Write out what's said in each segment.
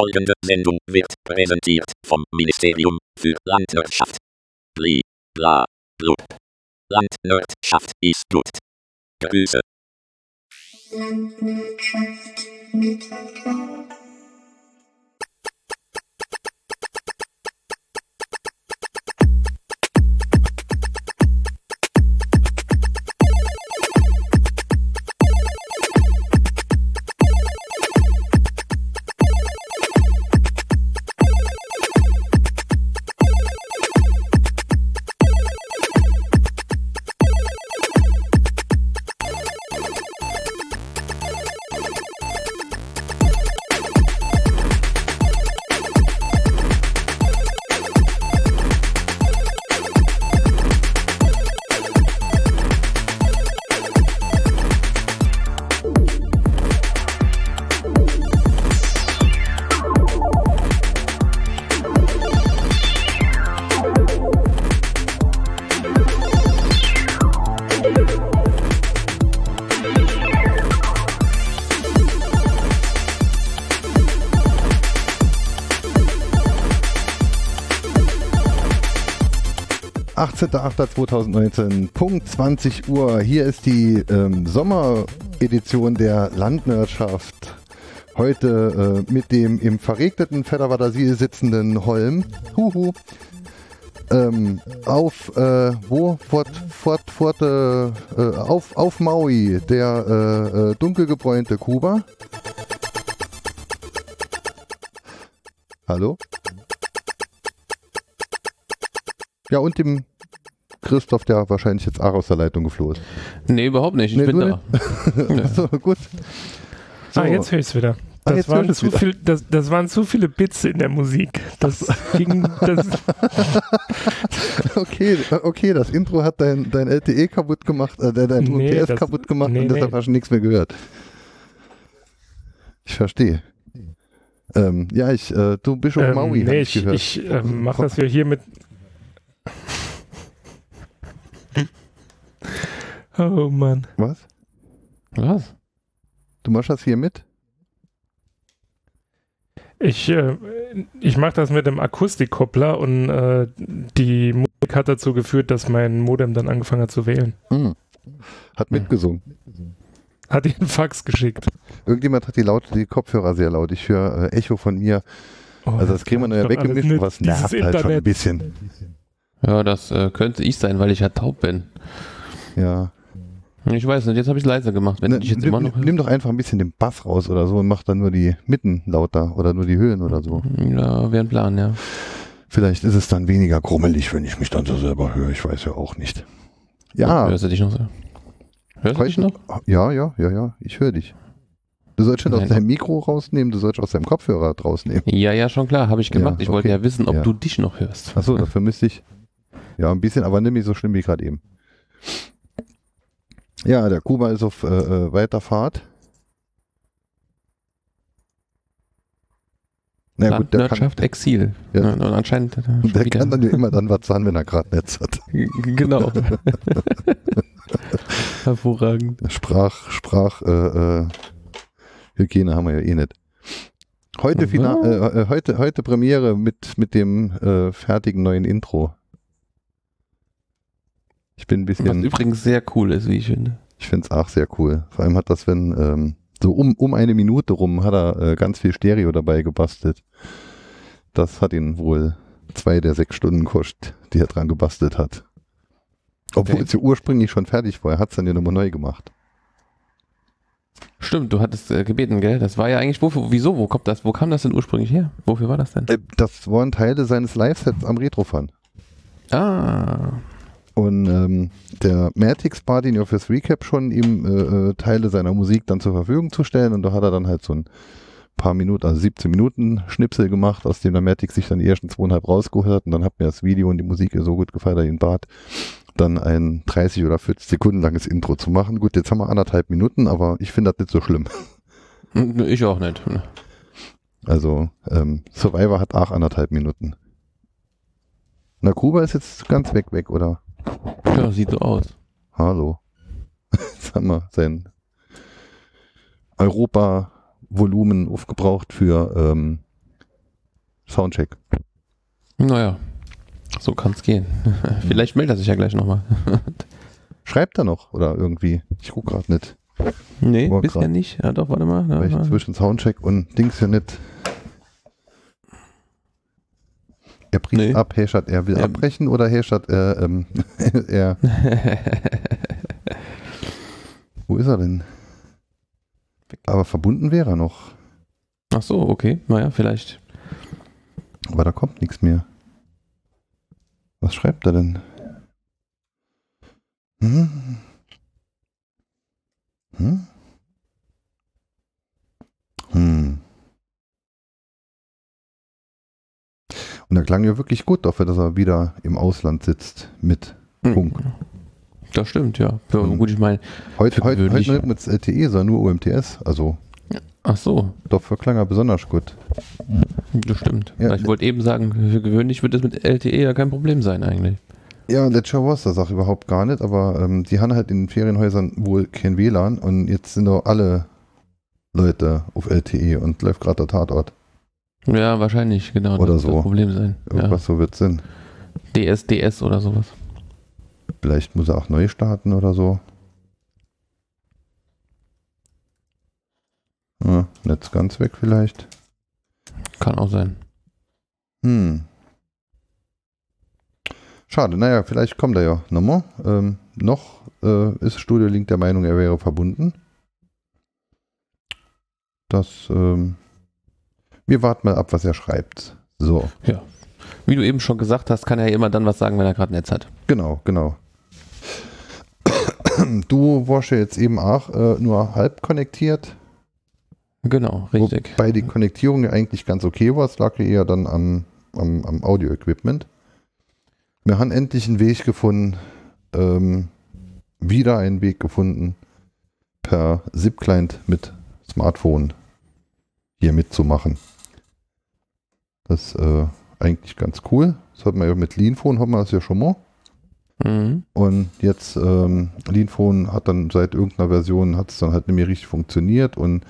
Folgende Sendung wird präsentiert vom Ministerium für Landwirtschaft. Bli, bla, blub. Landwirtschaft ist gut. Grüße. Punkt 20 Uhr. Hier ist die ähm, Sommeredition der Landwirtschaft. Heute äh, mit dem im verregneten Fedderwadersil sitzenden Holm. Huhu. Ähm, auf, äh, wo? Fort, fort, fort, äh, auf, auf Maui, der äh, äh, dunkelgebräunte Kuba. Hallo? Ja, und dem Christoph, der wahrscheinlich jetzt auch aus der Leitung geflohen ist. Nee, überhaupt nicht. Ich nee, bin da. Achso, gut. So. Ah, jetzt höre ich es wieder. Das, ah, waren zu viel, das, das, waren zu viele Bits in der Musik. Das ging. Das okay, okay, das Intro hat dein, dein LTE kaputt gemacht, äh, dein nee, UMTS kaputt gemacht nee, und deshalb nee. hast du nichts mehr gehört. Ich verstehe. Ähm, ja, ich, äh, du Bischof ähm, Maui. Nee, ich, ich, ich äh, mache das ja hier mit. Oh Mann. Was? Was? Du machst das hier mit? Ich, äh, ich mache das mit dem Akustikkoppler und äh, die Musik hat dazu geführt, dass mein Modem dann angefangen hat zu wählen. Hm. Hat mitgesungen. Hat ihn Fax geschickt. Irgendjemand hat die, laut, die Kopfhörer sehr laut. Ich höre äh, Echo von mir. Oh, also das kriegen wir nur ja weggemischt, was nervt halt Internet. schon ein bisschen. Ja, das äh, könnte ich sein, weil ich ja taub bin. Ja. Ich weiß nicht, jetzt habe ich es leiser gemacht. Wenn ne, ich jetzt nimm, immer noch nimm doch einfach ein bisschen den Bass raus oder so und mach dann nur die Mitten lauter oder nur die Höhen oder so. Ja, wäre ein Plan, ja. Vielleicht ist es dann weniger grummelig, wenn ich mich dann so selber höre. Ich weiß ja auch nicht. Ja. Hörst du dich noch so? Hörst du dich noch? Ja, ja, ja, ja. Ich höre dich. Du sollst schon aus deinem Mikro rausnehmen, du sollst aus deinem Kopfhörer rausnehmen. Ja, ja, schon klar, habe ich gemacht. Ja, ich wollte ja wissen, ob ja. du dich noch hörst. Achso, dafür müsste ich. Ja, ein bisschen, aber nicht so schlimm wie gerade eben. Ja, der Kuba ist auf äh, äh weiter Fahrt. Na gut, der kann, Exil. Ja. Und anscheinend der wieder. kann dann ja immer dann was sagen, wenn er gerade Netz hat. Genau. Hervorragend. Sprach, Sprach, äh, äh, Hygiene haben wir ja eh nicht. Heute, Final, äh, äh, heute, heute Premiere mit, mit dem äh, fertigen neuen Intro. Ich bin ein bisschen. Was übrigens sehr cool ist, wie ich finde. Ich finde es auch sehr cool. Vor allem hat das, wenn ähm, so um, um eine Minute rum hat er äh, ganz viel Stereo dabei gebastelt. Das hat ihn wohl zwei der sechs Stunden kostet, die er dran gebastelt hat. Obwohl okay. es ja ursprünglich schon fertig war. Er hat es dann ja nochmal neu gemacht. Stimmt, du hattest äh, gebeten, gell? Das war ja eigentlich, wofür, wieso, wo kommt das, wo kam das denn ursprünglich her? Wofür war das denn? Äh, das waren Teile seines Live-Sets am Retrofan. Ah. Und ähm, der Matix bat ihn ja fürs Recap schon, ihm äh, äh, Teile seiner Musik dann zur Verfügung zu stellen. Und da hat er dann halt so ein paar Minuten, also 17 Minuten Schnipsel gemacht, aus dem der Matix sich dann die ersten zweieinhalb rausgeholt hat. Und dann hat mir das Video und die Musik so gut gefallen, dass ich ihn bat, dann ein 30 oder 40 Sekunden langes Intro zu machen. Gut, jetzt haben wir anderthalb Minuten, aber ich finde das nicht so schlimm. Ich auch nicht. Also ähm, Survivor hat auch anderthalb Minuten. Na, Kuba ist jetzt ganz weg, weg, oder? Ja, sieht so aus. Hallo. Jetzt haben wir sein Europa-Volumen aufgebraucht für ähm, Soundcheck. Naja, so kann es gehen. Vielleicht meldet er sich ja gleich nochmal. Schreibt er noch oder irgendwie? Ich guck gerade nicht. nee, bisher nicht. Ja, doch, warte mal. Weil ich zwischen Soundcheck und Dings ja nicht. Er bricht Nee. ab, Hashad, er will Ja. abbrechen oder Hashad, er, ähm, er. Wo ist er denn? Aber verbunden wäre er noch. Ach so, okay. Naja, vielleicht. Aber da kommt nichts mehr. Was schreibt er denn? Hm? Hm? Hm. Und er klang ja wirklich gut dafür, dass er wieder im Ausland sitzt mit Funk. Hm. Das stimmt, ja. ja gut, ich meine, Heute, Für heute, heute nicht mit LTE, sondern nur UMTS. Also ach so, dafür klang er besonders gut. das stimmt. Ja, ich wollte eben sagen, für gewöhnlich wird es mit LTE ja kein Problem sein eigentlich. Ja, Ledger was das auch überhaupt gar nicht, aber ähm, die haben halt in den Ferienhäusern wohl kein WLAN und jetzt sind doch alle Leute auf LTE und läuft gerade der Tatort. Ja, wahrscheinlich, genau. Oder das so. das Problem sein. Ja. Irgendwas so wird Sinn. DSDS oder sowas. Vielleicht muss er auch neu starten oder so. Ja, Netz ganz weg vielleicht. Kann auch sein. Hm. Schade, naja, vielleicht kommt er ja nochmal. Ähm, noch äh, ist Studio Link der Meinung, er wäre verbunden. Das, ähm, wir warten mal ab, was er schreibt. So, Wie du eben schon gesagt hast, kann er ja immer dann was sagen, wenn er gerade Netz hat. genau, genau. Du warst ja jetzt eben auch äh, nur halb konnektiert, Genau, richtig. wobei die Konnektierung ja eigentlich ganz okay war. Es lag ja eher dann am, am, am Audio-Equipment. Wir haben endlich einen Weg gefunden, ähm, wieder einen Weg gefunden, per ZIP-Client mit Smartphone hier mitzumachen. Das ist äh, eigentlich ganz cool. Das hat man ja mit Leanphone, haben wir das ja schon mal. Mhm. Und jetzt, ähm, Leanphone hat dann seit irgendeiner Version, hat es dann halt nicht mehr richtig funktioniert und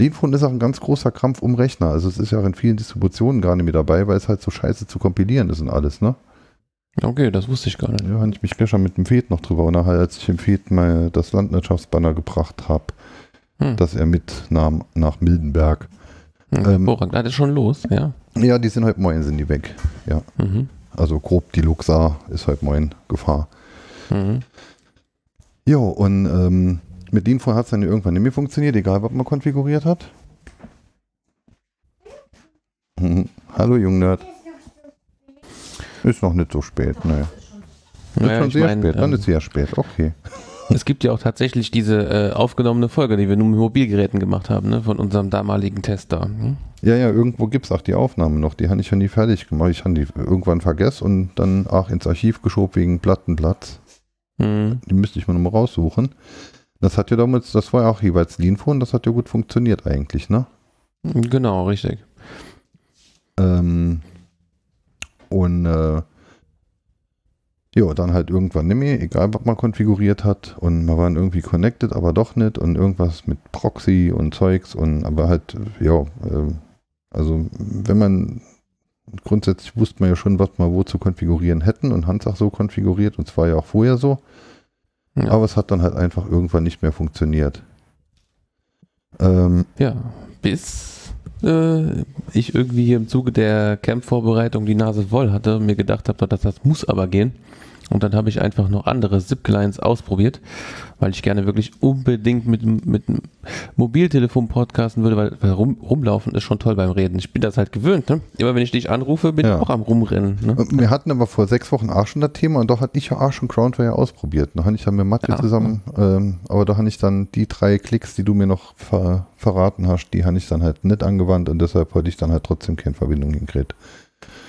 Leanphone ist auch ein ganz großer Krampf um Rechner. Also es ist ja auch in vielen Distributionen gar nicht mehr dabei, weil es halt so scheiße zu kompilieren ist und alles, ne? Okay, das wusste ich gar nicht. Ja, habe ich mich gestern mit dem Fed noch drüber unterhalten, als ich dem Fed mal das Landwirtschaftsbanner gebracht habe, Hm. das er mitnahm nach Mildenberg. Hm, ähm, Hervorragend. Das ist schon los, ja. Ja, die sind heute Morgen sind die weg. Mhm. Also grob die Luxar ist heute Morgen Gefahr. Mhm. Jo, und ähm, mit Leanphone hat es dann irgendwann nicht mehr funktioniert, egal was man konfiguriert hat. Mhm. Hallo Jungnerd. Ist noch nicht so spät, ne. Ist Naja, schon ich sehr mein, spät, dann ähm, ist sehr spät, okay. Es gibt ja auch tatsächlich diese äh, aufgenommene Folge, die wir nur mit Mobilgeräten gemacht haben, ne, von unserem damaligen Tester. Hm? Ja, ja, irgendwo gibt es auch die Aufnahmen noch, die habe ich ja nie fertig gemacht. Ich habe die irgendwann vergessen und dann auch ins Archiv geschoben wegen Plattenplatz. Mhm. Die müsste ich mir nochmal raussuchen. Das hat ja damals, das war ja auch jeweils Leanphone, das hat ja gut funktioniert eigentlich, ne? Genau, richtig. Ähm, und äh, ja, dann halt irgendwann nicht mehr, egal was man konfiguriert hat. Und man waren irgendwie connected, aber doch nicht. Und irgendwas mit Proxy und Zeugs. Und aber halt, ja, äh, also wenn man grundsätzlich wusste man ja schon, was man wo zu konfigurieren hätten und Hans auch so konfiguriert. Und zwar ja auch vorher so. Ja. Aber es hat dann halt einfach irgendwann nicht mehr funktioniert. Ähm, Ja, bis äh, ich irgendwie hier im Zuge der Camp-Vorbereitung die Nase voll hatte und mir gedacht habe, dass das muss aber gehen. Und dann habe ich einfach noch andere Zip-Clients ausprobiert, weil ich gerne wirklich unbedingt mit, mit einem Mobiltelefon podcasten würde, weil, weil rum, rumlaufen ist schon toll beim Reden. Ich bin das halt gewöhnt. Ne? Immer wenn ich dich anrufe, bin Ja. ich auch am Rumrennen. Ne? Wir hatten aber vor sechs Wochen auch schon das Thema und doch hatte ich ja auch schon Crownware ausprobiert. Da habe ich dann mit Mathe Ja. zusammen, ähm, aber da habe ich dann die drei Klicks, die du mir noch ver verraten hast, die habe ich dann halt nicht angewandt und deshalb hatte ich dann halt trotzdem keine Verbindung hingekriegt.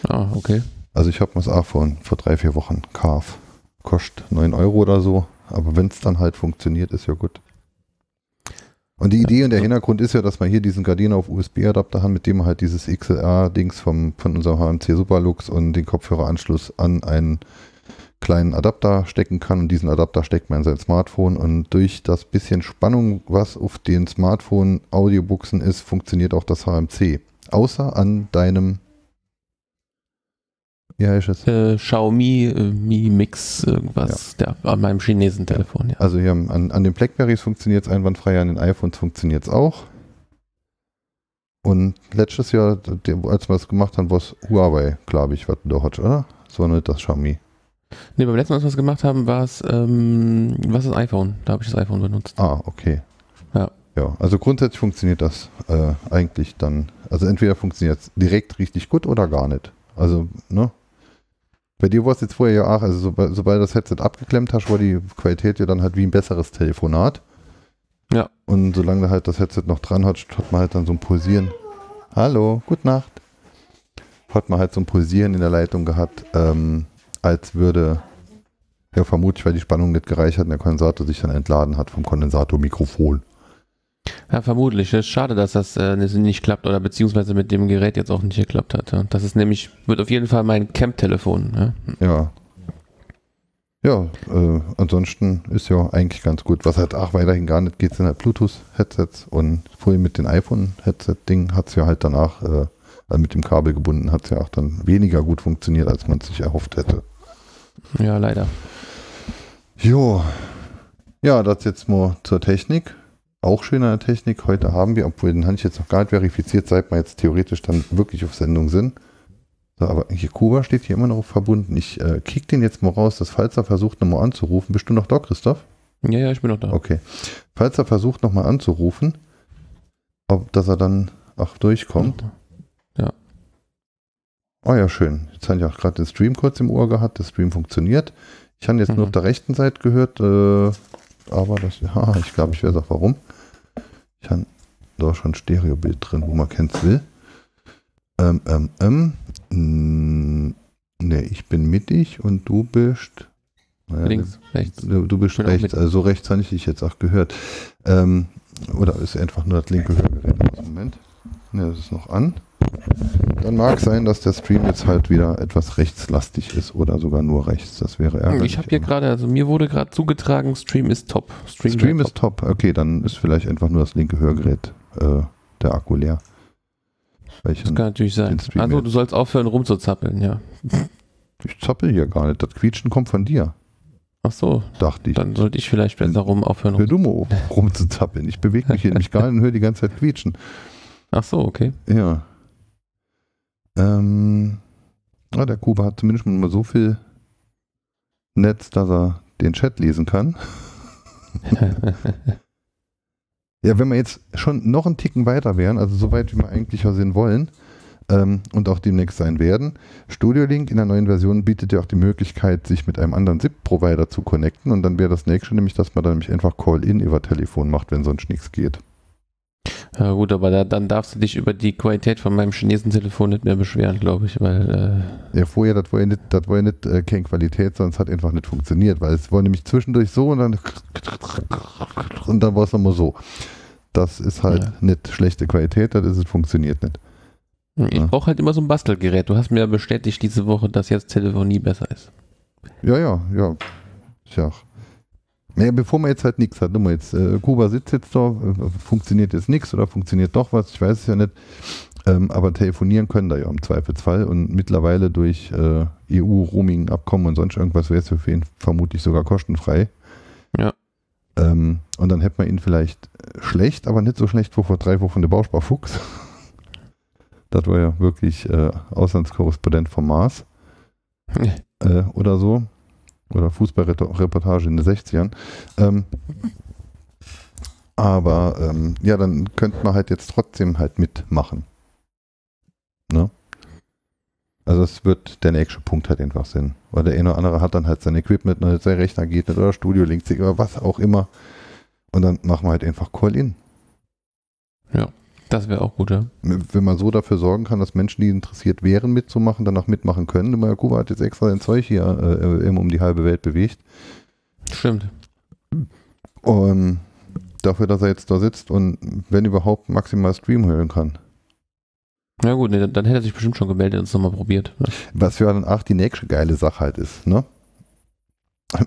Ah, okay. Also ich habe mir das auch vor, vor drei, vier Wochen Carve. Kostet 9 Euro oder so, aber wenn es dann halt funktioniert, ist ja gut. Und die Idee und der Hintergrund ist ja, dass wir hier diesen Gardiner auf USB-Adapter haben, mit dem man halt dieses XLR-Dings vom von unserem HMC Superlux und den Kopfhöreranschluss an einen kleinen Adapter stecken kann und diesen Adapter steckt man in sein Smartphone und durch das bisschen Spannung, was auf den Smartphone Audiobuchsen ist, funktioniert auch das HMC. Außer an deinem Wie heißt es? Äh, Xiaomi äh, Mi Mix irgendwas, der, an meinem Chinesen-Telefon, ja. Also hier an, an den Blackberries funktioniert es einwandfrei, an den iPhones funktioniert es auch. Und letztes Jahr, als wir das gemacht haben, war es Huawei, glaube ich, was da hast, oder? So nicht das Xiaomi. Ne, beim letzten Mal, als wir es gemacht haben, war es, ähm, was ist iPhone? Da habe ich das iPhone benutzt. Ah, okay. Ja. Ja, also grundsätzlich funktioniert das äh, eigentlich dann. Also entweder funktioniert es direkt richtig gut oder gar nicht. Also, ne? Bei dir war es jetzt vorher ja auch, also sobald, sobald das Headset abgeklemmt hast, war die Qualität ja dann halt wie ein besseres Telefonat. Ja. Und solange du halt das Headset noch dran hat, hat man halt dann so ein Pulsieren. Hallo, gute Nacht. Hat man halt so ein Pulsieren in der Leitung gehabt, ähm, als würde, ja vermutlich, weil die Spannung nicht gereicht hat und der Kondensator sich dann entladen hat vom Kondensatormikrofon. Ja, vermutlich. Es ist schade, dass das äh, nicht klappt oder beziehungsweise mit dem Gerät jetzt auch nicht geklappt hat. Ja. Das ist nämlich, wird auf jeden Fall mein Camp-Telefon. Ja. Ja. Ja, äh, ansonsten ist ja eigentlich ganz gut. Was halt auch weiterhin gar nicht geht, sind halt Bluetooth-Headsets und vorhin mit den iPhone-Headset-Ding hat es ja halt danach, äh, also mit dem Kabel gebunden, hat es ja auch dann weniger gut funktioniert, als man sich erhofft hätte. ja, leider. Jo. Ja, das jetzt mal zur Technik. Auch schön an der Technik. Heute haben wir, obwohl den habe ich jetzt noch gar nicht verifiziert, seit wir jetzt theoretisch dann wirklich auf Sendung sind. So, aber hier Kuba steht hier immer noch verbunden. Ich äh, kick den jetzt mal raus, dass falls er versucht, nochmal anzurufen. Bist du noch da, Christoph? Ja, ja, ich bin noch da. Okay. Falls er versucht, nochmal anzurufen, ob, dass er dann auch durchkommt. Ja. Oh ja, schön. Jetzt habe ich auch gerade den Stream kurz im Ohr gehabt. Der Stream funktioniert. Ich habe jetzt nur Mhm. auf der rechten Seite gehört, äh, aber das, ja, ich glaube, ich weiß auch warum. Ich habe da schon ein Stereobild drin, wo man kennt's will. Ähm, ähm, ähm. Ne, ich bin mittig und du bist. naja, Links, rechts. Du, du bist rechts, also so rechts habe ich dich jetzt auch gehört. Ähm, oder ist einfach nur das linke Hörgerät? Moment. Ne, das ist noch an. Dann mag sein, dass der Stream jetzt halt wieder etwas rechtslastig ist oder sogar nur rechts. Das wäre ärgerlich. Ich habe hier gerade, also mir wurde gerade zugetragen, Stream ist top. Stream, Stream ist top. Okay, dann ist vielleicht einfach nur das linke Hörgerät äh, der Akku leer. Ich, Das kann natürlich sein. Also du sollst aufhören rumzuzappeln, ja. ich zappel hier gar nicht. Das Quietschen kommt von dir, Ach so, dachte ich. dann sollte ich vielleicht besser rum aufhören. Hör Rum du mal rumzuzappeln. Ich bewege mich hier nämlich gar nicht und höre die ganze Zeit quietschen. Ach so, okay. Ja. Ähm, ja, der Kuba hat zumindest schon mal so viel Netz, dass er den Chat lesen kann. Ja, wenn wir jetzt schon noch einen Ticken weiter wären, also so weit, wie wir eigentlich ja sind wollen ähm, und auch demnächst sein werden, Studio Link in der neuen Version bietet ja auch die Möglichkeit, sich mit einem anderen SIP-Provider zu connecten und dann wäre das nächste nämlich, dass man dann nämlich einfach Call-In über Telefon macht, wenn sonst nichts geht. Ja gut, aber da, dann darfst du dich über die Qualität von meinem Chinesen-Telefon nicht mehr beschweren, glaube ich, weil Ja, vorher, das war ja nicht, das war ja nicht äh, keine Qualität, sondern es hat einfach nicht funktioniert, weil es war nämlich zwischendurch so und dann und dann war es nochmal so. Das ist halt Ja. nicht schlechte Qualität, das ist es funktioniert nicht. äh, ich Ja. brauche halt immer so ein Bastelgerät. Du hast mir ja bestätigt diese Woche, dass jetzt Telefonie besser ist. Ja, ja, ja. Ist ja auch. Naja, bevor man jetzt halt nichts hat, mal jetzt, äh, Kuba sitzt jetzt da, äh, funktioniert jetzt nichts oder funktioniert doch was, ich weiß es ja nicht. Ähm, aber telefonieren können da ja im Zweifelsfall und mittlerweile durch äh, EU-Roaming-Abkommen und sonst irgendwas wäre es für ihn vermutlich sogar kostenfrei. Ja. Ähm, und dann hätte man ihn vielleicht äh, schlecht, aber nicht so schlecht wie vor drei Wochen der Bausparfuchs. das war ja wirklich äh, Auslandskorrespondent vom Mars äh, oder so. Oder Fußballreportage in den 60ern. Ähm, aber ähm, ja, dann könnte man halt jetzt trotzdem halt mitmachen. Ne? Also es wird der nächste Punkt halt einfach sein. Weil der eine oder andere hat dann halt sein Equipment, ne, sein Rechner geht nicht oder Studio links oder was auch immer. Und dann machen wir halt einfach Call-In. Das wäre auch gut, ja. Wenn man so dafür sorgen kann, dass Menschen, die interessiert wären, mitzumachen, dann auch mitmachen können. Der Kuba hat jetzt extra sein Zeug hier äh, immer um die halbe Welt bewegt. Stimmt. Ähm, dafür, dass er jetzt da sitzt und wenn überhaupt maximal Stream hören kann. Ja gut, nee, dann hätte er sich bestimmt schon gemeldet und es nochmal probiert. Ja. Was ja dann auch die nächste geile Sache halt ist, ne?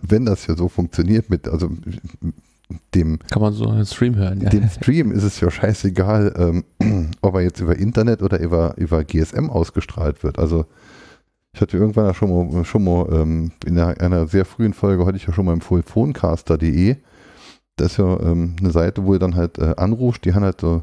Wenn das ja so funktioniert mit, also dem, Kann man so einen Stream hören, ja. dem Stream ist es ja scheißegal, ähm, ob er jetzt über Internet oder über, über GSM ausgestrahlt wird. Also Ich hatte irgendwann ja schon mal, schon mal ähm, in einer, einer sehr frühen Folge hatte ich ja schon mal im Phonecaster.de. Das ist ja ähm, eine Seite, wo ihr dann halt äh, anruft. Die haben halt so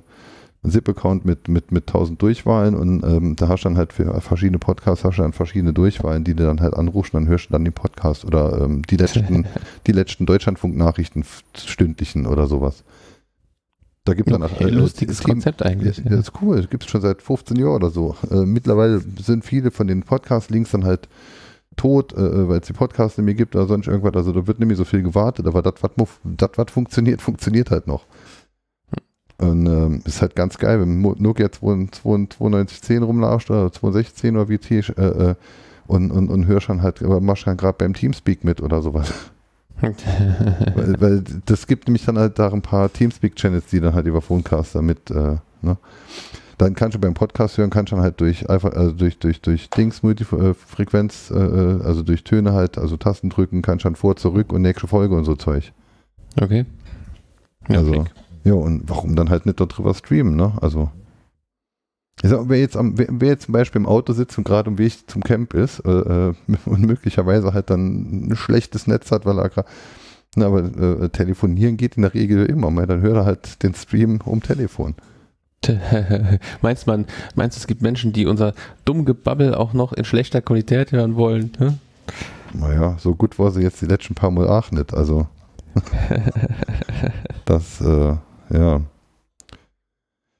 ZIP-Account mit, mit, mit 1000 Durchwahlen und ähm, da hast du dann halt für verschiedene Podcasts hast du dann verschiedene Durchwahlen, die du dann halt anrufst und dann hörst du dann den Podcast oder ähm, die letzten, die letzten Deutschlandfunk-Nachrichten stündlichen oder sowas. Da gibt es dann okay, äh, lustiges Team, Konzept eigentlich. Ja, das ist cool, das gibt es schon seit 15 Jahren oder so. Äh, mittlerweile sind viele von den Podcast-Links dann halt tot, äh, äh weil es die Podcasts nicht mehr gibt oder sonst irgendwas. Also da wird nicht mehr so viel gewartet, aber das, was funktioniert, funktioniert halt noch. Und ähm, ist halt ganz geil, wenn Nokia 9210 rumlauscht oder 216 oder wie äh, äh, und, und, und hörst dann halt, machst dann gerade beim Teamspeak mit oder sowas. weil, weil, das gibt nämlich dann halt da ein paar Teamspeak-Channels, die dann halt über Phonecaster mit, äh, ne? Dann kannst du beim Podcast hören, kannst du dann halt durch einfach, also durch, durch, durch Dings, Multifrequenz, äh, äh, also durch Töne halt, also Tasten drücken, kannst du dann vor, zurück und nächste Folge und so Zeug. Okay. Ja, also, ja, und warum dann halt nicht darüber streamen, ne? Also. Ich sag, wer jetzt, am, wer, wer jetzt zum Beispiel im Auto sitzt und gerade im Weg zum Camp ist äh, äh und möglicherweise halt dann ein schlechtes Netz hat, weil er gerade na, aber äh, telefonieren geht in der Regel immer. Mal, dann hört er halt den Stream um Telefon. meinst man, meinst es gibt Menschen, die unser dumm Gebabbel auch noch in schlechter Qualität hören wollen? Hm? Naja, so gut war sie jetzt die letzten paar Mal auch nicht. Also das, äh, ja.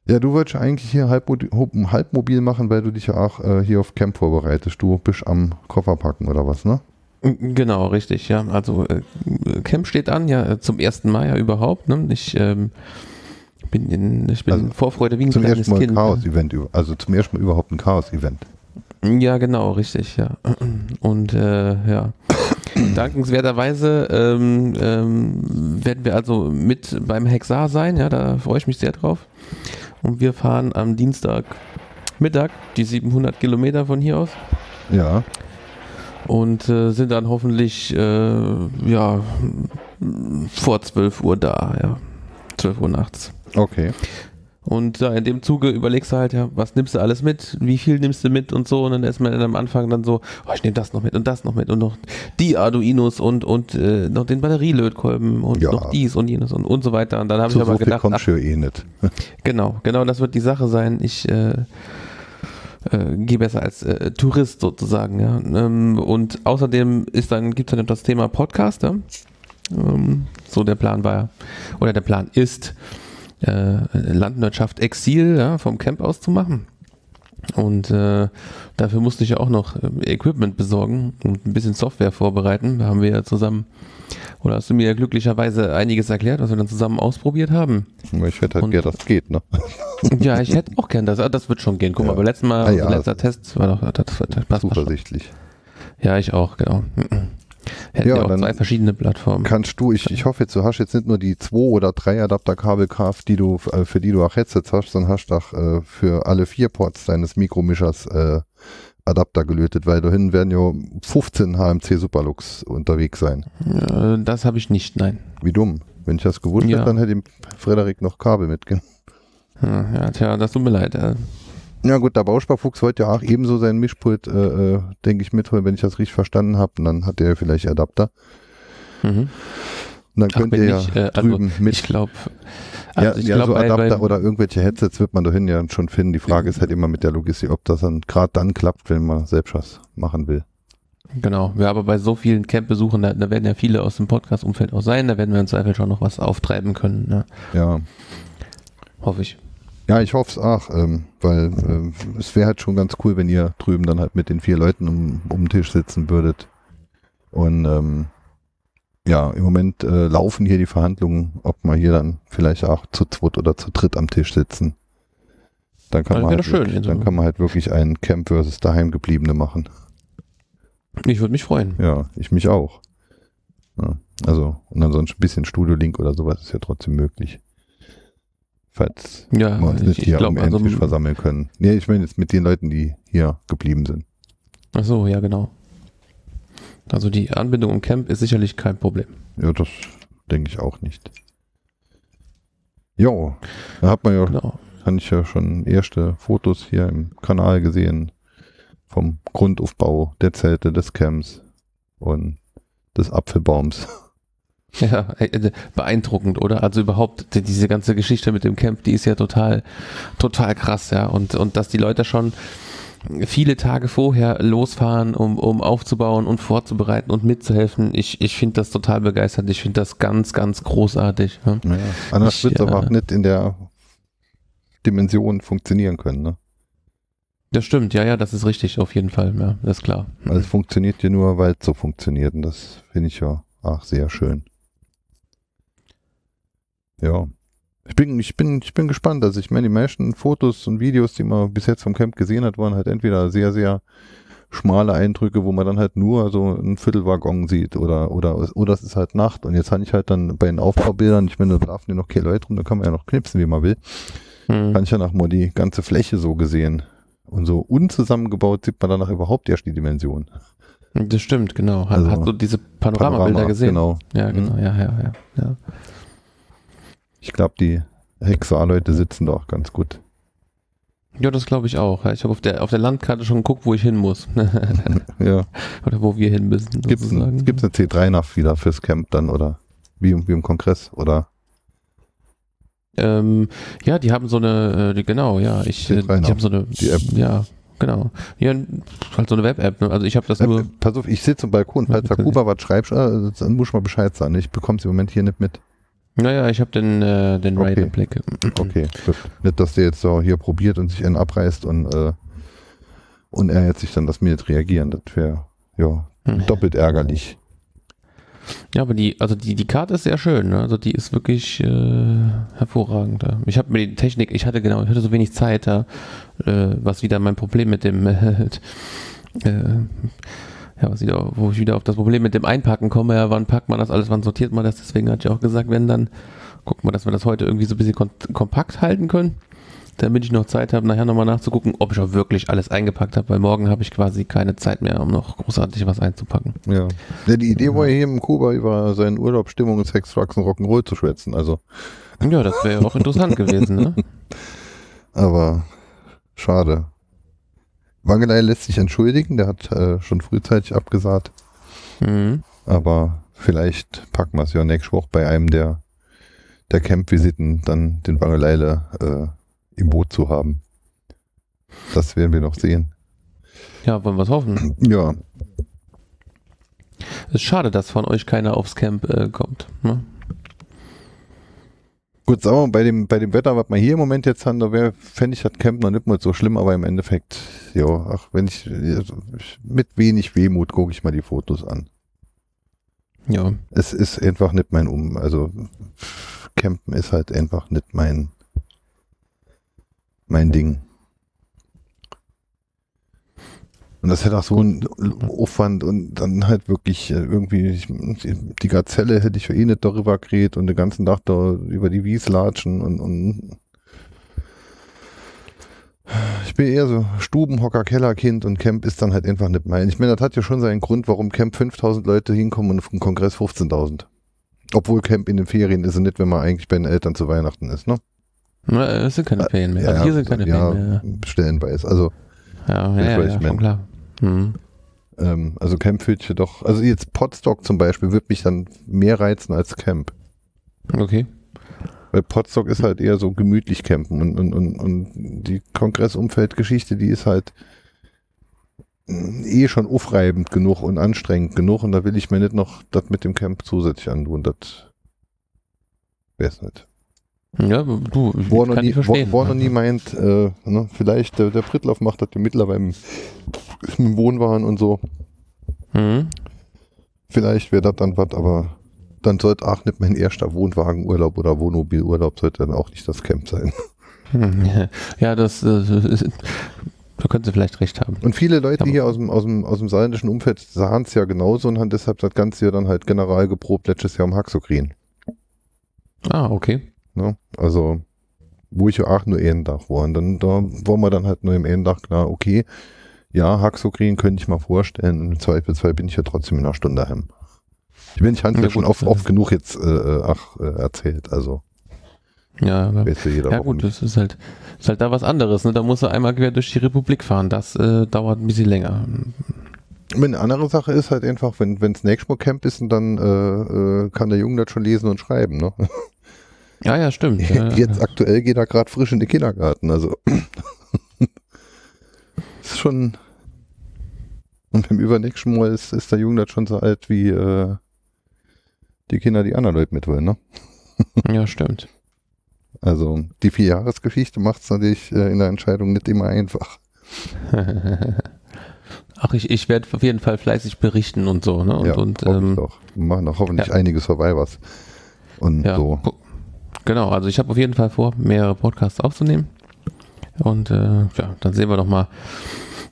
Ja, du wolltest eigentlich hier halbmobil machen, weil du dich ja auch äh, hier auf Camp vorbereitest. Du bist am Koffer packen oder was, ne? Genau, richtig, ja. Also äh, Camp steht an, ja, zum ersten Mal ja überhaupt. Ne? Ich ähm, bin in ich bin also Vorfreude wie ein zum kleines ersten Mal Kind. Chaos-Event, also zum ersten Mal überhaupt ein Chaos-Event. Ja, genau, richtig, ja. Und äh, ja. Dankenswerterweise ähm, ähm, werden wir also mit beim Hexar sein, ja, da freue ich mich sehr drauf. Und wir fahren am Dienstag Mittag die 700 Kilometer von hier aus. Ja. Und äh, sind dann hoffentlich äh, ja vor 12 Uhr da, ja. 12 Uhr nachts. Okay. Und ja, in dem Zuge überlegst du halt, ja, was nimmst du alles mit, wie viel nimmst du mit und so. Und dann ist man am Anfang dann so, oh, ich nehme das noch mit und das noch mit und noch die Arduinos und, und äh, noch den Batterielötkolben und ja. noch dies und jenes und, und so weiter. Und dann habe ich aber so gedacht, ach, eh nicht. genau, genau, das wird die Sache sein. Ich äh, äh, gehe besser als äh, Tourist sozusagen, ja. Ähm, und außerdem ist dann, gibt es dann das Thema Podcaster. Ähm, so der Plan war, oder der Plan ist, äh, Landwirtschaft Exil ja, vom Camp aus zu machen. Und äh, dafür musste ich ja auch noch äh, Equipment besorgen und ein bisschen Software vorbereiten. Da haben wir ja zusammen, oder hast du mir ja glücklicherweise einiges erklärt, was wir dann zusammen ausprobiert haben. Ich hätte halt gern, dass das geht, ne? Ja, ich hätte auch gern das. Ah, das wird schon gehen. Guck ja. mal, beim letzten Mal, ah, ja, letzter Test war doch, das, das passt Zuversichtlich. Ja, ich auch, genau. Hätten ja, wir auch zwei verschiedene Plattformen. Kannst du, ich, ich hoffe jetzt, du hast jetzt nicht nur die zwei oder drei Adapterkabel gekauft, die du, äh, für die du auch Headsets hast, sondern hast auch äh, für alle vier Ports deines Mikromischers äh, Adapter gelötet, weil dahin werden ja 15 HMC Superlux unterwegs sein. Ja, das habe ich nicht, nein. Wie dumm. Wenn ich das gewusst ja. hätte, dann hätte ihm Frederik noch Kabel mitgehen. Ja, tja, das tut mir leid. Ja gut, der Bausparfuchs wollte ja auch ebenso sein Mischpult, äh, äh, denke ich, mitholen, wenn ich das richtig verstanden habe. Und dann hat er vielleicht Adapter. Mhm. Und dann Ach, könnt ihr ja ich, äh, drüben also, mit. Ich glaube, also ja, ja glaub, so Adapter bei, oder irgendwelche Headsets wird man dahin ja schon finden. Die Frage ist halt immer mit der Logistik, ob das dann gerade dann klappt, wenn man selbst was machen will. Genau, ja, aber bei so vielen Camp-Besuchen, da, da, werden ja viele aus dem Podcast-Umfeld auch sein, da werden wir im Zweifel schon noch was auftreiben können. Ne? Ja. Hoffe ich. Ja, ich hoffe es auch, ähm, weil äh, es wäre halt schon ganz cool, wenn ihr drüben dann halt mit den vier Leuten um, um den Tisch sitzen würdet. Und ähm, ja, im Moment äh, laufen hier die Verhandlungen, ob wir hier dann vielleicht auch zu zweit oder zu dritt am Tisch sitzen. Dann kann, man halt, schön, wirklich, dann kann man halt wirklich ein Camp versus Daheimgebliebene machen. Ich würde mich freuen. Ja, ich mich auch. Ja, also, und ansonsten ein bisschen Studio-Link oder sowas ist ja trotzdem möglich falls ja, wir uns nicht hier glaub, am also, Tisch versammeln können. Nee, ich meine jetzt mit den Leuten, die hier geblieben sind. Ach so, ja, genau. Also die Anbindung im Camp ist sicherlich kein Problem. Ja, das denke ich auch nicht. Jo, da hat man ja, genau. kann ich ja schon erste Fotos hier im Kanal gesehen. Vom Grundaufbau der Zelte, des Camps und des Apfelbaums. Ja, äh, beeindruckend, oder? Also überhaupt die- diese ganze Geschichte mit dem Camp, die ist ja total, total krass, ja. Und, und dass die Leute schon viele Tage vorher losfahren, um, um aufzubauen und vorzubereiten und mitzuhelfen. Ich, ich finde das total begeisternd. Ich finde das ganz, ganz großartig. Ja. Naja, anders Ich, wird es aber äh, auch nicht in der Dimension funktionieren können. Ne? Das stimmt, ja, ja, das ist richtig, auf jeden Fall, ja, das ist klar. Also es funktioniert ja nur, weil es so funktioniert. Und das finde ich ja auch sehr schön. Ja. Ich bin, ich bin, ich bin gespannt. Also ich meine, die meisten Fotos und Videos, die man bis jetzt vom Camp gesehen hat, waren halt entweder sehr, sehr schmale Eindrücke, wo man dann halt nur so einen Viertelwaggon sieht oder, oder, oder es ist halt Nacht. Und jetzt habe ich halt dann bei den Aufbaubildern, ich meine, da laufen ja noch keine Leute rum, da kann man ja noch knipsen, wie man will. Hm. Kann ich ja mal die ganze Fläche so gesehen. Und so unzusammengebaut sieht man danach überhaupt erst die Dimension. Das stimmt, genau. Hat, Also, hast du diese Panoramabilder Panorama, gesehen? Genau. Ja, genau, Mhm. ja, ja, ja. ja. Ich glaube, die Hexar-Leute sitzen da auch ganz gut. Ja, das glaube ich auch. Ich habe auf der, auf der Landkarte schon geguckt, wo ich hin muss. ja. Oder wo wir hin müssen. Gibt es sozusagen. ein, gibt's eine C3 nach wieder fürs Camp dann oder wie, im- wie im Kongress oder Ähm, ja, die haben so eine, äh, genau, ja, ich, äh, die haben so eine, die App. ja, genau. Ja, halt so eine Web-App, ne? also ich habe das Äh, nur, pass auf, ich sitze am Balkon, falls der Kuba was schreibst, äh, dann muss ich mal Bescheid sagen. Ich bekomme es im Moment hier nicht mit. Naja, ich habe den, äh, den Okay. Raid im Blick. Okay, gut. Nicht, dass der jetzt so hier probiert und sich einen abreißt und, äh, und er jetzt sich dann, dass wir nicht reagieren. Das wäre ja doppelt ärgerlich. Ja, aber die, also die, die Karte ist sehr schön, ne? also die ist wirklich äh, hervorragend. Ja. Ich habe mir die Technik, ich hatte genau, ich hatte so wenig Zeit, ja, äh, was wieder mein Problem mit dem, äh, ja, was wieder, wo ich wieder auf das Problem mit dem Einpacken komme, ja, wann packt man das alles, wann sortiert man das, deswegen hatte ich auch gesagt, wenn dann, gucken wir, dass wir das heute irgendwie so ein bisschen kompakt halten können, damit ich noch Zeit habe, nachher nochmal nachzugucken, ob ich auch wirklich alles eingepackt habe, weil morgen habe ich quasi keine Zeit mehr, um noch großartig was einzupacken. Ja. ja. Die Idee war ja hier im Kuba über seinen Urlaub, Stimmung, Sex, und Rock'n'Roll zu schwätzen. Also, Ja, das wäre ja auch interessant gewesen, ne? aber schade. Wangelei lässt sich entschuldigen, der hat äh, schon frühzeitig abgesagt. Mhm. Aber vielleicht packen wir es ja nächste Woche bei einem der, der Camp-Visiten dann den Wangeleile äh, im Boot zu haben. Das werden wir noch sehen. Ja, wollen wir es hoffen. Ja, Es ist schade, dass von euch keiner aufs Camp äh, kommt. Ne? Gut, sagen wir mal, bei dem, bei dem Wetter, was wir hier im Moment jetzt haben, da wäre, fände ich das Camp noch nicht mal so schlimm, aber im Endeffekt, ja, ach, wenn ich, also, ich mit wenig Wehmut gucke ich mal die Fotos an. Ja. Es ist einfach nicht mein Um, also Campen ist halt einfach nicht mein, mein Ding. Und das hätte auch so einen Aufwand und dann halt wirklich äh, irgendwie, ich, die Gazelle hätte ich ja eh nicht darüber geredet und den ganzen Tag da über die Wies latschen und, und ich bin eher so Stubenhocker, Kellerkind und Camp ist dann halt einfach nicht mein. Ich meine, das hat ja schon seinen Grund, warum Camp 5000 Leute hinkommen und auf den Kongress 15.000. Obwohl Camp in den Ferien ist und nicht, wenn man eigentlich bei den Eltern zu Weihnachten ist, ne? Na, Es sind keine Ferien mehr. Also hier sind keine ja, Ferien mehr. stellenweise. Also, Ja, ja, ja, ja klar. Mhm. ähm, also Camp fühlt sich doch, also jetzt Podstock zum Beispiel wird mich dann mehr reizen als Camp. Okay. Weil Podstock ist halt eher so gemütlich campen und, und, und, und die Kongressumfeldgeschichte, die ist halt mm, eh schon aufreibend genug und anstrengend genug und da will ich mir nicht noch das mit dem Camp zusätzlich antun. Das wäre es nicht. Ja, du, er noch nie, verstehen. wo, er noch nie meint, äh, ne, vielleicht der, der Prittlauf macht das mittlerweile im, im Wohnwagen und so. Mhm. Vielleicht wäre das dann was, aber dann sollte auch nicht mein erster Wohnwagenurlaub oder Wohnmobilurlaub sollte dann auch nicht das Camp sein. Hm, Ja, das, äh, da können Sie vielleicht recht haben. Und viele Leute Aber- hier aus dem, aus dem, aus dem saarländischen Umfeld sahen es ja genauso und haben deshalb das ganze Jahr dann halt general geprobt, letztes Jahr um Haxokrin. Ah, okay. Ne? Also, wo ich ja auch nur Tag war. Und dann da war man dann halt nur im Tag klar, okay, ja, Haxokrin könnte ich mal vorstellen. Und im Zweifelsfall bin ich ja trotzdem in einer Stunde daheim. Ich bin, ich habe Ja, ja schon oft, oft genug jetzt äh, äh, ach, äh, erzählt. Also, Ja, ja Woche gut, das ist halt, ist halt da was anderes. Ne? Da musst du einmal quer durch die Republik fahren. Das äh, dauert ein bisschen länger. Eine andere Sache ist halt einfach, wenn wenn Snake Camp ist, und dann äh, äh, kann der Junge das schon lesen und schreiben. Ne? Ja, ja, stimmt. Ja, Jetzt aktuell geht er gerade frisch in den Kindergarten. Also ist schon. Und beim übernächsten Mal ist, ist der Junge das schon so alt wie äh, die Kinder, die anderen Leute mitwollen. Ne? ja, stimmt. Also die Vierjahresgeschichte macht es natürlich äh, in der Entscheidung nicht immer einfach. Ach, ich, ich werde auf jeden Fall fleißig berichten und so. Ne? Und, ja, und ähm, doch. Wir machen auch hoffentlich ja. einige Survivors. Und ja, so. gu- genau. Also ich habe auf jeden Fall vor, mehrere Podcasts aufzunehmen. Und äh, ja, dann sehen wir doch mal,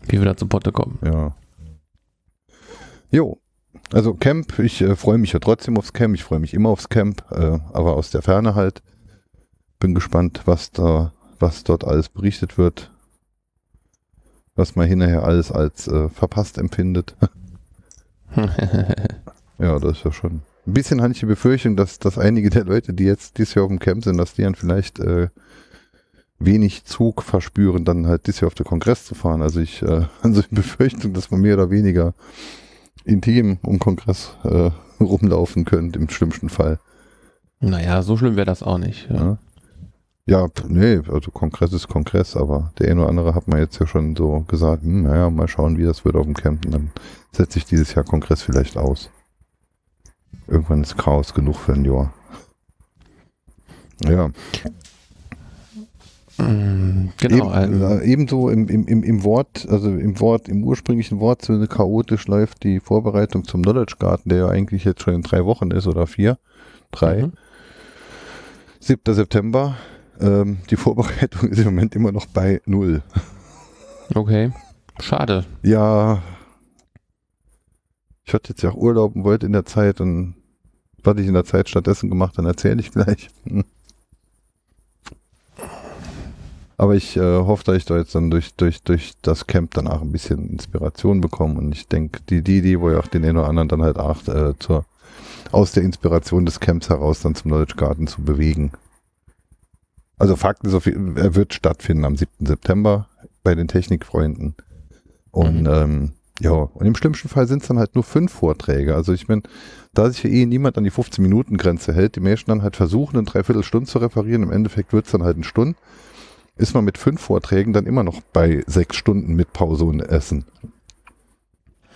wie wir da zu Potte kommen. Ja. Jo. Also Camp, ich äh, freue mich ja trotzdem aufs Camp, ich freue mich immer aufs Camp, äh, aber aus der Ferne halt. Bin gespannt, was da, was dort alles berichtet wird. Was man hinterher alles als äh, verpasst empfindet. ja, das ist ja schon. Ein bisschen hatte ich die Befürchtung, dass, dass einige der Leute, die jetzt dieses Jahr auf dem Camp sind, dass die dann vielleicht äh, wenig Zug verspüren, dann halt dieses Jahr auf den Kongress zu fahren. Also ich äh, also die Befürchtung, dass man mehr oder weniger intim um Kongress äh, rumlaufen könnte, im schlimmsten Fall. naja, so schlimm wäre das auch nicht. Ja. Ja, nee, also Kongress ist Kongress, aber der eine oder andere hat man jetzt ja schon so gesagt, hm, naja, mal schauen, wie das wird auf dem Camp. Und dann setze ich dieses Jahr Kongress vielleicht aus. Irgendwann ist Chaos genug für ein Jahr. Ja, Genau. Eben, äh, ebenso im, im, im, im Wort, also im Wort, im ursprünglichen Wortsinne chaotisch läuft die Vorbereitung zum Knowledge Garden, der ja eigentlich jetzt schon in drei Wochen ist oder vier. Drei. Mhm. 7. September. Ähm, die Vorbereitung ist im Moment immer noch bei null. Okay. Schade. Ja, ich hatte jetzt ja auch Urlaub und wollte in der Zeit und was ich in der Zeit stattdessen gemacht, dann erzähle ich gleich. Aber ich äh, hoffe, dass ich da jetzt dann durch, durch, durch das Camp danach ein bisschen Inspiration bekomme und ich denke, die, die, die, wo ja auch den einen oder anderen dann halt auch äh, zur, aus der Inspiration des Camps heraus dann zum Knowledge Garden zu bewegen. Also Fakt ist, auf, jeden- er wird stattfinden am 7. September bei den Technikfreunden. Und Mhm. ähm, ja, und im schlimmsten Fall sind es dann halt nur fünf Vorträge. Also ich meine, da sich ja eh niemand an die 15-Minuten-Grenze hält, die Menschen dann halt versuchen, eine Dreiviertelstunde zu referieren, im Endeffekt wird es dann halt eine Stunde, ist man mit fünf Vorträgen dann immer noch bei sechs Stunden mit Pause und Essen.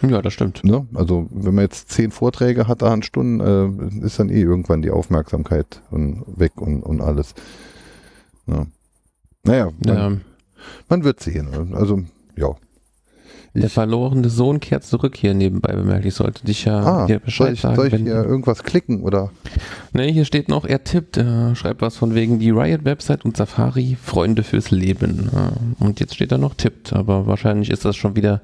Ja, das stimmt. Ne? Also wenn man jetzt zehn Vorträge hat, da an Stunden, äh, ist dann eh irgendwann die Aufmerksamkeit und weg und, und alles. Ja. Naja, man, Ja, man wird sehen. Also, ja. Der verlorene Sohn kehrt zurück hier nebenbei, bemerkt. Ich sollte dich ja ah, hier soll Bescheid ich, sagen. soll ich wenn, hier irgendwas klicken oder? Ne, hier steht noch, er tippt, äh, schreibt was von wegen die Riot-Website und Safari, Freunde fürs Leben. Äh, und jetzt steht da noch tippt, aber wahrscheinlich ist das schon wieder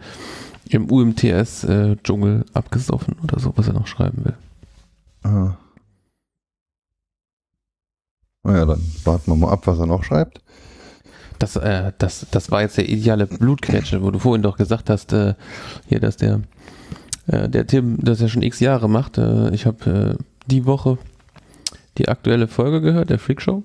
im UMTS-Dschungel abgesoffen oder so, was er noch schreiben will. Ah. Naja, dann warten wir mal ab, was er noch schreibt. Das, äh, das, das war jetzt der ideale Blutquetsche, wo du vorhin doch gesagt hast, äh, hier, dass der, äh, der Tim das ja schon x Jahre macht. Äh, ich habe äh, die Woche die aktuelle Folge gehört, der Freakshow.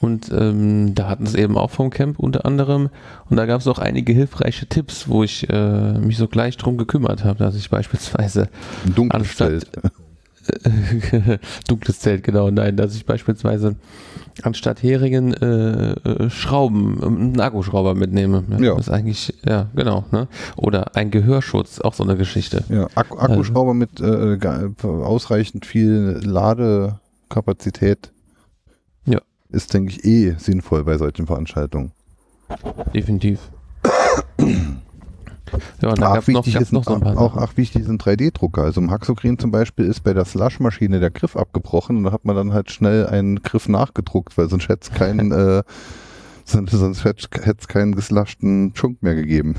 Und ähm, da hatten es eben auch vom Camp unter anderem. Und da gab es auch einige hilfreiche Tipps, wo ich äh, mich so gleich drum gekümmert habe, dass ich beispielsweise Anstatt-. dunkles Zelt, genau, nein, dass ich beispielsweise anstatt Heringen äh, äh, Schrauben, einen Akkuschrauber mitnehme. Ja. Das ist eigentlich, ja, genau, ne? Oder ein Gehörschutz, auch so eine Geschichte. Ja, Akku, Akkuschrauber mit äh, ausreichend viel Ladekapazität. Ja. Ist, denke ich, eh sinnvoll bei solchen Veranstaltungen. Definitiv. ja, und da Ach, gab es noch, gab's noch so ein paar auch ach, wichtig ein 3D-Drucker. Also im Haxokrin zum Beispiel ist bei der Slush-Maschine der Griff abgebrochen und da hat man dann halt schnell einen Griff nachgedruckt, weil sonst hätte es keinen, äh, sonst, sonst hätte es keinen gesluschten Chunk mehr gegeben.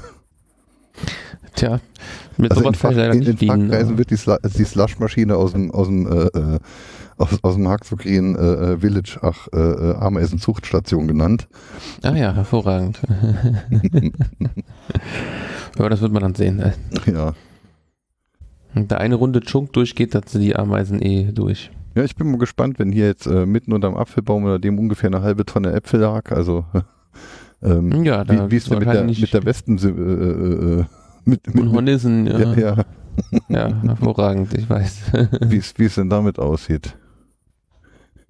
Tja, mit Also in, sowas kann Fach, leider in, in. Fachkreisen wird die, Slu die Slush-Maschine aus dem, aus dem, äh, äh, aus, aus dem Haxokrin äh, äh, Village, ach, äh, äh, Ameisenzuchtstation genannt. Ah ja, hervorragend. ja, das wird man dann sehen. Ja, Wenn da eine Runde Chunk durchgeht, dann sind die Ameisen eh durch. Ja, ich bin mal gespannt, wenn hier jetzt äh, mitten unterm Apfelbaum oder dem ungefähr eine halbe Tonne Äpfel lag. Also ähm, Ja, da wie, wie ist denn mit der, mit der Westen äh, äh, äh, mit, mit, Und Hornissen, ja. ja, Ja, ja, hervorragend, ich weiß. wie es denn damit aussieht.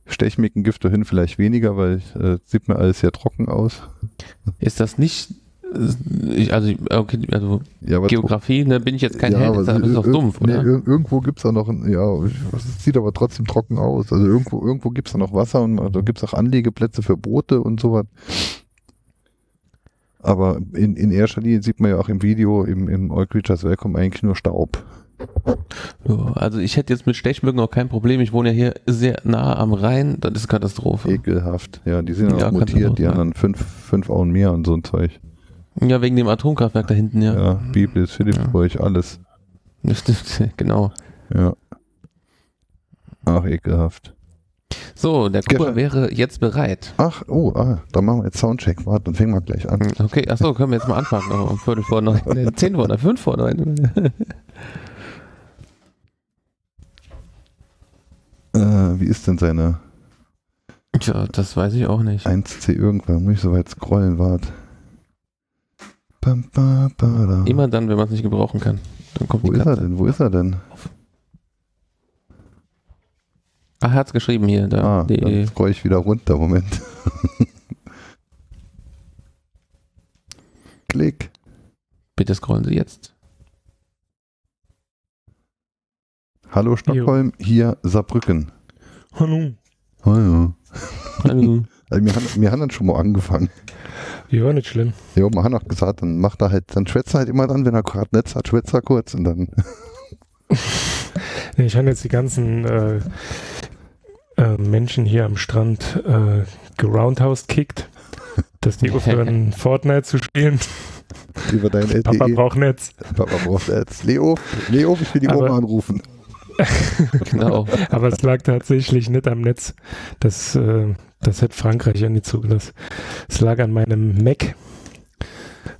Stechmicken Gift hin vielleicht weniger, weil äh, sieht mir alles sehr trocken aus. Ist das nicht, ich, also, okay, also Ja, Geografie, ne, bin ich jetzt kein ja, Held, das ist doch dumpf, nee, oder? ir- irgendwo gibt es auch noch, ein, ja, es sieht aber trotzdem trocken aus. Also irgendwo, irgendwo gibt es da noch Wasser und da gibt es auch Anlegeplätze für Boote und sowas. Aber in, in erster Linie sieht man ja auch im Video, im, im All Creatures Welcome eigentlich nur Staub. Also ich hätte jetzt mit Stechmücken auch kein Problem. Ich wohne ja hier sehr nah am Rhein, das ist Katastrophe. Ekelhaft. Ja, die sind ja, auch mutiert, die anderen fünf, fünf Auen mehr und so ein Zeug. Ja, wegen dem Atomkraftwerk da hinten, ja. Ja, Bibel, Philippsburg, alles. Das stimmt, genau. Ja. Ach, ekelhaft. So, der Kuba wäre jetzt bereit. Ach, oh, ah, da machen wir jetzt Soundcheck. Warte, dann fangen wir gleich an. Okay, achso, können wir jetzt mal anfangen. noch Um Viertel vor neun, nee, zehn vor neun, fünf vor neun. Äh, wie ist denn seine Tja, das weiß ich auch nicht. 1C irgendwann? Muss ich so weit scrollen, warte. Bam, ba, ba, da. Immer dann, wenn man es nicht gebrauchen kann. Dann kommt Wo die ist er denn? Wo ist er denn? Ah, er hat's geschrieben hier. Da, Ah, die, dann scroll ich wieder runter. Moment. Klick. bitte scrollen Sie jetzt. Hallo Stockholm, hier Saarbrücken. Hallo. Hallo. Hallo. Also wir, haben, wir haben dann schon mal angefangen. Ja, nicht schlimm. Ja, man hat auch gesagt, dann macht er halt, dann schwätzt er halt immer dann, wenn er gerade Netz hat, schwätzt er kurz und dann. Nee, Ich habe jetzt die ganzen äh, äh, Menschen hier am Strand äh, geroundhouse kickt, dass die aufhören, Fortnite zu spielen. über dein Papa LTE. braucht Netz. Papa braucht Netz. Leo, Leo, ich will die Aber- Oma anrufen. Genau. Aber es lag tatsächlich nicht am Netz. Das, äh, das hätte Frankreich ja nicht zugelassen. Es lag an meinem Mac.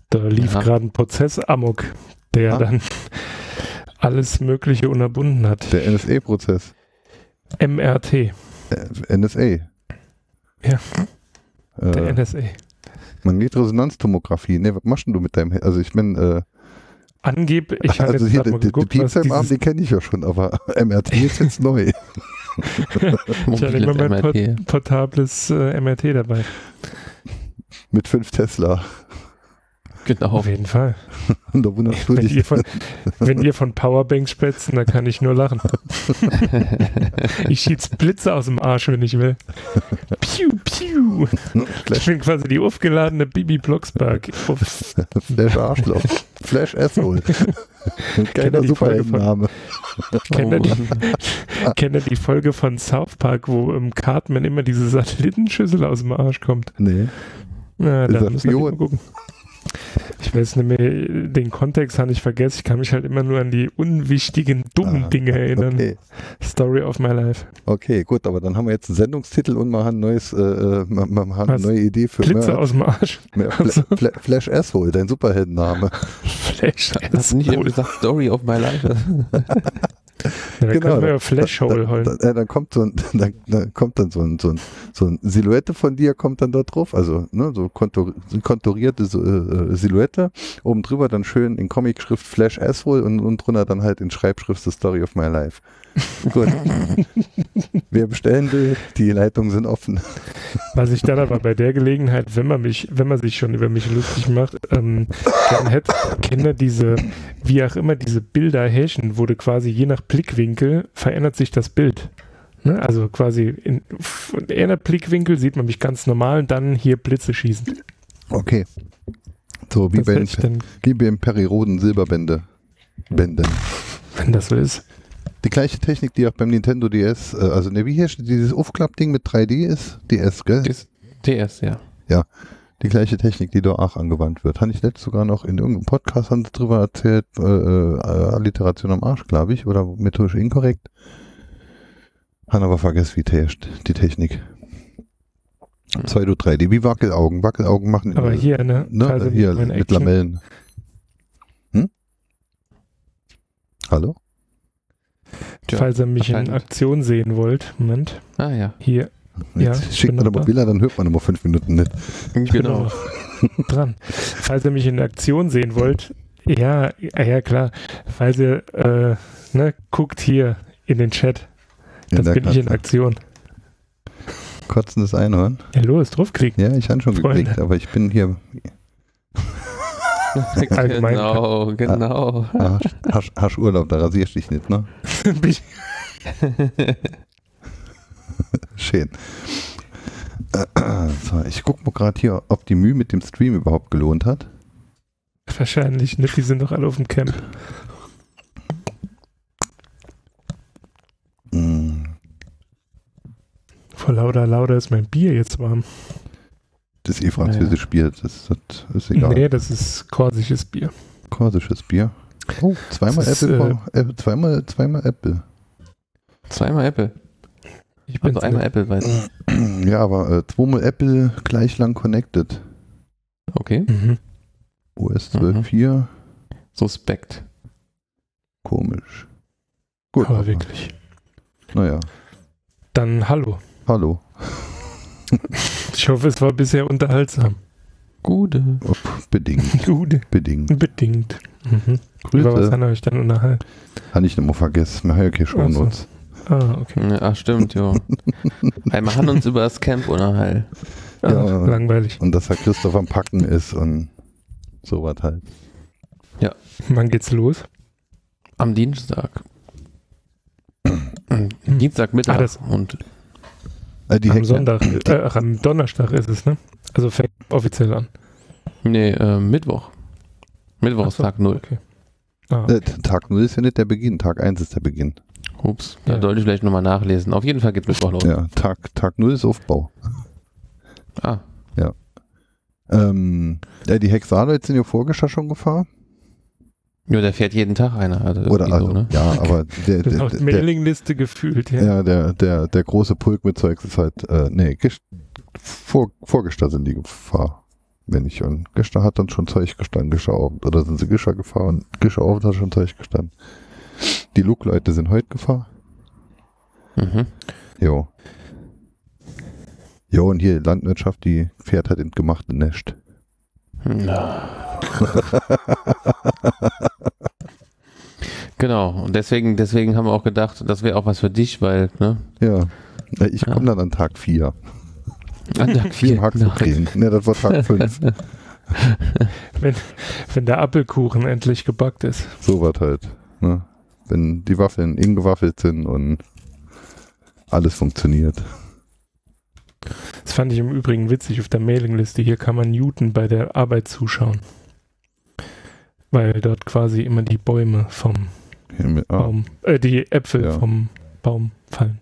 Da lief Ja. gerade ein Prozess amok, der Ah. dann alles Mögliche unterbunden hat. Der NSA-Prozess. MRT, Äh, NSA. Ja. der Äh, NSA. Magnetresonanztomographie. Ne, was machst denn du mit deinem, also ich meine, äh, Angeb, ich habe also jetzt hier, die, mal die, die geguckt, im Arm, dieses, die kenne ich ja schon, aber MRT ist jetzt neu. Ich hatte immer mein MRT. portables äh, MRT dabei. Mit 5 Tesla. Genau. Auf jeden Fall. Und da wunderst du Wenn dich. ihr, von, wenn ihr von Powerbanks spätzen, dann kann ich nur lachen. Ich schieß Blitze aus dem Arsch, wenn ich will. Piu, piu. Ich Flash, bin quasi die aufgeladene Bibi Blocksberg. Flash Arschloch. Flash Asshole. Kennt Geiler ihr die Folge von- Superheldenname. Kennt ihr Oh. die, kennt ihr die Folge von South Park, wo im Cartman immer diese Satellitenschüssel aus dem Arsch kommt? Nee. Na, da müssen wir gucken. Ich weiß nicht mehr, den Kontext habe ich vergessen. Ich kann mich halt immer nur an die unwichtigen, dummen Ah, Dinge erinnern. Okay. Story of my life. okay, gut, aber dann haben wir jetzt einen Sendungstitel und wir haben, ein neues, äh, äh, haben eine Was? neue Idee für Blitze Merch. aus dem Arsch. Mehr Fla Fla Flash Asshole, dein Superheldenname. Flash. Hast du nicht eben gesagt, Story of my life? Ja, da Genau, können wir ja Flashhole holen. Da, da, dann kommt so ein, dann, dann kommt dann so ein, so ein, so ein Silhouette von dir kommt dann dort drauf, also ne, so kontur, konturierte äh, Silhouette, oben drüber dann schön in Comicschrift Flash Asshole und, und drunter dann halt in Schreibschrift The Story of My Life. Gut. Wer bestellen will, die Leitungen sind offen. Was ich dann aber bei der Gelegenheit, wenn man mich, wenn man sich schon über mich lustig macht, ähm, gern hätte, Kinder diese, wie auch immer diese Bilder häschen, wurde quasi je nach Blickwinkel verändert sich das Bild. Ne? Also quasi in, von einer Blickwinkel sieht man mich ganz normal, dann hier Blitze schießen. Okay. So wie Das bei, den, dann, wie beim Periroden Silberbände. Bänden. wenn das so ist. Die gleiche Technik, die auch beim Nintendo DS, äh, also ne, wie hier steht, dieses Aufklappding mit 3D ist, DS, gell? Das- DS, ja. Die gleiche Technik, die da auch angewandt wird. Habe ich letztes sogar noch in irgendeinem Podcast haben sie drüber erzählt, äh, äh, Alliteration am Arsch, glaube ich, oder methodisch inkorrekt. Han aber vergessen, wie täscht die Technik. 2 3D, wie Wackelaugen. Wackelaugen machen Aber hier, ne? ne, also hier mit Action- Lamellen. Hm? Hallo? Tja, falls ihr mich in. Aktion sehen wollt. Moment, Ah ja, hier, Ja, Jetzt schickt man aber. Bilder, dann hört man immer fünf Minuten nicht. genau. dran. Falls ihr mich in Aktion sehen wollt, ja, ja, ja klar. Falls ihr, äh, ne, guckt hier in den Chat. Das der bin ich in. Aktion. Kotzendes Einhorn. Ja, los, draufklicken. Ja, ich habe schon Freunde. geklickt, aber ich bin hier Allgemein. genau, genau. Hast, hast, hast Urlaub, da rasierst dich nicht, ne? Bin ich- Schön. So, ich gucke mal gerade hier, ob die Mühe mit dem Stream überhaupt gelohnt hat. Wahrscheinlich nicht, die sind doch alle auf dem Camp. Hm, Vor lauter, lauter ist mein Bier jetzt warm. Das ist eh französisch Bier, das, das ist egal. Nee, das ist korsisches Bier. Korsisches Bier. Oh, zweimal Das ist, Apple, äh, zweimal, zweimal Apple. Zweimal Apple. Ich bin Also einmal Apple, weiß ich. Ja, aber äh, zweimal Apple gleich lang connected. Okay. Mhm. OS Mhm. 12.4, Suspekt. komisch. Gut, Aber wirklich. naja, Dann hallo. hallo. Ich hoffe, es war bisher unterhaltsam. Gute. Oh, bedingt, Gut, bedingt. bedingt. Mhm. Über was Grüße. haben wir euch dann unterhalten? Habe ich nicht mehr vergessen. Wir haben ja keine Shownotes. Ah, okay. Ja, ach, stimmt, jo. Hey, wir haben uns über das Camp unterhalten. Ah, Ja. Langweilig. Und dass Herr Christoph am Packen ist und sowas halt. Wann geht's los? Am Dienstag. Dienstagmittag. Ah, und die am Sonntag, äh, ach, am Donnerstag ist es, ne? Also fängt offiziell an. nee, äh, Mittwoch. Mittwoch ist so, Tag 0. Okay. Ah, Äh, Tag 0 ist ja nicht der Beginn, Tag 1 ist der Beginn. Ups, da Ja. sollte ich vielleicht nochmal nachlesen. Auf jeden Fall geht Mittwoch los. Ja, Tag, Tag 0 ist Aufbau. Ah, Ähm, ja, die Hexaloids sind ja vorgestern schon gefahren. Ja, der fährt jeden Tag einer. Also Oder also, so, ne? ja, aber der, der, Laut der, der, Mailingliste gefühlt, ja. ja, der, der, der große Pulk mit Zeugs ist halt, äh, nee, vor, vorgestern sind die gefahren. Wenn ich, und gestern hat dann schon Zeug gestanden, gestern Abend. Oder sind sie gestern gefahren? Gestern Abend hat schon Zeug gestanden. Die Luke-Leute sind heute gefahren. Mhm. Jo. Jo, und hier Landwirtschaft, die fährt halt in gemachte Nest. Ja. genau, und deswegen, deswegen haben wir auch gedacht, das wäre auch was für dich, weil, ne? Ja. Ich komme Ja. dann an Tag 4. An Wie Vier- im Hackfabrik. Ne, das war Tag 5. Wenn der Apfelkuchen endlich gebackt ist. so was halt. Ne? Wenn die Waffeln ingewaffelt sind und alles funktioniert. Das fand ich im Übrigen witzig auf der Mailingliste. Hier kann man Newton bei der Arbeit zuschauen. Weil dort quasi immer die Bäume vom mit- ah. Baum, äh, die Äpfel Ja. vom Baum fallen.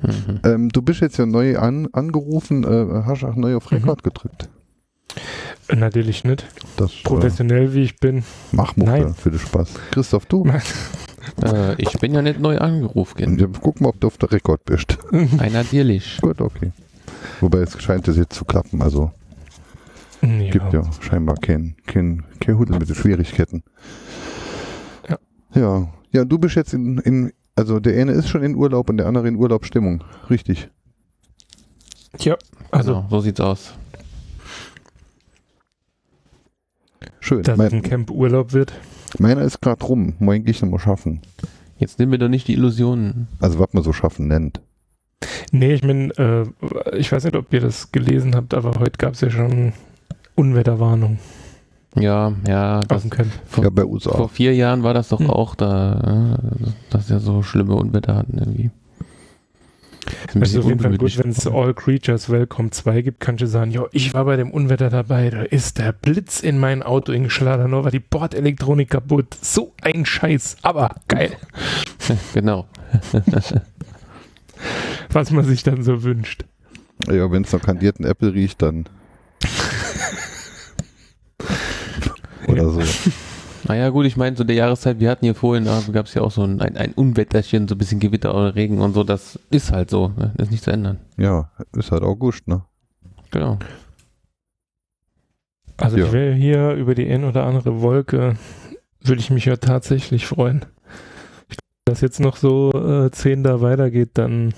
Mhm. ähm, du bist jetzt ja neu an, angerufen, äh, hast auch neu Mhm. auf Rekord gedrückt. Äh, Natürlich nicht. Das äh, Professionell wie ich bin. mach Mucke Nein. für den Spaß. Christoph, du? Äh, ich bin ja nicht neu angerufen. Ja, guck mal, ob du auf der Rekord bist. Ein natürlich. Gut, okay. Wobei es scheint es jetzt zu klappen. Also ja. gibt ja scheinbar kein, kein, kein Hudel mit den Schwierigkeiten. Ja. Ja. Ja, du bist jetzt in, in, also der eine ist schon in Urlaub und der andere in Urlaubsstimmung. Richtig. ja, also genau, so sieht's aus. Schön. dass es ein Mein, Camp Urlaub wird. meiner ist gerade rum. Morgen gehe ich nochmal schaffen. Jetzt nimm mir doch nicht die Illusionen. Also was man so schaffen nennt. Nee, ich meine, äh, ich weiß nicht, ob ihr das gelesen habt, aber heute gab es ja schon Unwetterwarnung Ja, ja, das, vor, ja, bei uns vor auch. vier Jahren war das doch Hm. auch da, äh, dass ja so schlimme Unwetter hatten irgendwie. Es ist auf jeden Fall gut, wenn es. All Creatures Welcome 2 gibt, kannst du sagen, jo, ich war bei dem Unwetter dabei, da ist der Blitz in mein Auto eingeschlagen, nur war die Bordelektronik kaputt. So ein Scheiß, aber geil, Genau. was man sich dann so wünscht. Ja, wenn es noch kandierten Apple riecht, dann. Oder so. Naja, gut, ich meine, so der Jahreszeit, wir hatten hier vorhin, da gab es ja auch so ein, ein, ein Unwetterchen, so ein bisschen Gewitter oder Regen und so, das ist halt so, ne? ist nicht zu ändern. Ja, ist halt August, ne? Genau. Also Ja. ich wäre hier über die ein oder andere Wolke, würde ich mich ja tatsächlich freuen. Das jetzt noch so äh, 10 da weitergeht, dann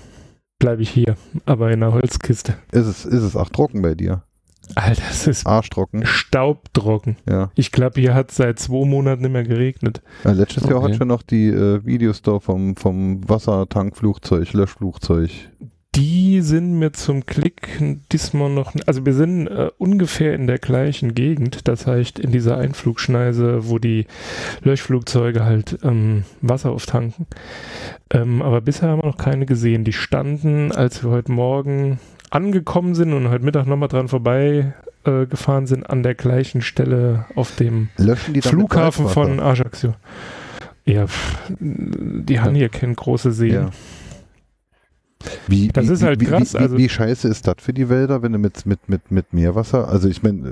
bleibe ich hier, aber in einer Holzkiste. Ist es, ist es auch trocken bei dir? Alter, es ist Arschtrocken. staubtrocken. Ja. Ich glaube, hier hat seit zwei Monaten nicht mehr geregnet. ja letztes Jahr Okay. hat schon noch die äh, Videos da vom, vom Wassertankflugzeug, Löschflugzeug. Die sind mir zum Klick diesmal noch, also wir sind äh, ungefähr in der gleichen Gegend, das heißt in dieser Einflugschneise, wo die Löschflugzeuge halt ähm, Wasser auftanken. Ähm, aber bisher haben wir noch keine gesehen. Die standen, als wir heute Morgen angekommen sind und heute Mittag nochmal dran vorbei äh, gefahren sind, an der gleichen Stelle auf dem Flughafen von Ajaccio. Ja, die haben hier keine große Seen. Ja. Wie, Das wie, ist halt wie, krass, Wie, also- wie, scheiße ist das für die Wälder, wenn du mit, mit, mit, mit Meerwasser, also ich meine,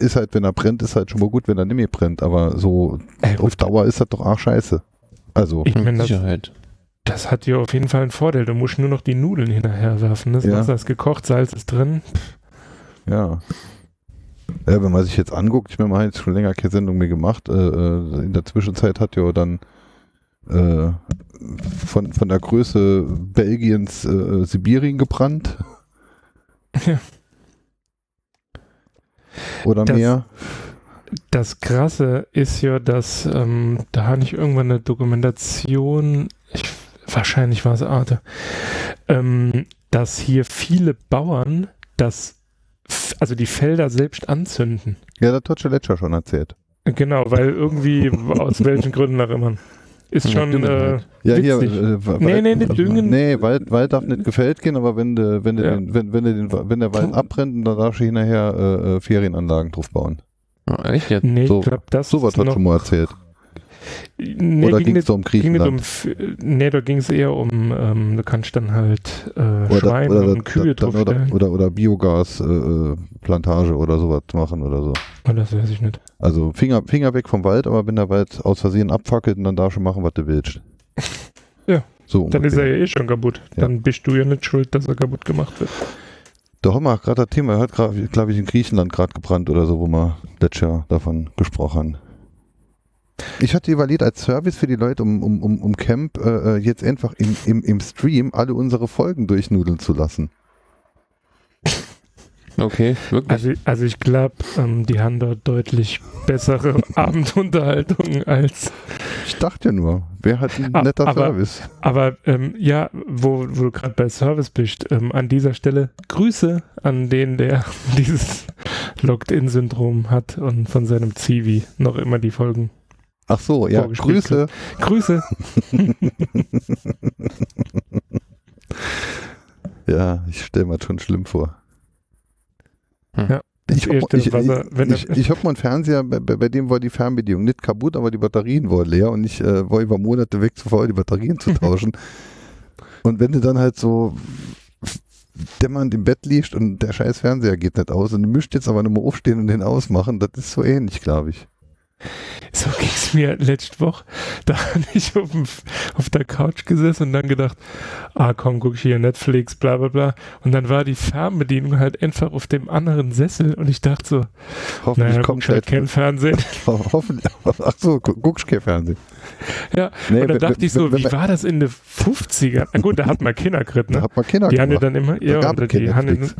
ist halt, wenn er brennt, ist halt schon mal gut, wenn er nicht mehr brennt, aber so Ey, auf Dauer ist das doch auch scheiße. Also, Ich meine, das, Sicherheit. das hat ja auf jeden Fall einen Vorteil. Du musst nur noch die Nudeln hinterher werfen. Das Ja. Wasser ist gekocht, Salz ist drin. ja. Ja, wenn man sich jetzt anguckt, ich meine, man hat jetzt schon länger keine Sendung mehr gemacht. Äh, äh, in der Zwischenzeit hat ja dann äh, von, von der Größe Belgiens äh, Sibirien gebrannt. Ja. Oder Das- mehr. Das Krasse ist ja, dass ähm, da habe ich irgendwann eine Dokumentation, ich, wahrscheinlich war es Arte, ähm, dass hier viele Bauern das, also die Felder selbst anzünden. Ja, das hat letzter schon erzählt. Genau, weil irgendwie, aus welchen Gründen auch immer. Ist Ja, schon, düngen äh, halt. Ja, hier, äh, Nee, Wald- nee, nicht düngen. Nee, Wald, Wald darf nicht gefällt gehen, aber wenn, de, wenn, de Ja. den, wenn, wenn, de den, wenn der Wald abbrennt, dann darfst du hinterher äh, äh, Ferienanlagen drauf bauen. Ja, echt jetzt? nee, So- ich glaube, das So was hat schon mal erzählt. Nee, Oder ging ging es um Ging um, Griechenland? F- nee, da ging es eher um, ähm, du kannst dann halt äh, Oder, Schweine oder, und Kühe dann, oder, oder, oder Biogasplantage äh, Plantage oder sowas machen oder so. Oh, das weiß ich nicht. Also Finger, Finger weg vom Wald, aber wenn der Wald aus Versehen abfackelt, dann darfst du machen, was du willst. Ja. So Dann ist er ja eh schon kaputt. Ja. Dann bist du ja nicht schuld, dass er kaputt gemacht wird. Da haben wir gerade das Thema, er hat gerade, glaube ich, in Griechenland gerade gebrannt oder so, wo wir letztes Jahr davon gesprochen haben. Ich hatte überlegt, als Service für die Leute um, um, um, um Camp äh, äh, jetzt einfach im, im, im Stream alle unsere Folgen durchnudeln zu lassen. Okay, wirklich. Also, also ich glaube, ähm, die haben dort deutlich bessere Abendunterhaltung als. Ich dachte ja nur, wer hat ein Ah, netter aber- Service? Aber ähm, ja, wo, wo du gerade bei Service bist, ähm, an dieser Stelle Grüße an den, der dieses Locked-In-Syndrom hat und von seinem Zivi noch immer die Folgen. Ach so, ja, Grüße. Grüße. Ja, ich stelle mir das schon schlimm vor. Hm. Ich erste, ich, ich, er- ich hab mal einen Fernseher, bei, bei dem war die Fernbedienung nicht kaputt, aber die Batterien waren leer und ich äh, war über Monate weg zu faul, die Batterien zu tauschen. und wenn du dann halt so dämmernd im Bett liegst und der scheiß Fernseher geht nicht aus und du müsst jetzt aber nochmal aufstehen und den ausmachen, das ist so ähnlich, glaube ich. So ging es mir letzte Woche. Da habe ich auf, dem, auf der Couch gesessen und dann gedacht, ah komm, guck ich hier Netflix, bla bla bla. Und dann war die Fernbedienung halt einfach auf dem anderen Sessel und ich dachte so, Hoffentlich naja, kommt halt kein Fernsehen. Ho hoffentlich, ach so, gu- guckst kein Fernsehen. Ja, Nee, und dann dachte ich so, wie war das in den 50ern? Ah, gut, da hat man Kinder gekriegt, Da ne? hat man Kinder Die haben ja dann immer, ja, gab oder die haben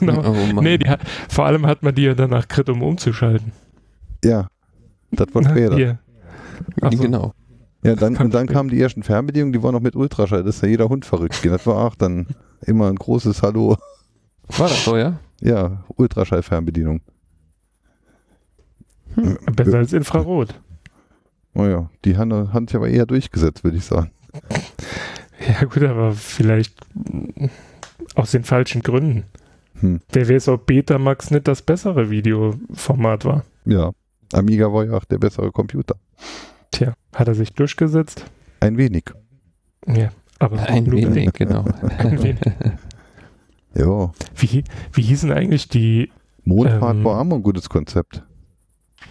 genau. Oh Mann. Nee, die, vor allem hat man die ja danach gekriegt, um umzuschalten. Ja, das war später. Ach so. Genau. Ja, dann, und dann kamen die ersten Fernbedienungen, die waren noch mit Ultraschall, das ist ja jeder Hund verrückt. Das war auch dann immer ein großes Hallo. War das so, ja? Ja, Ultraschall-Fernbedienung. Besser als Infrarot. Oh ja, die haben, haben sich aber eher durchgesetzt, würde ich sagen. Ja gut, aber vielleicht aus den falschen Gründen. Hm. Wer weiß, ob Betamax nicht das bessere Videoformat war. Ja, Amiga war ja auch der bessere Computer. Tja, hat er sich durchgesetzt? Ein wenig. Ja, aber Ein wenig, genau. Ein wenig. Ja, Wie, wie hießen eigentlich die, Mondfahrt Ähm. war auch mal ein gutes Konzept.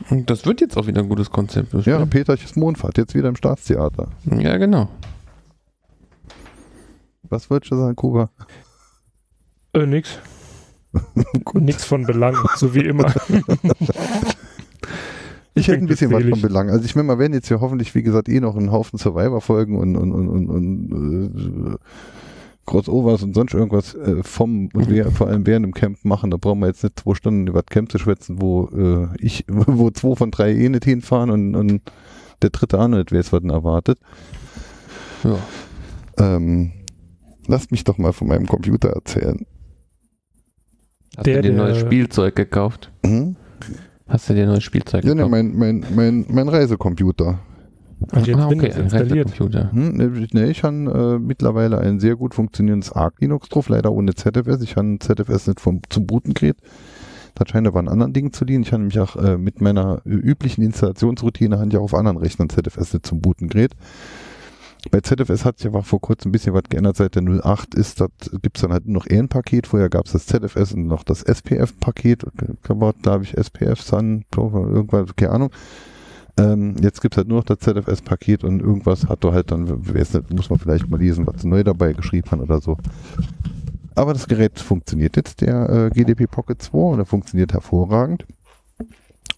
Und das wird jetzt auch wieder ein gutes Konzept. Ja, stimmt. Peterches Mondfahrt, jetzt wieder im Staatstheater. ja genau. Was würdest du sagen, Kuba? äh, nix, nix von Belang, so wie immer. Ich hätte ein bisschen was von. Belang. Also ich meine, wir werden jetzt ja hoffentlich, wie gesagt, eh noch einen Haufen Survivor-Folgen und, und, und, und, und äh, Crossovers und sonst irgendwas äh, vom und wer, vor allem während dem Camp machen. Da brauchen wir jetzt nicht zwei Stunden über das Camp zu schwätzen, wo äh, ich, wo zwei von drei eh nicht hinfahren und, und der dritte auch nicht weiß, was denn erwartet. Ja. Ähm, lasst mich doch mal von meinem Computer erzählen. Hast Der, du dir neues Spielzeug gekauft? Mhm. Hast du dir neues Spielzeug Ja, ne, gekauft? mein, mein, mein, mein Reisecomputer. Und jetzt ah, okay, Windows ein installiert. Computer. Hm, ne, ich habe äh, mittlerweile ein sehr gut funktionierendes Arc Linux drauf, leider ohne ZFS. Ich habe ZFS nicht vom, zum Booten gekriegt. Das scheint aber an anderen Dingen zu liegen. Ich habe nämlich auch äh, mit meiner äh, üblichen Installationsroutine habe ich auch auf anderen Rechnern ZFS nicht zum Booten gerät. Bei ZFS hat sich aber vor kurzem ein bisschen was geändert. Seit der 08 ist, das gibt es dann halt noch ein Paket. Vorher gab es das ZFS und noch das SPF-Paket. Da glaube ich, SPF, Sun, irgendwas, keine Ahnung. Ähm, jetzt gibt es halt nur noch das ZFS-Paket und irgendwas hat da halt dann, weiß nicht, muss man vielleicht mal lesen, was neu dabei geschrieben haben oder so. Aber das Gerät funktioniert jetzt, der äh, GDP Pocket 2, und er funktioniert hervorragend.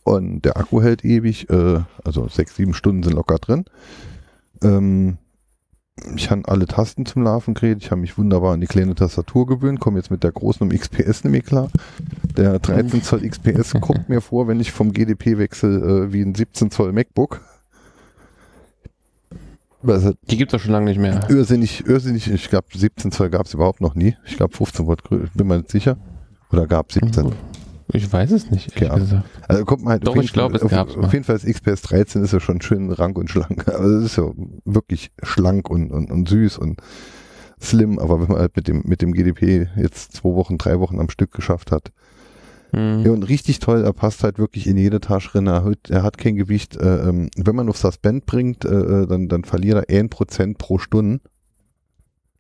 Und der Akku hält ewig, äh, also sechs, sieben Stunden sind locker drin. Ähm, ich habe alle Tasten zum Laufen gekriegt, ich habe mich wunderbar an die kleine Tastatur gewöhnt, komme jetzt mit der großen um XPS nämlich klar. Der 13 Zoll XPS kommt mir vor, wenn ich vom GDP wechsle, äh, wie ein 17 Zoll MacBook. Es halt Die gibt's doch schon lange nicht mehr. irrsinnig, irrsinnig, ich glaube 17 Zoll gab es überhaupt noch nie. Ich glaube 15 Volt, bin mir nicht sicher. Oder gab 17. Ich weiß es nicht, Ja. Also kommt man halt Doch, auf ich glaub, Fall- es auf, gab's mal. auf jeden Fall ist XPS 13 ist ja schon schön rank und schlank. Also es ist ja wirklich schlank und, und, und süß und slim, aber wenn man halt mit dem, mit dem GDP jetzt zwei Wochen, drei Wochen am Stück geschafft hat. Mhm. Ja, und richtig toll, er passt halt wirklich in jede Tasche rein. Er, hat- er hat kein Gewicht. Äh, ähm, wenn man auf Suspend bringt, äh, äh, dann, dann verliert er 1% pro Stunde.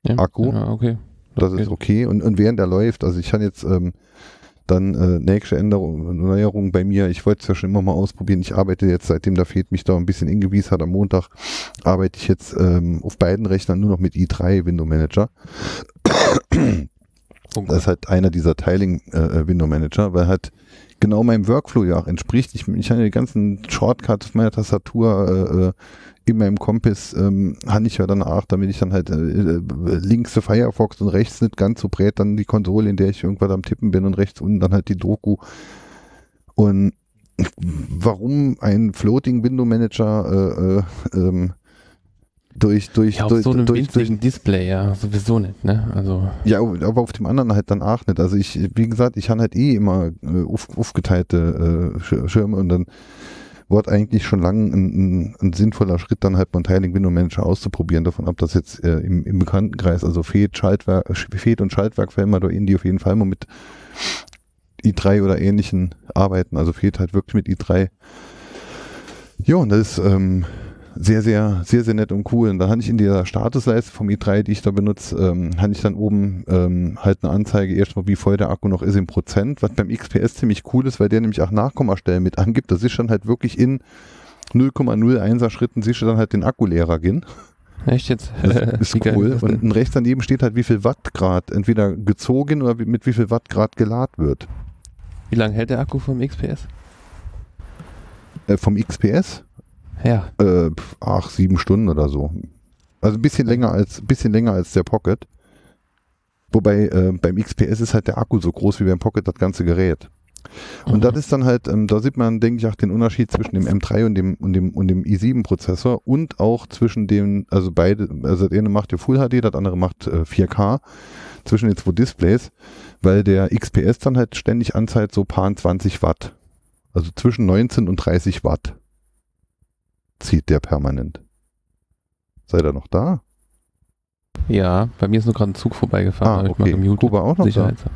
Ja, Akku. Ja, okay. Das ist okay. Und, und während er läuft, also ich kann jetzt ähm, dann äh, nächste Änderung, Neuerung bei mir, ich wollte es ja schon immer mal ausprobieren. Ich arbeite jetzt, seitdem der Fed mich da ein bisschen ingewiesen hat am Montag, arbeite ich jetzt ähm, auf beiden Rechnern nur noch mit i3 Window Manager. Das ist halt einer dieser Tiling äh, Window Manager, weil halt genau meinem Workflow ja auch entspricht. Ich, ich habe die ganzen Shortcuts auf meiner Tastatur äh, in meinem Kompass ähm, habe ich ja dann auch, damit ich dann halt äh, äh, links zu Firefox und rechts nicht ganz so brät dann die Konsole, in der ich irgendwas am Tippen bin und rechts unten dann halt die Doku. Und warum ein Floating Window Manager äh, äh, ähm, durch durch Ja, auf durch, so einem durch, winzigen Display, ja, sowieso nicht, ne? Also, ja, aber auf dem anderen halt dann auch nicht. Also ich, wie gesagt, ich habe halt eh immer äh, auf, aufgeteilte äh, Sch- Schirme und dann wird eigentlich schon lange ein, ein, ein sinnvoller Schritt, dann halt mal einen Tiling Window Manager auszuprobieren, davon ab, dass jetzt äh, im, im Bekanntenkreis, also Fed, Schaltwerk, Fed und Schaltwerk für immer da in die auf jeden Fall mal mit i3 oder ähnlichen arbeiten. Also Fed halt wirklich mit i3. Ja, und das ist ähm, sehr, sehr, sehr, sehr nett und cool. Und dann hatte ich in dieser Statusleiste vom i3, die ich da benutze, ähm, hatte ich dann oben ähm, halt eine Anzeige erstmal, wie voll der Akku noch ist im Prozent, was beim XPS ziemlich cool ist, weil der nämlich auch Nachkommastellen mit angibt. Das ist dann halt wirklich in 0,01er Schritten siehst du dann halt den Akkulehrer gehen. echt jetzt? Das ist cool. ist Und, rechts daneben steht halt, wie viel Wattgrad entweder gezogen oder mit wie viel Wattgrad geladen wird. Wie lange hält der Akku vom XPS? Äh, vom XPS? Ja. Äh, ach, sieben Stunden oder so. Also ein bisschen länger als, bisschen länger als der Pocket. Wobei äh, beim XPS ist halt der Akku so groß wie beim Pocket das ganze Gerät. Und Mhm. das ist dann halt, ähm, da sieht man, denke ich, auch den Unterschied zwischen dem M3 und dem, und dem, und dem i7-Prozessor und auch zwischen dem, also beide, also das eine macht ja Full HD, das andere macht äh, 4K, zwischen den zwei Displays, weil der XPS dann halt ständig anzeigt so paar 20 Watt. Also zwischen 19 und 30 Watt zieht der permanent. Seid ihr noch da? Ja, bei mir ist nur gerade ein Zug vorbeigefahren. Ah, hab ich okay. mal gemutet. Kuba auch noch da? Sicherheitshalber.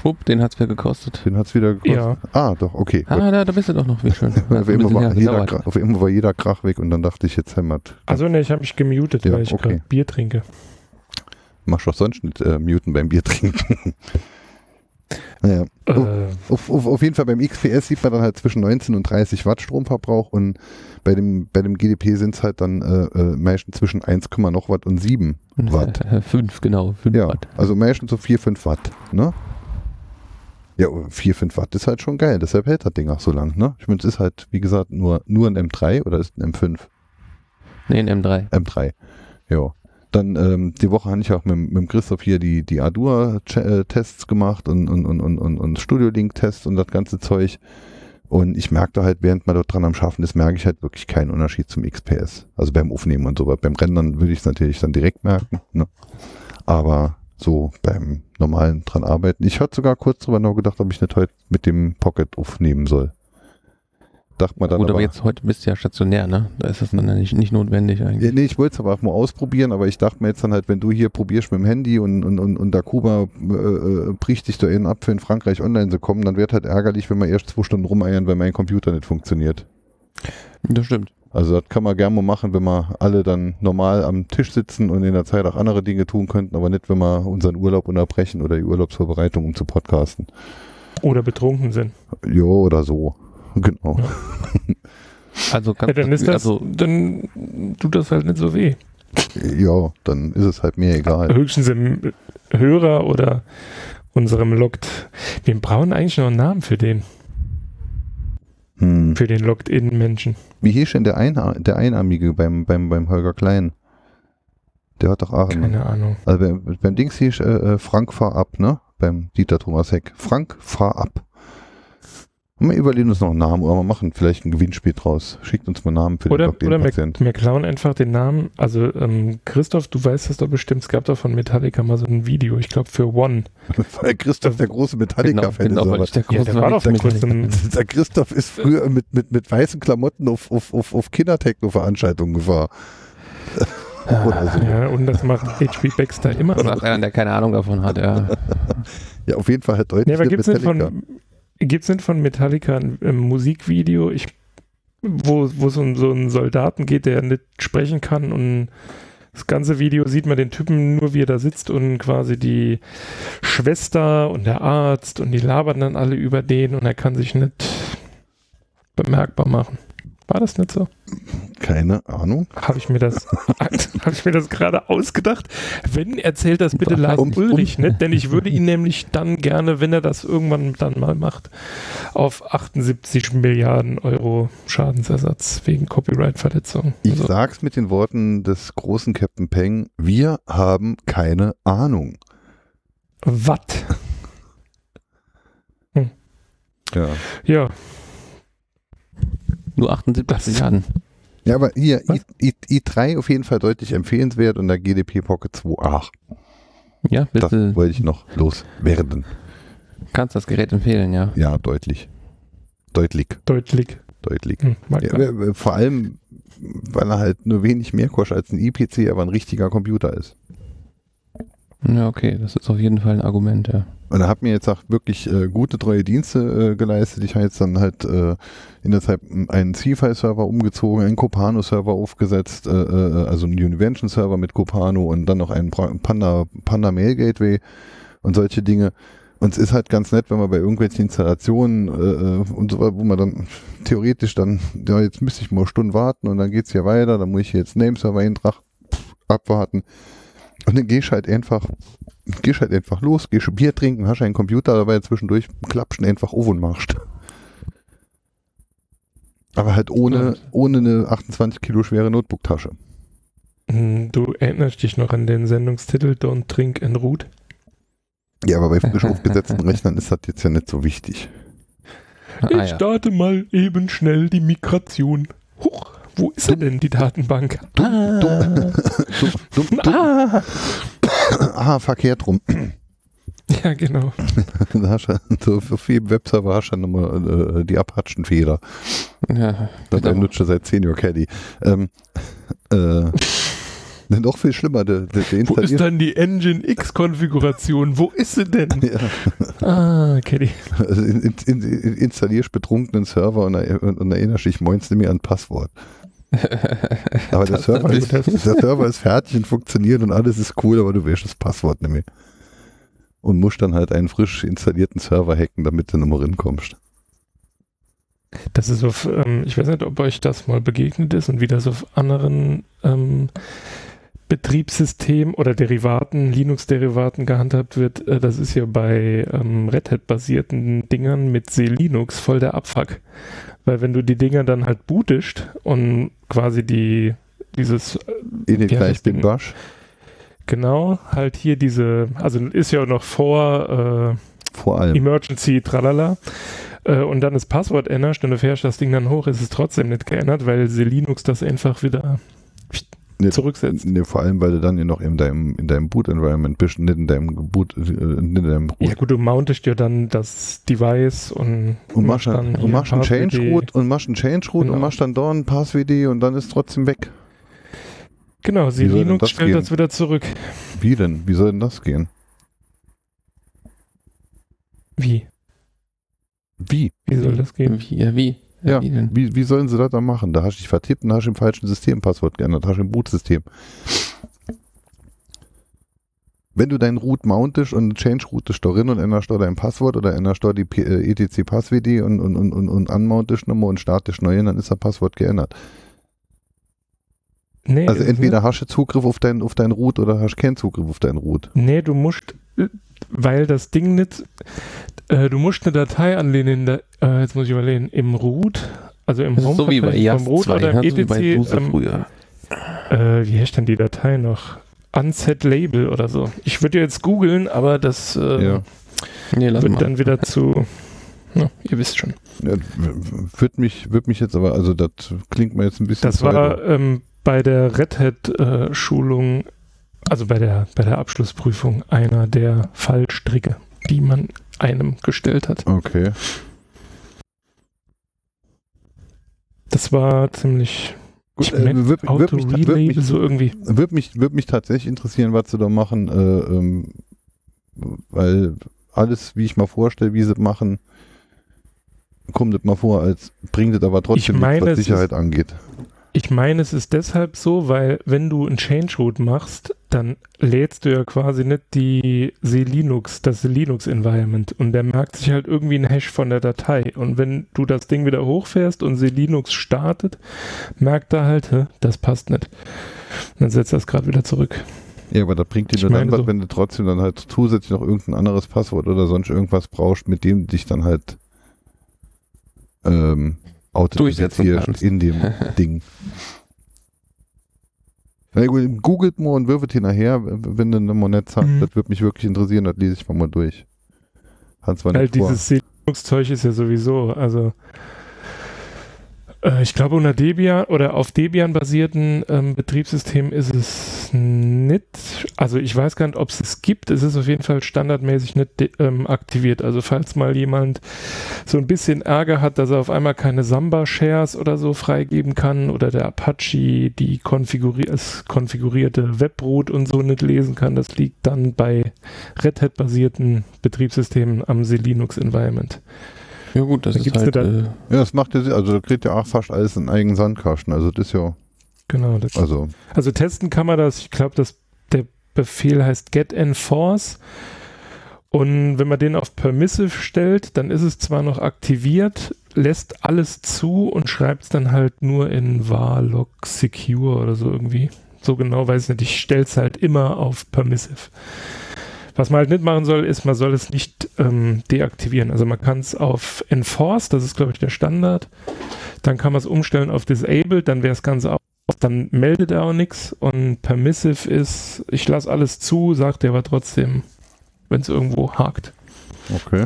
Schwupp, den hat's wieder gekostet. Den hat's wieder gekostet. Ja. Ah, doch, okay. Ah, da, da bist du doch noch, wie schön. Hat auf, ein einmal war jeder. Krach- auf einmal war jeder Krach weg und dann dachte ich, jetzt hämmert. Also ne, ich habe mich gemutet, Ja, weil ich okay. gerade Bier trinke. Mach doch sonst nicht äh, muten beim Bier trinken. naja. Äh, Auf, auf, auf jeden Fall beim XPS sieht man dann halt zwischen 19 und 30 Watt Stromverbrauch und bei dem, bei dem GDP sind es halt dann äh, äh, meistens zwischen 1, noch Watt und 7 Watt. Fünf, genau. Fünf Ja, Watt. also meistens so 4, 5 Watt. Ne? Ja, 4, 5 Watt ist halt schon geil, deshalb hält das Ding auch so lang, ne? Ich meine, es ist halt, wie gesagt, nur, nur ein M3 oder ist ein M5? Nee, ein M3. M3. Ja. Dann ähm, die Woche habe ich auch mit, mit Christoph hier die, die Ardua-Tests gemacht und, und, und, und, und, und Studio-Link-Tests und das ganze Zeug. Und ich merkte halt, während man dort dran am Schaffen ist, merke ich halt wirklich keinen Unterschied zum XPS. Also beim Aufnehmen und so. Beim Rendern würde ich es natürlich dann direkt merken. Ne? Aber so beim normalen dran arbeiten. Ich hatte sogar kurz drüber nachgedacht, ob ich nicht heute mit dem Pocket aufnehmen soll. Dachte man dann Gut, aber, aber jetzt heute bist du ja stationär, ne? Da ist das dann ja nicht, nicht notwendig eigentlich. Ja, nee, ich wollte es aber auch mal ausprobieren, aber ich dachte mir jetzt dann halt, wenn du hier probierst mit dem Handy und, und, und, und der Kuba äh, äh, bricht dich da innen ab, für in Frankreich online zu kommen, dann wird halt ärgerlich, wenn man erst zwei Stunden rumeiern, weil mein Computer nicht funktioniert. Das stimmt. Also das kann man gerne mal machen, wenn wir alle dann normal am Tisch sitzen und in der Zeit auch andere Dinge tun könnten, aber nicht, wenn wir unseren Urlaub unterbrechen oder die Urlaubsvorbereitung, um zu podcasten. Oder betrunken sind. Jo, oder so. Genau. Also, Ja, ganz, dann ist das, also dann tut das halt nicht so weh. Ja, dann ist es halt mir egal. Höchstens im Hörer oder unserem Logged. Wir brauchen eigentlich noch einen Namen für den, Hm. für den Logged-In-Menschen. Wie hieß denn der, Einer, der Einarmige beim, beim, beim Holger Klein? Der hat doch auch einen. Keine Ahnung. Also beim, beim Dings hieß äh, äh, Frank fahr ab, ne? Beim Dieter Thomas Heck. Frank fahr ab. Und wir überlegen uns noch einen Namen oder wir machen vielleicht ein Gewinnspiel draus. Schickt uns mal Namen für Oder, den oder wir, Patient. wir klauen einfach den Namen. Also, ähm, Christoph, du weißt das doch bestimmt. Es gab doch von Metallica mal so ein Video, ich glaube für One. Weil Christoph der große genau, Metallica-Fan genau, ist. Aber ich der Ja, große der war doch der Metallica- große der Christoph ist früher mit, mit, mit weißen Klamotten auf, auf, auf, auf Kindertechno-Veranstaltungen gefahren. Oder so. Ja, und das macht H.P. Baxter immer Oder noch. auch einer, der keine Ahnung davon hat, ja. Ja, auf jeden Fall halt deutlich Nee, aber mit gibt's nicht Metallica. Von, gibt's nicht von Metallica ein, ähm, Musikvideo, ich, wo, wo es um so einen Soldaten geht, der nicht sprechen kann und das ganze Video sieht man den Typen nur, wie er da sitzt und quasi die Schwester und der Arzt und die labern dann alle über den und er kann sich nicht bemerkbar machen. War das nicht so? Keine Ahnung. Habe ich mir das, habe ich mir das gerade ausgedacht? Wenn erzählt das bitte Lars Um- Ulrich nicht, denn ich würde ihn nämlich dann gerne, wenn er das irgendwann dann mal macht, auf 78 Milliarden Euro Schadensersatz wegen Copyright-Verletzung. Ich Also, sag's mit den Worten des großen Captain Peng. Wir haben keine Ahnung. Watt. Ja. Ja, Nur 78 Das- Milliarden. Ja, aber hier, Was? I, I, i3 auf jeden Fall deutlich empfehlenswert und der GDP Pocket 2a. Ja, Das bitte. wollte ich noch loswerden. Kannst das Gerät empfehlen, ja. Ja, deutlich. Deutlich, deutlich. deutlich. Hm, Ja, vor allem, weil er halt nur wenig mehr kostet als ein IPC, aber ein richtiger Computer ist. Ja, okay, das ist auf jeden Fall ein Argument, ja. Und er hat mir jetzt auch wirklich äh, gute, treue Dienste äh, geleistet. Ich habe jetzt dann halt äh, in der Zeit einen CFI-Server umgezogen, einen Copano-Server aufgesetzt, äh, äh, also einen Univention-Server mit Copano und dann noch einen Panda, Panda Mail Gateway und solche Dinge. Und es ist halt ganz nett, wenn man bei irgendwelchen Installationen äh, äh, und so weiter, wo man dann theoretisch dann, ja, jetzt müsste ich mal Stunden warten und dann geht's hier weiter, dann muss ich jetzt Nameserver-Eintrag abwarten. Und dann gehst halt einfach, gehst halt einfach los, gehst Bier trinken, hast einen Computer dabei zwischendurch, klappst ihn einfach auf und machst. Aber halt ohne, ohne eine 28 Kilo schwere Notebook-Tasche. Hm, Du erinnerst dich noch an den Sendungstitel Don't Drink and Root? Ja, aber bei frisch aufgesetzten Rechnern ist das jetzt ja nicht so wichtig. Ah, ich ja. starte mal eben schnell die Migration. Huch, wo ist sie denn, die Datenbank? Ah, Dumm, dumm, dumm. Ah! Ah, verkehrt rum. Ja, genau. Da hast du, so jedem Webserver hast du dann nochmal äh, die Apachenfehler. ja, Das genau. benutzt er seit Senior Caddy. Ähm, äh, noch viel schlimmer, der, der, der Wo ist dann die Engine X-Konfiguration? Wo ist sie denn? Ja. Ah, okay. Also in, in, in, installierst betrunkenen Server und, und, erinnerst dich nicht mehr an Passwort. Aber der Server, ist, der Server ist fertig und funktioniert und alles ist cool, aber du weißt das Passwort nicht mehr. Und musst dann halt einen frisch installierten Server hacken, damit du nochmal rinkommst. Das ist auf, ähm, ich weiß nicht, ob euch das mal begegnet ist und wie das auf anderen ähm, Betriebssystem oder Derivaten, Linux-Derivaten gehandhabt wird, äh, das ist ja bei ähm, Red Hat-basierten Dingern mit C-Linux voll der Abfuck. Weil wenn du die Dinger dann halt bootest und quasi die dieses In den wie heißt gleich den Bash. Genau, halt hier diese, also ist ja noch vor Vor äh, allem. Emergency, tralala. Äh, und dann das Passwort änderst und du fährst das Ding dann hoch, ist es trotzdem nicht geändert, weil Linux das einfach wieder Nee, zurücksetzt. Nee, vor allem, weil du dann ja noch in deinem, in deinem Boot-Environment bist, nicht in deinem Boot, äh, nicht in deinem Root. Ja gut, du mountest ja dann das Device und, und machst, dann und machst einen. Change-Root und machst einen Change-Root Genau. und machst dann dort ein Pass-WD und dann ist trotzdem weg. Genau, sie Linux das stellt gehen? das wieder zurück. Wie denn? Wie soll denn das gehen? Wie? Wie? Wie soll das gehen? Wie, ja, wie? Ja, wie wie, wie sollen sie das dann machen? Da hast du dich vertippt und hast im falschen Systempasswort geändert, hast im Boot-System. Wenn du deinen Root mountest und Change routest da rein und änderst da dein Passwort oder änderst da die äh, etc Passwd und, und, und, und, und unmountest nochmal und startest neu, dann ist das Passwort geändert. Nee, Also es- entweder hast du Zugriff auf dein, auf dein Root oder hast keinen Zugriff auf dein Root. Nee, du musst, äh, weil das Ding nicht, äh, du musst eine Datei anlehnen, in der, äh, jetzt muss ich überlegen, im Root, also im ist so wie bei vom Root 2, oder ne? im so wie bei etc, ähm, früher. äh, wie heißt denn die Datei noch? Unset Label oder so. Ich würde jetzt googeln, aber das äh, Ja. Nee, wird mal. dann wieder zu, ja, ihr wisst schon. Ja, Würde mich, würd mich jetzt aber, also das klingt mir jetzt ein bisschen Das war ähm, bei der Red Hat-Schulung, also bei der, bei der Abschlussprüfung, einer der Fallstricke, die man einem gestellt hat. Okay. Das war ziemlich Gut, äh, würd, würd mich, würd Auto-Relabel, mich, so irgendwie. würd mich, würd mich tatsächlich interessieren, was sie da machen, äh, ähm, weil alles, wie ich mal vorstelle, wie sie machen, kommt das mal vor, als bringt es aber trotzdem Ich meine, nichts, es was Sicherheit angeht. Ich meine, es ist deshalb so, weil wenn du ein Change Root machst, dann lädst du ja quasi nicht die Linux, das Linux Environment und der merkt sich halt irgendwie einen Hash von der Datei und wenn du das Ding wieder hochfährst und Linux startet, merkt er halt, hä, das passt nicht. Und dann setzt er es gerade wieder zurück. Ja, aber da bringt dir nur dann was, so. wenn du trotzdem dann halt zusätzlich noch irgendein anderes Passwort oder sonst irgendwas brauchst, mit dem du dich dann halt ähm, kannst. in dem Ding. Na gut, googelt mal und wirft ihn nachher, wenn du eine Monette hast. Mhm. Das würde mich wirklich interessieren, das lese ich mal, mal durch. Hat zwar Weil nicht vor. dieses Linux-Zeug ist ja sowieso, also äh, ich glaube unter Debian oder auf Debian basierten ähm, Betriebssystemen ist es nicht, also ich weiß gar nicht, ob es es gibt, es ist auf jeden Fall standardmäßig nicht ähm, aktiviert, also falls mal jemand so ein bisschen Ärger hat, dass er auf einmal keine Samba-Shares oder so freigeben kann oder der Apache die konfiguri konfigurierte Webroot und so nicht lesen kann, das liegt dann bei Red Hat-basierten Betriebssystemen am Linux Environment. Ja gut, das Da ist gibt's halt... da- Äh, Ja, das macht ja Sinn. Also da kriegt ja auch fast alles einen eigenen Sandkasten. Also das ist ja, Genau. Das, also also testen kann man das. Ich glaube, dass der Befehl heißt get enforce. Und wenn man den auf permissive stellt, dann ist es zwar noch aktiviert, lässt alles zu und schreibt es dann halt nur in var log secure oder so irgendwie. So genau weiß ich nicht. Ich stelle es halt immer auf permissive. Was man halt nicht machen soll, ist, man soll es nicht ähm, deaktivieren. Also man kann es auf Enforce, das ist glaube ich der Standard. Dann kann man es umstellen auf Disabled, dann wäre es ganz aus. Dann meldet er auch nichts. Und Permissive ist, ich lasse alles zu, sagt er aber trotzdem, wenn es irgendwo hakt. okay.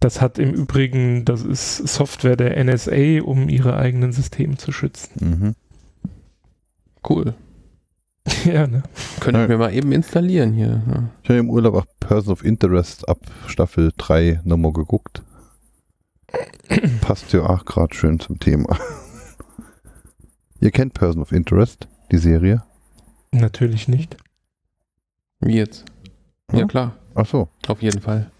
Das hat im Übrigen, das ist Software der NSA, um ihre eigenen Systeme zu schützen. Mhm. cool. ja, ne? Könnte Ja. ich mir mal eben installieren hier. Ja. Ich habe im Urlaub auch Person of Interest ab Staffel 3 nochmal geguckt. Passt ja auch gerade schön zum Thema. Ihr kennt Person of Interest, die Serie? Natürlich nicht. Wie jetzt? Ja Hm? klar, Ach so. auf jeden Fall.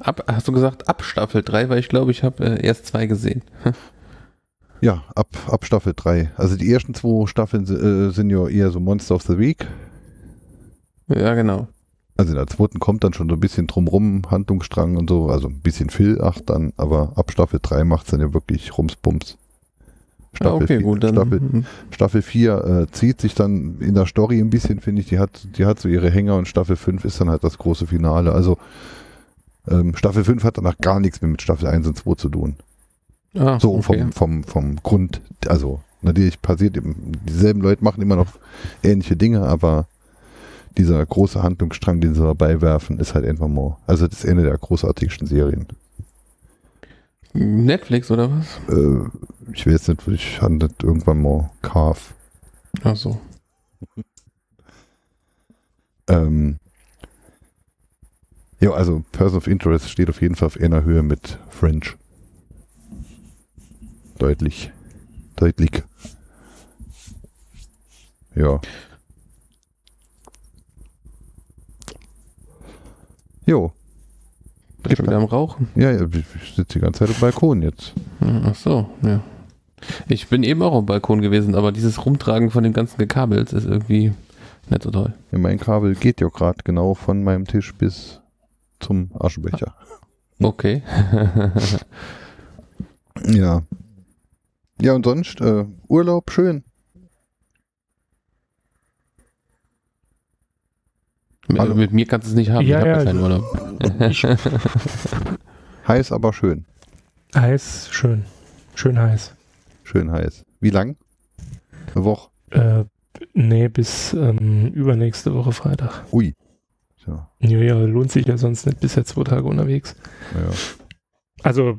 Ab, hast du gesagt ab Staffel 3, weil ich glaube, ich habe äh, erst zwei gesehen. Ja, ab, ab Staffel 3. Also die ersten zwei Staffeln äh, sind ja eher so Monster of the Week. Ja, genau. Also in der zweiten kommt dann schon so ein bisschen drumrum, Handlungsstrang und so, also ein bisschen viel, ach dann, aber ab Staffel 3 macht es dann ja wirklich Rumsbums. Okay, vier- gut, dann. Staffel, mhm. Staffel 4 äh, zieht sich dann in der Story ein bisschen, finde ich, die hat, die hat so ihre Hänger und Staffel 5 ist dann halt das große Finale. Also ähm, Staffel 5 hat danach gar nichts mehr mit Staffel 1 und 2 zu tun. Ah, So okay. vom, vom, vom Grund, also natürlich passiert, dieselben Leute machen immer noch ähnliche Dinge, aber dieser große Handlungsstrang, den sie dabei werfen, ist halt einfach mal, also das ist eine der großartigsten Serien. Netflix oder was? Äh, ich weiß nicht, ich das irgendwann mal Carve. Ach so. Ähm, ja, also Person of Interest steht auf jeden Fall auf einer Höhe mit French. Deutlich. Deutlich. Ja. Jo, du schon wieder am Rauchen? ja, ja, ich ich sitze die ganze Zeit am Balkon jetzt. Ach so, ja. Ich bin eben auch am Balkon gewesen, aber dieses Rumtragen von dem ganzen Gekabels ist irgendwie nicht so toll. Ja, mein Kabel geht ja gerade genau von meinem Tisch bis zum Aschenbecher. Okay. Ja. Ja, und sonst, äh, Urlaub, schön. Hallo. mit, mir kannst du es nicht haben. Ja, ich habe ja, keinen Urlaub. Ich, Heiß, aber schön. heiß, schön. Schön heiß. Schön heiß. Wie lang? Eine Woche. Äh, nee, bis ähm, übernächste Woche Freitag. Ui. Ja, Ja, ja, lohnt sich ja sonst nicht. Bisher zwei Tage unterwegs. ja. Also,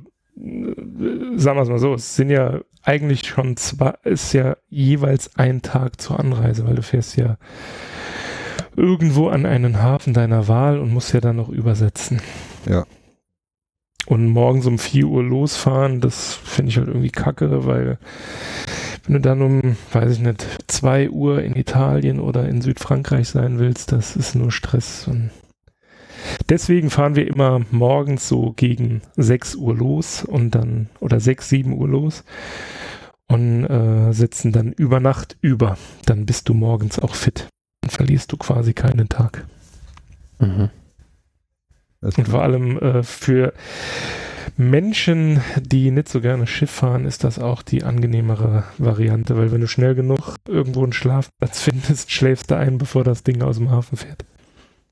sagen wir es mal so, es sind ja eigentlich schon zwei, ist ja jeweils ein Tag zur Anreise, weil du fährst ja irgendwo an einen Hafen deiner Wahl und musst ja dann noch übersetzen. Ja. Und morgens um 4 Uhr losfahren, das finde ich halt irgendwie kacke, weil wenn du dann um, weiß ich nicht, 2 Uhr in Italien oder in Südfrankreich sein willst, das ist nur Stress. Und deswegen fahren wir immer morgens so gegen 6 Uhr los und dann, oder 6, 7 Uhr los und äh, setzen dann über Nacht über. Dann bist du morgens auch fit. Dann verlierst du quasi keinen Tag. Mhm. Und vor allem äh, für Menschen, die nicht so gerne Schiff fahren, ist das auch die angenehmere Variante, weil wenn du schnell genug irgendwo einen Schlafplatz findest, schläfst du ein, bevor das Ding aus dem Hafen fährt.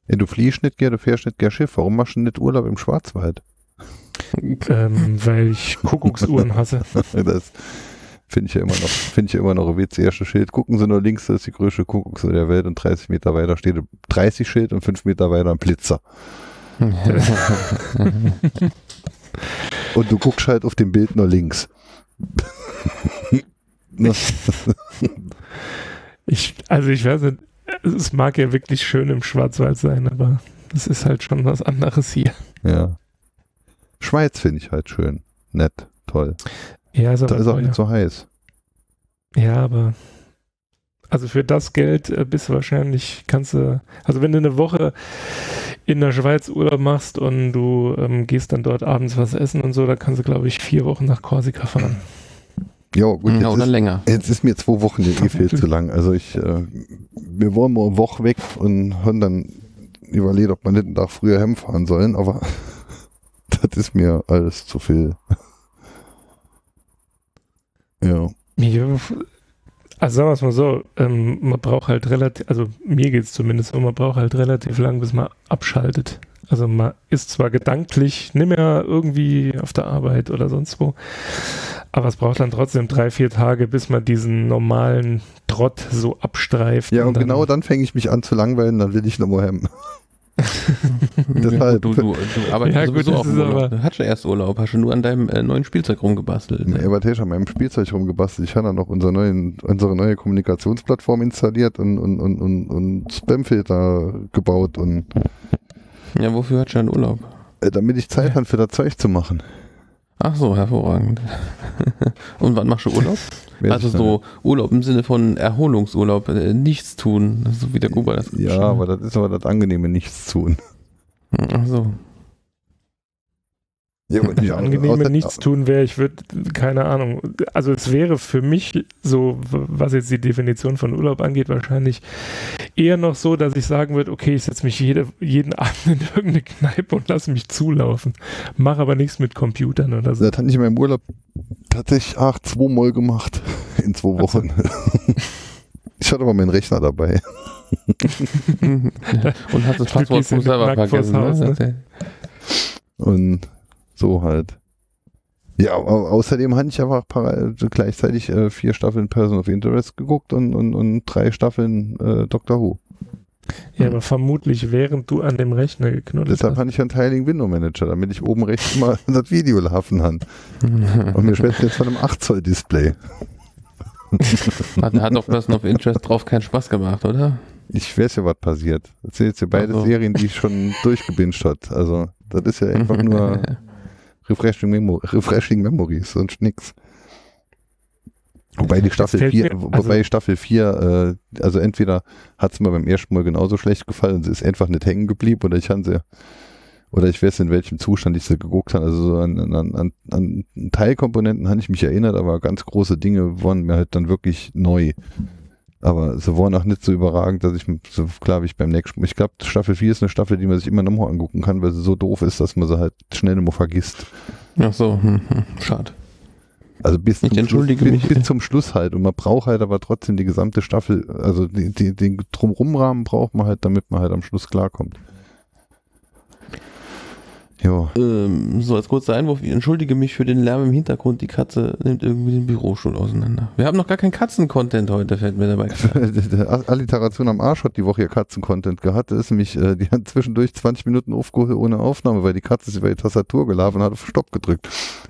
Ja, du fliegst nicht gerne, du fährst nicht gerne Schiff. Warum machst du nicht Urlaub im Schwarzwald? ähm, weil ich Kuckucksuhren hasse. Das finde ich ja immer noch, finde ich ja immer noch ein Witz. Erste Schild, gucken Sie nur links, das ist die größte Kuckucksuhr der Welt und 30 Meter weiter steht ein 30 Schild und 5 Meter weiter ein Blitzer. Und du guckst halt auf dem Bild nur links. Ich, also ich weiß nicht, es mag ja wirklich schön im Schwarzwald sein, aber es ist halt schon was anderes hier. ja. Schweiz finde ich halt schön. Nett, toll. Ja, ist Da ist auch teuer. nicht so heiß. Ja, aber also für das Geld äh, bist du wahrscheinlich, kannst du, also wenn du eine Woche in der Schweiz Urlaub machst und du ähm, gehst dann dort abends was essen und so, da kannst du, glaube ich, vier Wochen nach Korsika fahren. Ja, gut, ja, jetzt oder ist, länger. Jetzt ist mir zwei Wochen ja eh viel zu lang. Also ich, äh, wir wollen mal eine Woche weg und haben dann überlegt, ob wir nicht einen Tag früher heimfahren sollen, aber das ist mir alles zu viel. ja. Ja, Also sagen wir es mal so, ähm, man braucht halt relativ, also mir geht es zumindest so, man braucht halt relativ lang, bis man abschaltet. Also man ist zwar gedanklich nicht mehr irgendwie auf der Arbeit oder sonst wo, aber es braucht dann trotzdem drei, vier Tage, bis man diesen normalen Trott so abstreift. Ja, und dann- genau dann fange ich mich an zu langweilen, dann will ich nochmal heim. Deshalb- du, du, du arbeitest Ja, gut, sowieso das auf Urlaub. aber- Du hast ja erst Urlaub, hast du nur an deinem äh, neuen Spielzeug rumgebastelt. Ja, aber ich an meinem Spielzeug rumgebastelt. Ich habe dann noch unser neuen, unsere neue Kommunikationsplattform installiert und, und, und, und, und Spamfilter gebaut und Ja, wofür hast du einen Urlaub? äh, damit ich Zeit Ja. habe für das Zeug zu machen. Ach so, hervorragend. Und wann machst du Urlaub? Also so Urlaub im Sinne von Erholungsurlaub, äh, nichts tun, so wie der Kuba das. Ja, aber das ist aber das angenehme Nichts tun. Ach so. Ja, aber Das angenehme Nichtstun wäre, ich würde, keine Ahnung, also es wäre für mich so, was jetzt die Definition von Urlaub angeht, wahrscheinlich eher noch so, dass ich sagen würde, okay, ich setze mich jede, jeden Abend in irgendeine Kneipe und lasse mich zulaufen, mache aber nichts mit Computern oder so. Das hatte ich in meinem Urlaub tatsächlich ach, zweimal gemacht. in zwei Wochen. Ich hatte aber meinen Rechner dabei. Und hast das Passwort vors vergessen. Haus, Ne? Und so halt. Ja, au außerdem hatte ich einfach parallel gleichzeitig äh, vier Staffeln Person of Interest geguckt und, und, und drei Staffeln äh, Doctor Who. Ja, aber vermutlich während du an dem Rechner geknuddelt Deshalb hast. hatte ich einen Teiligen Window Manager, damit ich oben rechts mal das Video laufen kann. Und mir schwätzt jetzt von einem 8 Zoll Display. Hat, hat doch Person of Interest drauf keinen Spaß gemacht, oder? Ich weiß ja, was passiert. Das sind jetzt ja beide Ach so. Serien, die ich schon durchgebinged hat. Also, das ist ja einfach nur Refreshing, Memo Refreshing Memories und nix. Wobei die Staffel fällt 4, mir- wobei also- Staffel 4, äh, also entweder hat es mir beim ersten Mal genauso schlecht gefallen, sie ist einfach nicht hängen geblieben oder ich habe sie, oder ich weiß in welchem Zustand ich sie geguckt habe. Also so an, an, an, an Teilkomponenten habe ich mich erinnert, aber ganz große Dinge waren mir halt dann wirklich neu. Aber sie waren auch nicht so überragend, dass ich so klar wie ich beim nächsten Ich glaube, Staffel 4 ist eine Staffel, die man sich immer nochmal angucken kann, weil sie so doof ist, dass man sie halt schnell immer vergisst. Ach so, hm, hm, schade. Also bis Ich zum, Schluss, bis, bis zum Schluss halt. Und man braucht halt aber trotzdem die gesamte Staffel, also die, die, den Drumrumrahmen braucht man halt, damit man halt am Schluss klarkommt. Ja, Ähm, so, als kurzer Einwurf, ich entschuldige mich für den Lärm im Hintergrund. Die Katze nimmt irgendwie den Bürostuhl auseinander. Wir haben noch gar keinen Katzen-Content heute, fällt mir dabei. Alliteration am Arsch hat die Woche ihr Katzen-Content gehabt. Das ist nämlich, äh, die hat zwischendurch 20 Minuten aufgeholt ohne Aufnahme, weil die Katze sich über die Tastatur gelaufen und hat auf Stopp gedrückt.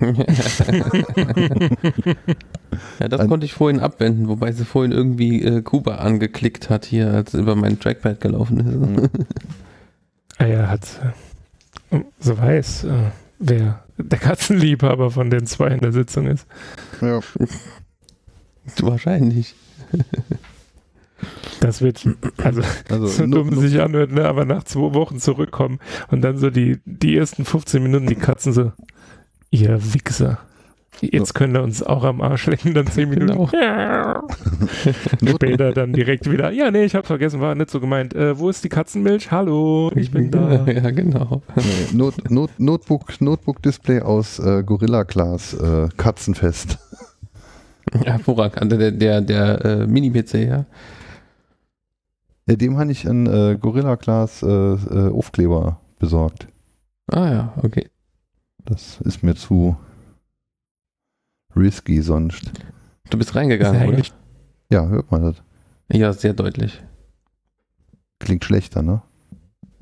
ja, das Ein- konnte ich vorhin abwenden, wobei sie vorhin irgendwie äh, Kuba angeklickt hat hier, als sie über mein Trackpad gelaufen ist. Ah ja, hat äh, so weiß, äh, wer der Katzenliebhaber von den zwei in der Sitzung ist. Ja. Wahrscheinlich. Das wird, also Also, so dumm nu- sich anhört, ne? aber nach zwei Wochen zurückkommen und dann so die, die ersten 15 Minuten die Katzen so, ihr Wichser. Jetzt könnt ihr uns auch am Arsch lecken, dann 10 Minuten. Genau. Später dann direkt wieder, ja, nee, ich hab's vergessen, war nicht so gemeint. Äh, wo ist die Katzenmilch? Hallo, ich bin da. Ja, genau. Nee, Not, Not, Notebook, Notebook-Display aus äh, Gorilla Glas, äh, Katzenfest. Hervorragend. Also Der, der, der äh, Mini-PC, ja. Ja, dem habe ich einen äh, Gorilla Glas äh, äh, Aufkleber besorgt. Ah ja, okay. Das ist mir zu risky sonst. Du bist ja reingegangen, oder? eigentlich Ja, hört man das. Ja, sehr deutlich. Klingt schlechter, ne?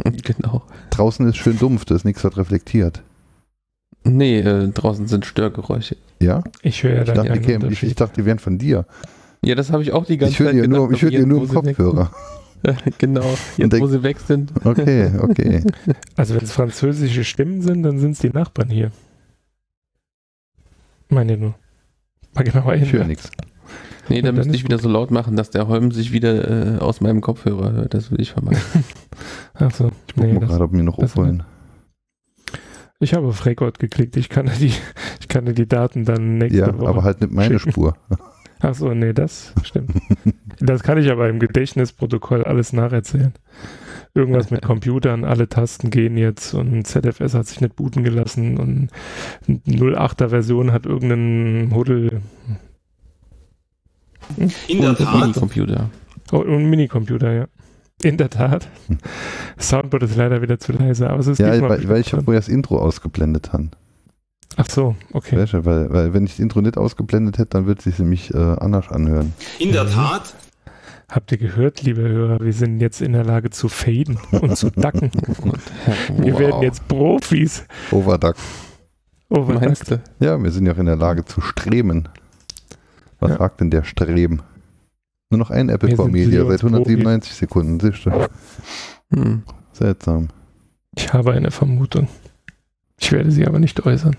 Genau. Draußen ist schön dumpf, da ist nichts, was reflektiert. Nee, äh, draußen sind Störgeräusche. Ja? Ich höre ja Ich dann dachte, die, kämen, ich, ich dachte, die wären von dir. Ja, das habe ich auch die ganze Ich höre Zeit die nur, gedacht, ich höre die nur im Kopfhörer. genau, jetzt denk- wo sie weg sind. Okay, okay. Also wenn es französische Stimmen sind, dann sind es die Nachbarn hier. Meine nur. Mal genauer Ich höre hin. nichts. Nee, da dann müsste ich wieder so laut machen, dass der Holm sich wieder äh, aus meinem Kopfhörer hört. Das will ich vermeiden. Achso, Ich gucke nee, mal gerade, ob mir noch aufholen. ich habe auf Rekord geklickt. Ich kann dir die, ich kann die Daten dann nächste Ja, Woche. aber halt nicht meine schicken. Spur. Achso, nee, das stimmt. das kann ich aber im Gedächtnisprotokoll alles nacherzählen. Irgendwas mit Computern, alle Tasten gehen jetzt und ZFS hat sich nicht booten gelassen und 08er Version hat irgendeinen Huddel In der Und Tat. Minicomputer. Oh, und ein Minicomputer, ja. In der Tat. Soundboard ist leider wieder zu leise, aber es ist Ja, weil, weil ich dran. vorher das Intro ausgeblendet habe. Ach so, okay. Weil, weil wenn ich das Intro nicht ausgeblendet hätte, dann würde es sich nämlich äh, anders anhören. In der Tat. Habt ihr gehört, liebe Hörer, wir sind jetzt in der Lage zu faden und zu ducken. Und, Wir wow. werden jetzt Profis. Overduck. Oh, was Meinst du? Ja, wir sind ja auch in der Lage zu streben. Was Ja. sagt denn der Streben? Nur noch ein Apple Leons seit 197 Sekunden. Siehst du? Hm. Seltsam. Ich habe eine Vermutung. Ich werde sie aber nicht äußern.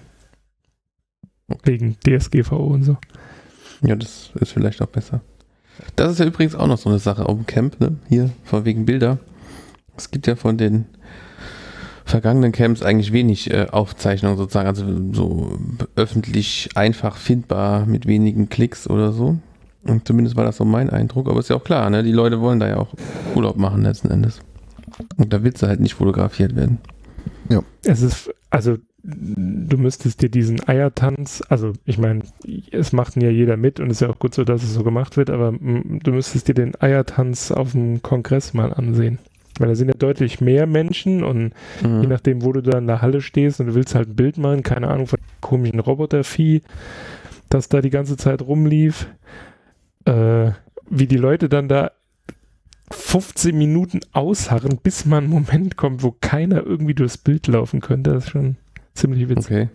Wegen DSGVO und so. Ja, das ist vielleicht auch besser. Das ist ja übrigens auch noch so eine Sache auf dem Camp, ne? Hier, von wegen Bilder. Es gibt ja von den vergangenen Camps eigentlich wenig äh, Aufzeichnungen sozusagen, also so öffentlich einfach findbar mit wenigen Klicks oder so. Und zumindest war das so mein Eindruck, aber ist ja auch klar, ne? Die Leute wollen da ja auch Urlaub machen letzten Endes. Und da willst du halt nicht fotografiert werden. Es ist, also du müsstest dir diesen Eiertanz, also ich meine, es macht ja jeder mit und ist ja auch gut so, dass es so gemacht wird, aber du müsstest dir den Eiertanz auf dem Kongress mal ansehen. Weil da sind ja deutlich mehr Menschen und Mhm. je nachdem, wo du da in der Halle stehst und du willst halt ein Bild machen, keine Ahnung von dem komischen Robotervieh, das da die ganze Zeit rumlief, äh, wie die Leute dann da 15 Minuten ausharren, bis mal ein Moment kommt, wo keiner irgendwie durchs Bild laufen könnte, das ist schon ziemlich witzig. Okay.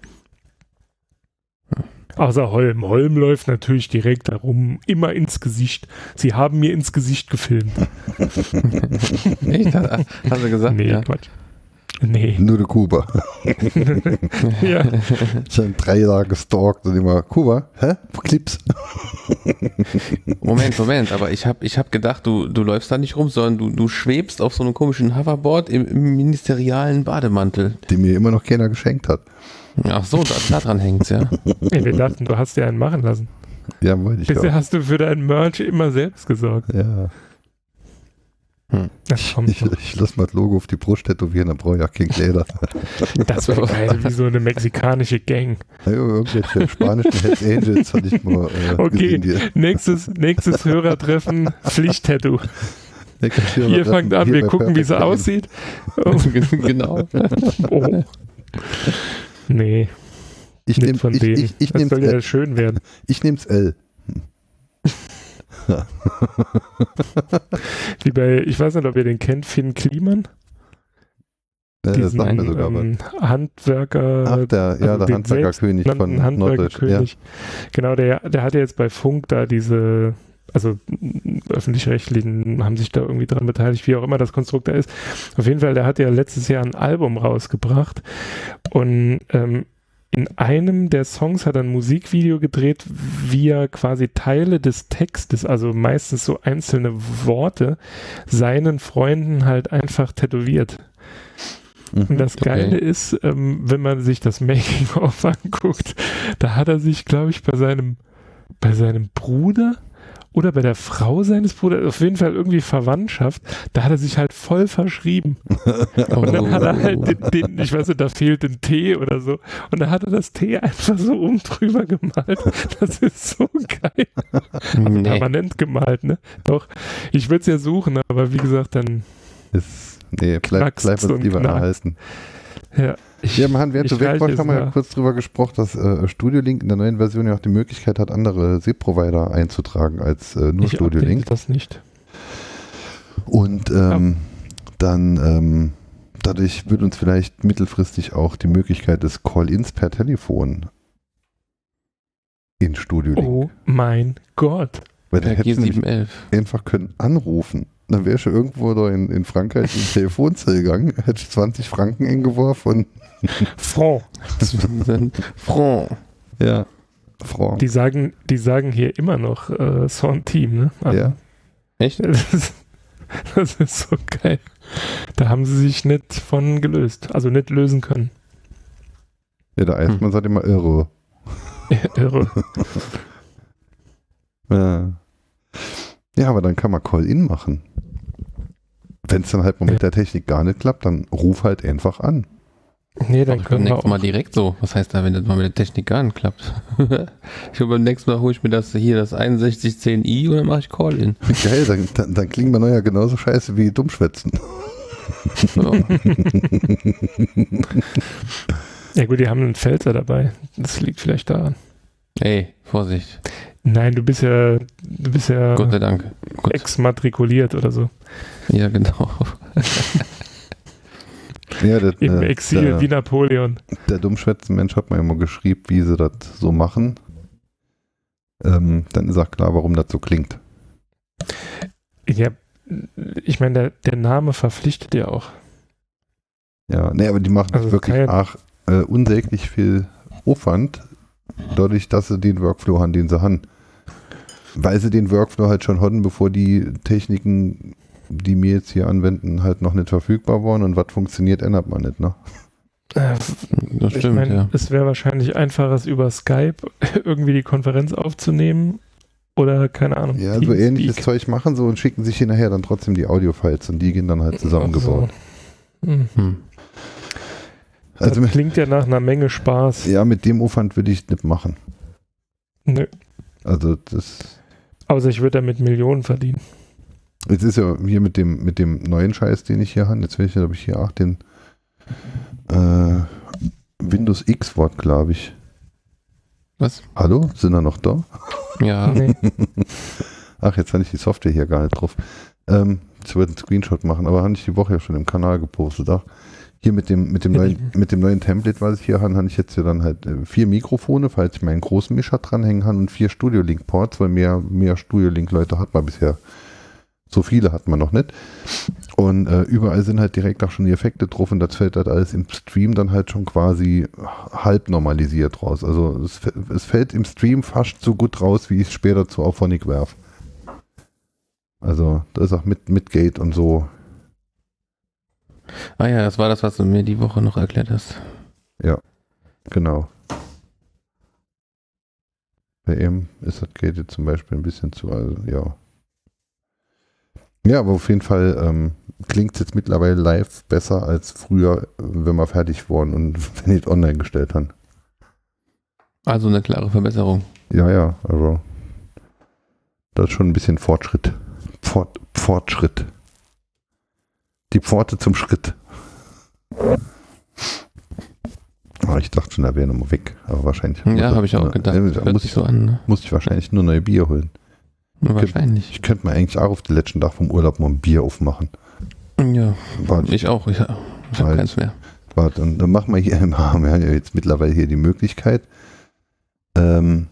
Außer Holm. Holm läuft natürlich direkt darum, immer ins Gesicht. Sie haben mir ins Gesicht gefilmt. Echt? Hast hast du gesagt? nee, ja. Quatsch. Nee. Nur der Kuba. ja. Ich habe drei Jahre gestalkt und immer, Kuba, hä? Clips. Moment, Moment, aber ich habe ich hab gedacht, du, du läufst da nicht rum, sondern du, du schwebst auf so einem komischen Hoverboard im, im ministerialen Bademantel. Die mir immer noch keiner geschenkt hat. Ach so, da, da dran hängt's, ja. Ey, wir dachten, du hast dir einen machen lassen. Ja, wollte ich Bisher auch. hast du für deinen Merch immer selbst gesorgt. Ja. Das kommt Ich, ich lasse mal das Logo auf die Brust tätowieren, dann brauche ich auch kein Kleider. Das wäre geil, wie so eine mexikanische Gang. Ja, irgendwelche spanischen Hells Angels hatte ich mal äh, Okay. gesehen. Die, Nächstes, nächstes Hörertreffen, Pflichttattoo. Ihr fangt an, wir gucken, wie es aussieht. Oh, genau. oh. Nee, Ich nehme soll ja L. schön werden. Ich nehm's L. Wie bei, ich weiß nicht, ob ihr den kennt, Finn Kliman. Äh, das sagt mir sogar ähm, Handwerker. Ach, der, ja, also der Handwerkerkönig von Norddeutsch. Ja. Handwerkerkönig. Genau, der, der hat ja jetzt bei Funk da diese, also öffentlich-rechtlichen haben sich da irgendwie dran beteiligt, wie auch immer das Konstrukt da ist. Auf jeden Fall, der hat ja letztes Jahr ein Album rausgebracht und ähm, in einem der Songs hat er ein Musikvideo gedreht, wie er quasi Teile des Textes, also meistens so einzelne Worte, seinen Freunden halt einfach tätowiert. Und Mhm. das okay. Geile ist, ähm, wenn man sich das Making-of anguckt, da hat er sich, glaube ich, bei seinem, bei seinem Bruder oder bei der Frau seines Bruders, auf jeden Fall irgendwie Verwandtschaft, da hat er sich halt voll verschrieben. Und dann hat er halt den, den ich weiß nicht, da fehlt ein T oder so. Und dann hat er das T einfach so um drüber gemalt. Das ist so geil. Also nee. permanent gemalt, ne? Doch, ich würde es ja suchen, aber wie gesagt, dann, Ist, nee, bleib, bleib und lieber erhalten. ja. Ja, man, während ich du weg warst, haben wir ja kurz drüber gesprochen, dass äh, Studio Link in der neuen Version ja auch die Möglichkeit hat, andere SEP-Provider einzutragen als äh, nur ich Studio update Link. das nicht. Und ähm, dann ähm, dadurch wird uns vielleicht mittelfristig auch die Möglichkeit des Call-ins per Telefon in Studio Link. Oh mein Gott. Weil Der G711. einfach können anrufen. Dann wärst du irgendwo da in, in Frankreich in die Telefonzelle gegangen, hättest 20 Franken eingeworfen und Franc. Franc. ja, Franc. Die sagen, die sagen hier immer noch äh, Son-Team, ne? Also, Ja. Echt? Das ist, das ist so geil. Da haben sie sich nicht von gelöst. Also nicht lösen können. Ja, der Eismann sagt immer irre. Irre. Ja. Ja, aber dann kann man Call-In machen. Wenn es dann halt mal mit der Technik gar nicht klappt, dann ruf halt einfach an. Nee, dann können wir auch. Mal direkt so. Was heißt da, wenn das mal mit der Technik gar nicht klappt? ich glaube, beim nächsten Mal hole ich mir das hier, das 6110i und dann mache ich Call-In. Geil, dann, dann, dann klingen wir neuer genauso scheiße wie Dummschwätzen. So. Ja gut, die haben einen Pfälzer dabei. Das liegt vielleicht daran. Ey, Vorsicht. Nein, du bist ja, du bist ja Gott sei Dank. Gut. exmatrikuliert oder so. Ja, genau. Ja, der, Im äh, Exil der, wie Napoleon. der Dummschwätzen-Mensch hat mir immer geschrieben, wie sie das so machen. Ähm, dann ist auch klar, warum das so klingt. Ja, ich meine, der, der Name verpflichtet ja auch. Ja, nee, aber die machen Also wirklich ja- auch äh, unsäglich viel Aufwand, dadurch, dass sie den Workflow haben, den sie haben. Weil sie den Workflow halt schon hatten, bevor die Techniken, die wir jetzt hier anwenden, halt noch nicht verfügbar waren und was funktioniert, ändert man nicht, ne? Äh, Das ich stimmt, meine, ja. es wäre wahrscheinlich einfacher, es über Skype irgendwie die Konferenz aufzunehmen oder keine Ahnung. Ja, so ähnliches Zeug machen sie und schicken sich hinterher dann trotzdem die Audio-Files und die gehen dann halt zusammengebaut. Ach so. Hm. Hm. Also, das klingt ja nach einer Menge Spaß. ja, mit dem Aufwand würde ich nicht machen. Nö. Also das, Außer ich würde damit Millionen verdienen. jetzt ist ja hier mit dem, mit dem neuen Scheiß, den ich hier habe, jetzt will ich, glaube ich, hier auch den äh, Windows X-Wort, glaube ich. Was? Hallo? Sind er noch da? Ja. Nee. Ach, jetzt habe ich die Software hier gar nicht drauf. Ähm, jetzt wollte ich einen Screenshot machen, aber habe ich die Woche ja schon im Kanal gepostet. Ach, hier mit dem, mit dem, neuen, mit dem neuen Template, was ich hier habe, habe ich jetzt hier dann halt äh, vier Mikrofone, falls ich meinen großen Mischer dranhängen kann und vier Studio Link Ports, weil mehr, mehr Studio Link Leute hat man bisher. So viele hat man noch nicht. Und äh, überall sind halt direkt auch schon die Effekte drauf und das fällt halt alles im Stream dann halt schon quasi halb normalisiert raus. Also es, es fällt im Stream fast so gut raus, wie ich es später zu Auphonic werf. Also da ist auch mit, mit Gate und so. Ah ja, das war das, was du mir die Woche noch erklärt hast. Genau. Bei ihm ist das Gate zum Beispiel ein bisschen zu, also ja. Ja, aber auf jeden Fall ähm, klingt es jetzt mittlerweile live besser als früher, wenn wir fertig waren und wenn ich es online gestellt haben. Also eine klare Verbesserung. Ja, ja, also das ist schon ein bisschen Fortschritt. Fort, Fortschritt. Die Pforte zum Schritt. Ah, ich dachte schon, er wäre nochmal weg, aber wahrscheinlich. Ja, habe ich auch gedacht. Äh, muss, ich, so an, ne? muss ich wahrscheinlich nur neue Bier holen. Wahrscheinlich. Ich könnte mir eigentlich auch auf den letzten Tag vom Urlaub mal ein Bier aufmachen. Ja, Warte, ich auch. Ich, ich habe Halt. keins mehr. warte, dann, dann machen wir hier, wir haben ja jetzt mittlerweile hier die Möglichkeit. Ähm,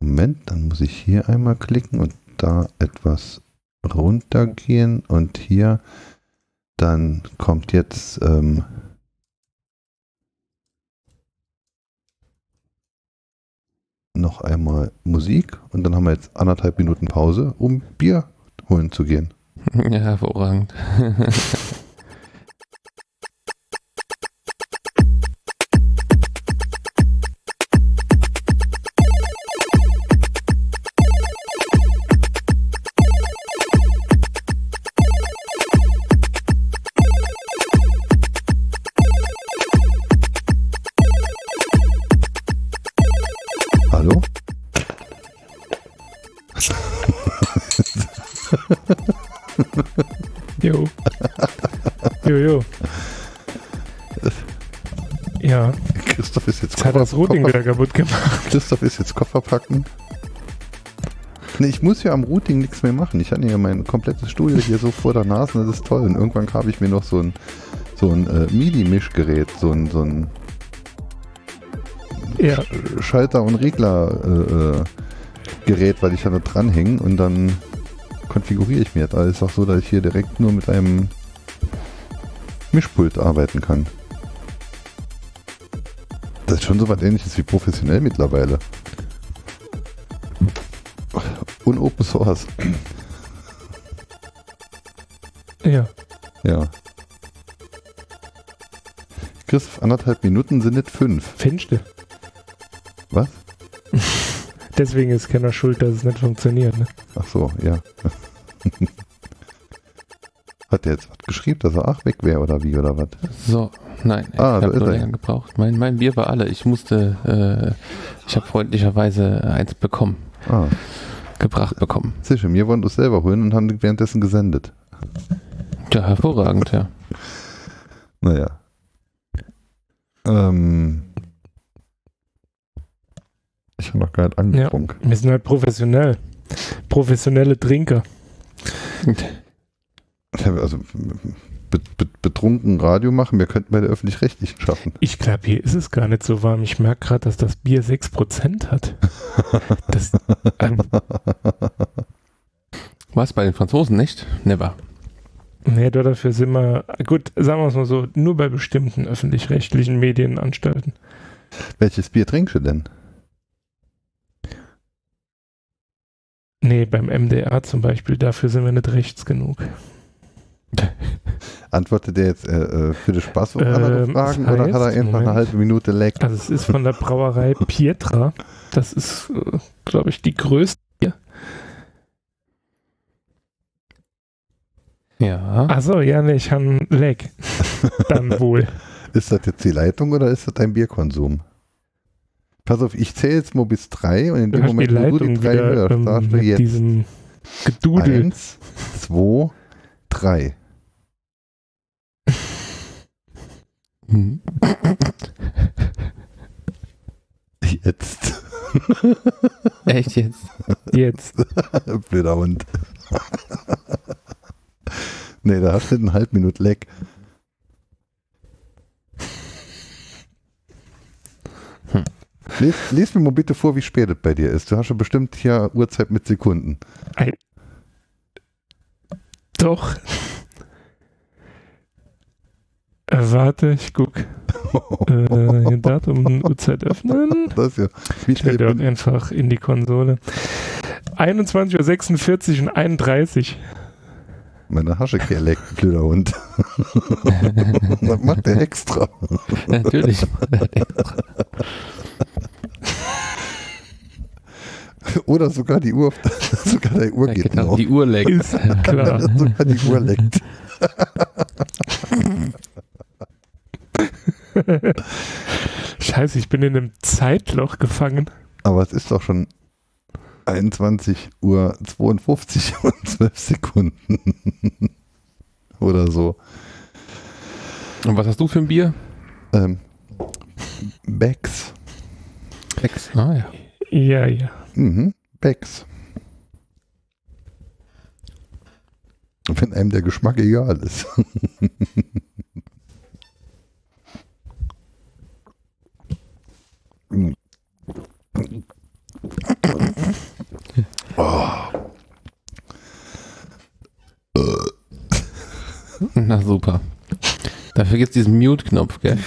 Moment, dann muss ich hier einmal klicken und da etwas runtergehen und hier dann kommt jetzt ähm, noch einmal Musik und dann haben wir jetzt anderthalb Minuten Pause, um Bier holen zu gehen. Ja, hervorragend. Ja, Christoph ist jetzt jetzt hat das Routing Koffer- wieder kaputt gemacht. Christoph ist jetzt Koffer packen. Nee, ich muss ja am Routing nichts mehr machen. Ich hatte ja mein komplettes Studio hier so vor der Nase, das ist toll. Und irgendwann habe ich mir noch so ein, so ein äh, MIDI-Mischgerät, so ein, so ein Ja, Sch- Schalter- und Regler-Gerät, äh, Gerät, weil ich da nicht dranhänge und dann konfiguriere ich mir das alles auch so, dass ich hier direkt nur mit einem Mischpult arbeiten kann. Das ist schon so was ähnliches wie professionell mittlerweile. Und Open Source. ja. Ja. Christoph, anderthalb Minuten sind nicht fünf. Du? Was? Deswegen ist keiner schuld, dass es nicht funktioniert. Ne? Ach so, ja. Hat der jetzt was geschrieben, dass er ach weg wäre oder wie oder was? So, nein, ich Ah, habe er. länger gebraucht. Mein, mein Bier war alle. Ich musste, äh, ich habe freundlicherweise eins bekommen, Ah, gebracht bekommen. sicher, wir wollen das selber holen und haben währenddessen gesendet. Ja, hervorragend, ja. Naja. Ähm. Ich habe noch gar nicht angetrunken. Wir sind halt professionell. Professionelle Trinker. Also be be betrunken Radio machen, wir könnten bei der Öffentlich-Rechtlichen schaffen. Ich glaube, hier ist es gar nicht so warm. Ich merke gerade, dass das Bier 6% hat. Das, ähm, Was, bei den Franzosen nicht? Never. nee, dafür sind wir, gut, sagen wir es mal so, nur bei bestimmten öffentlich-rechtlichen Medienanstalten. Welches Bier trinkst du denn? Nee, beim MDR zum Beispiel, dafür sind wir nicht rechts genug. Antwortet der jetzt äh, äh, für den Spaß auf Ähm, andere Fragen das oder hat er heißt, einfach eine Moment. halbe Minute Leck? Also es ist von der Brauerei Pietra. Das ist, äh, glaube ich, die größte. Ja. Achso, ja, nee, ich habe einen Leck. Dann wohl. Ist das jetzt die Leitung oder ist das dein Bierkonsum? Pass auf, ich zähle jetzt mal bis drei und in Du dem Moment, wo du Leitung die drei wieder hörst, ähm, du mit jetzt diesem Gedudel. eins, zwei, drei. Hm. Jetzt. Echt jetzt? Jetzt. Blöder Hund. nee, da hast du einen halb Minute Leck. Hm. Les, les mir mal bitte vor, wie spät es bei dir ist. Du hast schon bestimmt hier Uhrzeit mit Sekunden. Doch. Äh, warte, ich guck. Äh, Datum und Uhrzeit öffnen. Das ist ja. Wie Ich schnell werde dort einfach in die Konsole. 21.46 Uhr und 31. meine Hasche leckt, blöder Hund. Was macht der extra? Natürlich. Oder sogar die Uhr, sogar der Uhr Ja, geht genau, noch. die Uhr leckt. Ist klar. sogar die Uhr leckt. Scheiße, ich bin in einem Zeitloch gefangen. Aber es ist doch schon 21 Uhr 52 und 12 Sekunden. Oder so. Und was hast du für ein Bier? Ähm, Becks. Sechs. Ah ja. Ja, ja. Mhm. Becks. Wenn einem der Geschmack egal ist. Na super. Dafür gibt es diesen Mute-Knopf, gell?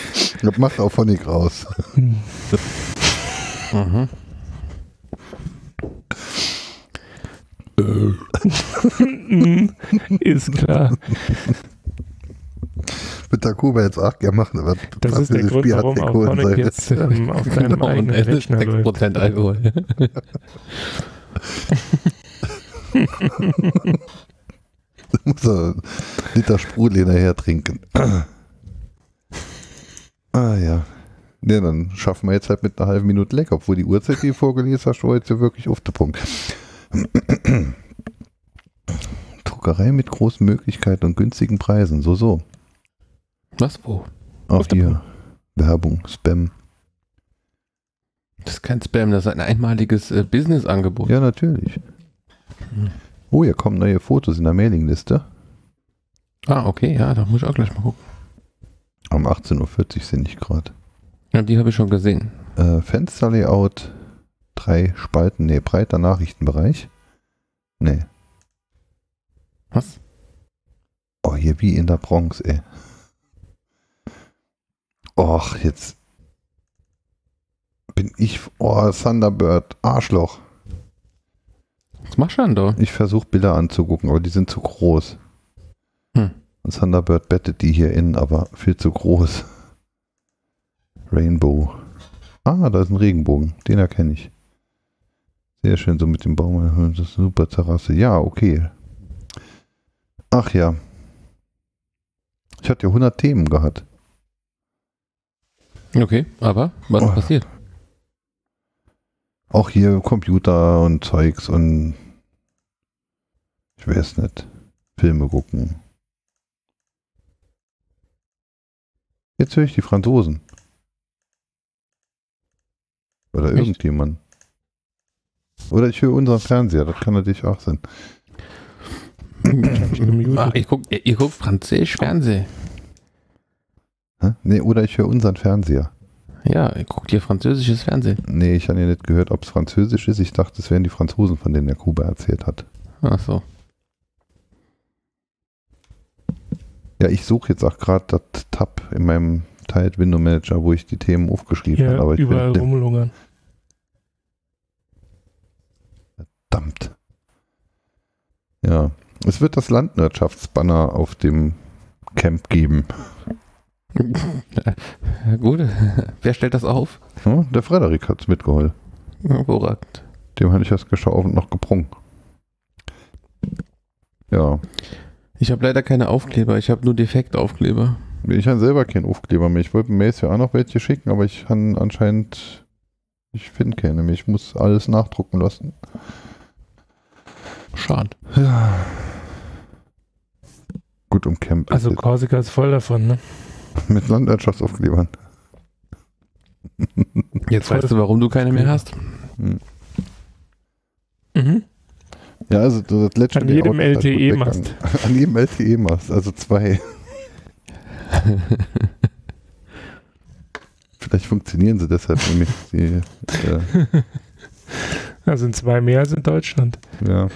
Das macht auch Phonic raus. Mhm. Ist klar. Mit der Kuba jetzt auch gerne machen, aber Das ist der Grund, Bier hat warum auch Alkohol Sonic sein. jetzt ähm, auf deinem Genau, eigenen Rechner läuft. 6% Alkohol. muss er einen Liter Sprudel hinterher trinken. ah ja. Ja, dann schaffen wir jetzt halt mit einer halben Minute leck, obwohl die Uhrzeit, die du vorgelesen hast, war jetzt ja wirklich auf den Punkt. Druckerei mit großen Möglichkeiten und günstigen Preisen. So, so. Was? Wo? Auf den hier. Werbung, Spam. Das ist kein Spam, das ist ein einmaliges äh, Business-Angebot. Ja, natürlich. Oh, hier kommen neue Fotos in der Mailingliste. Ah, okay, ja, da muss ich auch gleich mal gucken. Um 18.40 Uhr sind ich gerade. Ja, die habe ich schon gesehen. Äh, Fensterlayout, drei Spalten, nee, breiter Nachrichtenbereich. Nee. Was? Oh, hier wie in der Bronx, ey. Och, jetzt bin ich, oh, Thunderbird, Arschloch. Was machst du denn da? Ich versuche Bilder anzugucken, aber die sind zu groß. Hm. Und Thunderbird bettet die hier in, aber viel zu groß. Rainbow. Ah, da ist ein Regenbogen. Den erkenne ich. Sehr schön, so mit dem Baum. Das ist eine super Terrasse. Ja, okay. Ach ja. Ich hatte ja 100 Themen gehabt. Okay, aber was Oh. ist passiert? Auch hier Computer und Zeugs und ich weiß nicht. Filme gucken. Jetzt höre ich die Franzosen. Oder Echt? irgendjemand. Oder ich höre unseren Fernseher, das kann natürlich auch sein. Ach, ich guck, ihr, ihr guckt Französisch Fernsehen. Hä? Nee, oder ich höre unseren Fernseher. Ja, ihr guckt hier französisches Fernsehen. Nee, ich habe ja nicht gehört, ob es französisch ist. Ich dachte, es wären die Franzosen, von denen der Kuba erzählt hat. Ach so. Ja, ich suche jetzt auch gerade das Tab in meinem Tide Window Manager, wo ich die Themen aufgeschrieben habe. Hier Aber ich überall bin, rumlungern. verdammt. Ja, es wird das Landwirtschaftsbanner auf dem Camp geben. Ja, gut. Wer stellt das auf? Ja, der Frederik hat es mitgeholt. Hervorragend. Dem hatte ich das geschauft und noch geprungen. Ja, Ich habe leider keine Aufkleber, ich habe nur Defektaufkleber. Ich habe selber keinen Aufkleber mehr. Ich wollte Mails ja auch noch welche schicken, aber ich kann anscheinend, ich finde keine mehr. Ich muss alles nachdrucken lassen. Schade. Ja. Gut um Camp. Also Korsika ist voll davon, ne? Mit Landwirtschaftsaufklebern. Jetzt weißt du, warum du keine mehr hast. Mhm. Ja, also das letzte An jedem LTE-Mast. An jedem LTE-Mast, also zwei. Vielleicht funktionieren sie deshalb nämlich. Die, äh, Da sind zwei mehr als in Deutschland. ja.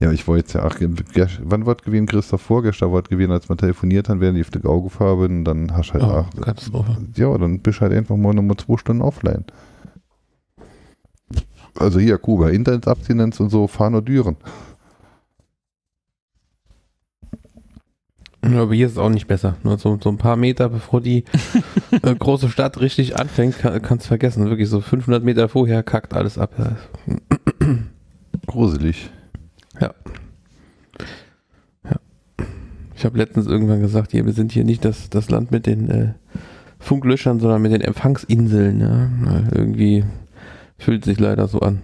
Ja, ich wollte jetzt ja, ach, wann wird gewesen, Christoph vorgestern wird gewesen, als wir telefoniert haben, während ich auf die Auge gefahren bin, dann hast du halt, Oh, ach, Katastrophe. ja, dann bist du halt einfach mal nochmal zwei Stunden offline. Also hier, Kuba, Internetabstinenz und so, fahren nur Düren. Ja, Aber hier ist es auch nicht besser. Nur so, so ein paar Meter bevor die äh, große Stadt richtig anfängt, kann, kannst vergessen. Wirklich so 500 Meter vorher kackt alles ab. Gruselig. Ich habe letztens irgendwann gesagt, hier, wir sind hier nicht das, das Land mit den äh, Funklöchern, sondern mit den Empfangsinseln. Ja? Na, irgendwie fühlt sich leider so an.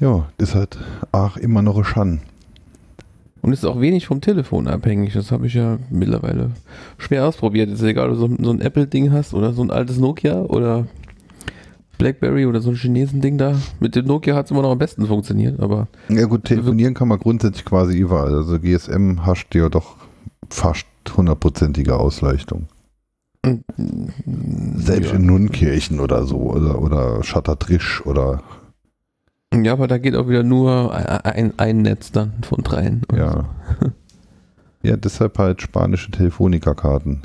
Ja, ist halt, ach, immer noch ein Schan. Und ist auch wenig vom Telefon abhängig. Das habe ich ja mittlerweile schwer ausprobiert. Ist egal, ob du so, so ein Apple-Ding hast oder so ein altes Nokia oder Blackberry oder so ein Chinesen-Ding da. Mit dem Nokia hat es immer noch am besten funktioniert, aber Ja gut, telefonieren kann man grundsätzlich quasi überall. Also GSM hast ja doch fast hundertprozentige Ausleuchtung. Selbst ja. in Nunkirchen oder so. Oder, oder Schatatrisch oder ja, aber da geht auch wieder nur ein, ein Netz dann von dreien. ja. Ja, deshalb halt spanische Telefonica-Karten.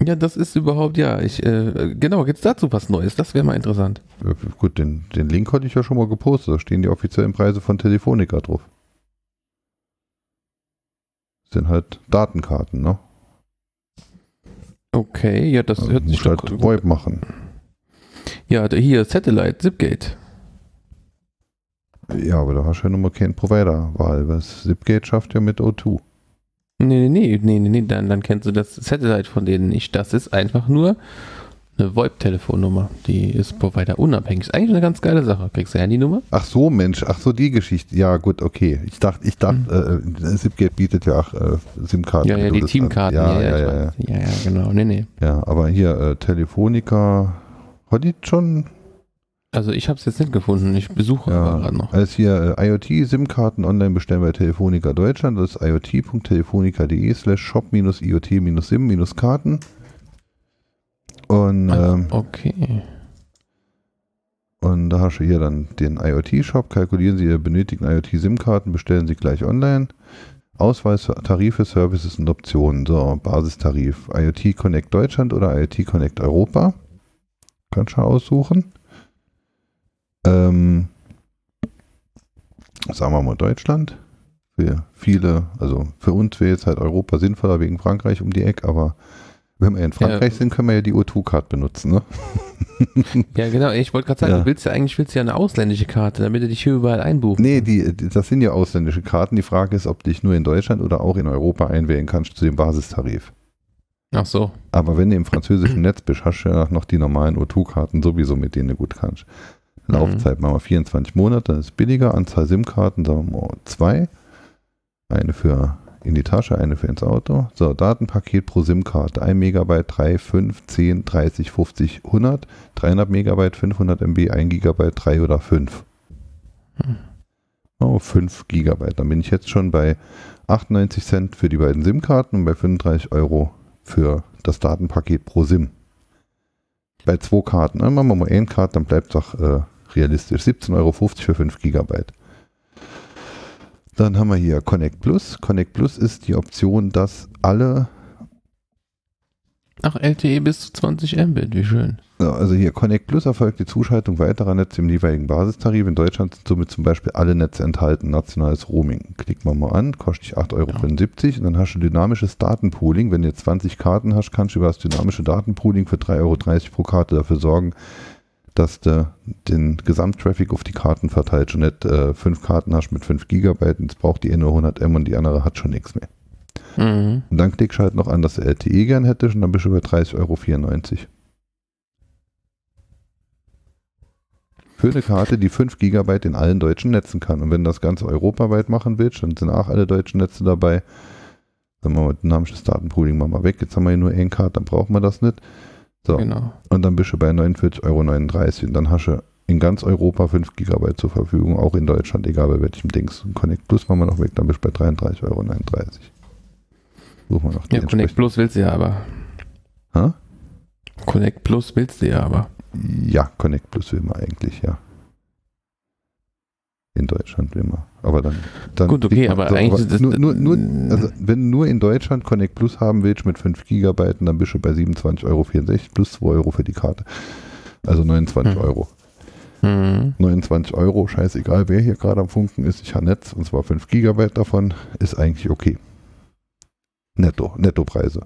Ja, das ist überhaupt, ja, ich, äh, genau, gibt's dazu was Neues? Das wäre mal interessant. Äh, Gut, den, den Link hatte ich ja schon mal gepostet. Da stehen die offiziellen Preise von Telefonica drauf. Sind halt Datenkarten, ne? Okay, ja, das Also hört sich doch halt VoIP machen. Ja, hier, Satellite, Zipgate. Ja, aber da hast du ja nun mal keinen Provider-Wahl. Was Zipgate schafft ja mit O2. Nee, nee, nee, nee, nee, dann, dann kennst du das Satellite von denen nicht. Das ist einfach nur eine VoIP-Telefonnummer. Die ist Provider unabhängig. Ist eigentlich eine ganz geile Sache. Kriegst du Handynummer? Ach so, Mensch, ach so, die Geschichte. Ja, gut, okay. Ich dachte, ich dachte, äh, Zipgate bietet ja auch äh, SIM-Karten. Ja, ja, die Teamkarten. Ja, ja, ja, ja, ja, ja, ja, genau. Nee, nee. ja. aber hier, äh, Telefonica, hat die schon? Also ich habe es jetzt nicht gefunden. Ich besuche aber Ja, gerade noch. als hier äh, IoT-SIM-Karten online bestellen bei Telefonica Deutschland. Das ist iot.telefonica.de slash shop-iot-sim-karten. Und, Ach, ähm, okay. und da hast du hier dann den IoT-Shop. Kalkulieren Sie Ihre benötigten IoT-SIM-Karten, bestellen Sie gleich online. Ausweis, Tarife, Services und Optionen. So, Basistarif. IoT Connect Deutschland oder IoT Connect Europa. Kannst du aussuchen. Ähm, sagen wir mal Deutschland. Für viele, also für uns wäre jetzt halt Europa sinnvoller wegen Frankreich um die Ecke, aber wenn wir in Frankreich Ja. sind, können wir ja die O2-Card benutzen, ne? Ja, genau. Ich wollte gerade sagen, Ja. du willst ja eigentlich willst ja eine ausländische Karte, damit du dich hier überall einbuchst. Nee, die, das sind ja ausländische Karten. Die Frage ist, ob du dich nur in Deutschland oder auch in Europa einwählen kannst zu dem Basistarif. Ach so. Aber wenn du im französischen Netz bist, hast du ja noch die normalen O2-Karten sowieso, mit denen du gut kannst. Laufzeit machen wir 24 Monate, das ist billiger. Anzahl SIM-Karten, sagen wir mal zwei. Eine für in die Tasche, eine für ins Auto. So, Datenpaket pro SIM-Karte. 1 Megabyte, 3, 5, 10, 30, 50, 100. 300 Megabyte, 500 MB, 1 Gigabyte, 3 oder 5. Oh, 5 Gigabyte. Dann bin ich jetzt schon bei 98 Cent für die beiden SIM-Karten und bei 35 Euro für das Datenpaket pro SIM. Bei zwei Karten. Ne? Machen wir mal eine Karte, dann bleibt es doch äh, realistisch. 17,50 Euro für 5 Gigabyte. Dann haben wir hier Connect Plus. Connect Plus ist die Option, dass alle, Ach, LTE bis zu 20 Mbit, wie schön. ja, also hier Connect Plus erfolgt die Zuschaltung weiterer Netze im jeweiligen Basistarif. In Deutschland sind somit zum Beispiel alle Netze enthalten, nationales Roaming. Klick mal mal an, kostet dich 8,75 Euro und dann hast du dynamisches Datenpooling. Wenn du jetzt 20 Karten hast, kannst du über das dynamische Datenpooling für 3,30 Euro pro Karte dafür sorgen, dass du den Gesamttraffic auf die Karten verteilst und nicht äh, fünf Karten hast mit 5 Gigabyte und jetzt braucht die eine 100 M und die andere hat schon nichts mehr. Mhm. Und dann klickst du halt noch an, dass du LTE gern hättest und dann bist du bei 30,94 Euro. Für eine Karte, die 5 GB in allen deutschen Netzen kann. Und wenn du das Ganze europaweit machen willst, dann sind auch alle deutschen Netze dabei. Dann machen wir dynamisches Datenpooling mal, mal weg. Jetzt haben wir hier nur eine Karte, dann brauchen wir das nicht. So, Genau. und dann bist du bei 49,39 Euro. Und dann hast du in ganz Europa 5 GB zur Verfügung, auch in Deutschland, egal bei welchem Dings. Connect Plus machen wir noch weg, dann bist du bei 33,39 Euro. Suchen wir noch die Ja, Connect Plus willst du ja aber. Hä? Connect Plus willst du ja aber. Ja, Connect Plus will man eigentlich, ja. In Deutschland man. Aber dann. dann Gut, okay, man- aber eigentlich ist das- nur, nur, nur, also wenn du nur in Deutschland Connect Plus haben willst mit 5 GB, dann bist du bei 27,64 Euro plus 2 Euro für die Karte. Also 29 Hm. Euro. Mhm. 29 Euro, scheißegal, wer hier gerade am Funken ist. Ich habe Netz und zwar 5 GB davon, ist eigentlich okay. Netto, Nettopreise.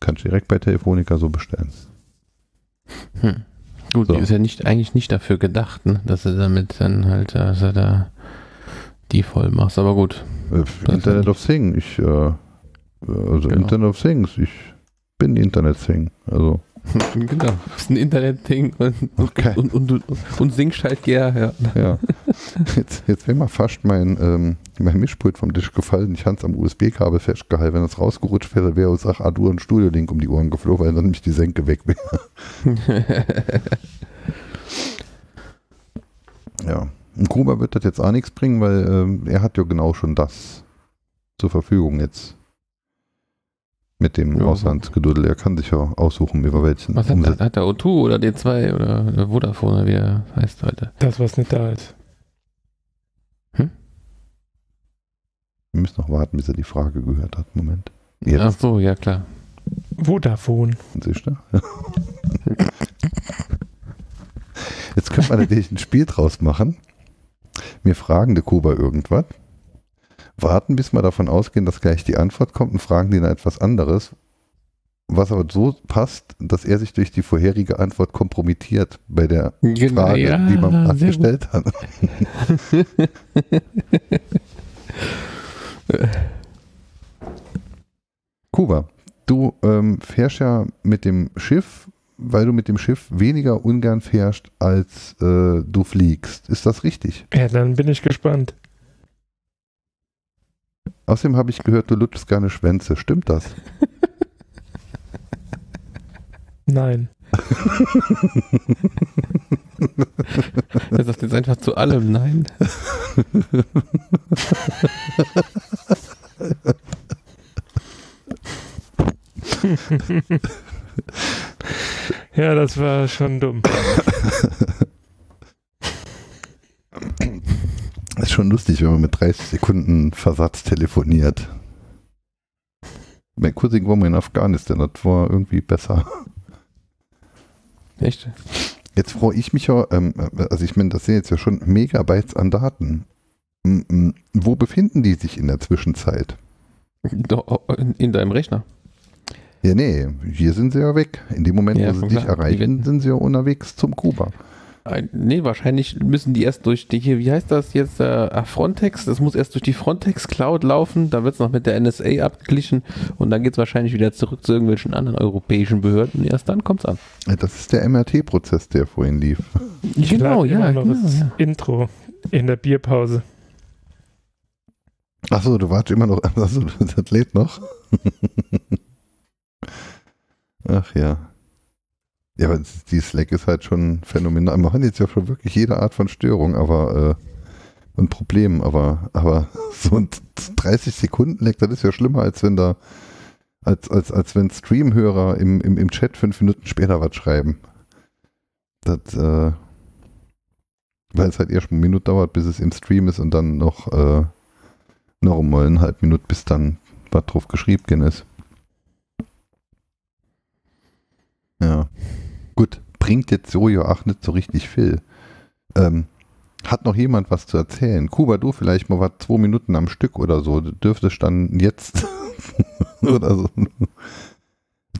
Kannst du direkt bei Telefonica so bestellen. Hm. Gut, So. die ist ja nicht, eigentlich nicht dafür gedacht, ne? dass du damit dann halt, dass du da die voll machst. Aber gut. Äh, Internet of Things, ich, äh, also Genau. Internet of Things, ich bin Internet Thing. Also, genau. Das ist ein Internet-Ding und, Okay. und, und, und, und singst halt ja, ja. ja. jetzt jetzt wäre mal fast mein, ähm, mein Mischpult vom Tisch gefallen. Ich habe es am USB-Kabel festgehalten. Wenn es rausgerutscht wäre, wäre uns auch Adur und Studio Link um die Ohren geflogen, weil dann nämlich die Senke weg wäre. Ja. Und Kuba wird das jetzt auch nichts bringen, weil ähm, er hat ja genau schon das zur Verfügung jetzt. Mit dem Ja. Auslandsgedudel. Er kann sich ja aussuchen, über welchen Was hat, Umsatz- hat der O2 oder D2 oder, Vodafone, wie er heißt heute? Das, was nicht da ist. Wir müssen noch warten, bis er die Frage gehört hat. Moment. Jetzt. Ach so, ja klar. Vodafone. Siehst du? Jetzt könnte man natürlich ein Spiel draus machen. Wir fragen der Kuba irgendwas, warten, bis wir davon ausgehen, dass gleich die Antwort kommt und fragen den etwas anderes, was aber so passt, dass er sich durch die vorherige Antwort kompromittiert bei der Genau, Frage, die man gerade sehr gut. gestellt hat. Kuba, du ähm, fährst ja mit dem Schiff, weil du mit dem Schiff weniger ungern fährst, als äh, du fliegst. Ist das richtig? Ja, dann bin ich gespannt. Außerdem habe ich gehört, du lutschst gerne Schwänze. Stimmt das? Nein. Er sagt jetzt einfach zu allem Nein. Ja, das war schon dumm. ist schon lustig, wenn man mit 30 Sekunden Versatz telefoniert. Mein Cousin war mal in Afghanistan, das war irgendwie besser. Echt? Jetzt freue ich mich ja, ähm, also ich meine, das sind jetzt ja schon Megabytes an Daten. M- Wo befinden die sich in der Zwischenzeit? In, in deinem Rechner. Ja, nee, hier sind sie ja weg. In dem Moment, Ja, wo sie dich klar. Erreichen, sind sie ja unterwegs zum Kuba. Ein- Nee, wahrscheinlich müssen die erst durch die hier, wie heißt das jetzt, äh, ah, Frontex, das muss erst durch die Frontex Cloud laufen, da wird es noch mit der NSA abgeglichen und dann geht es wahrscheinlich wieder zurück zu irgendwelchen anderen europäischen Behörden und erst dann kommt es an. Ja, Das ist der MRT-Prozess, der vorhin lief. Ich Genau, ja, noch genau, das ja. Intro in der Bierpause. Achso, du wartest immer noch. Achso, das lädt noch. Ach ja. Ja, aber die Slack ist halt schon phänomenal. Man hat jetzt ja schon wirklich jede Art von Störung, aber äh, und Problem, aber, aber so ein 30 Sekunden Lag, das ist ja schlimmer, als wenn da, als, als, als wenn Streamhörer im, im, im Chat fünf Minuten später was schreiben. Das, äh, weil es halt erst eine Minute dauert, bis es im Stream ist und dann noch, äh, noch um eineinhalb Minuten, bis dann was drauf geschrieben ist. Ja. Gut, bringt jetzt so ja auch nicht so richtig viel. Ähm, hat noch jemand was zu erzählen? Kuba, du vielleicht mal was zwei Minuten am Stück oder so. Du dürftest dann jetzt oder so.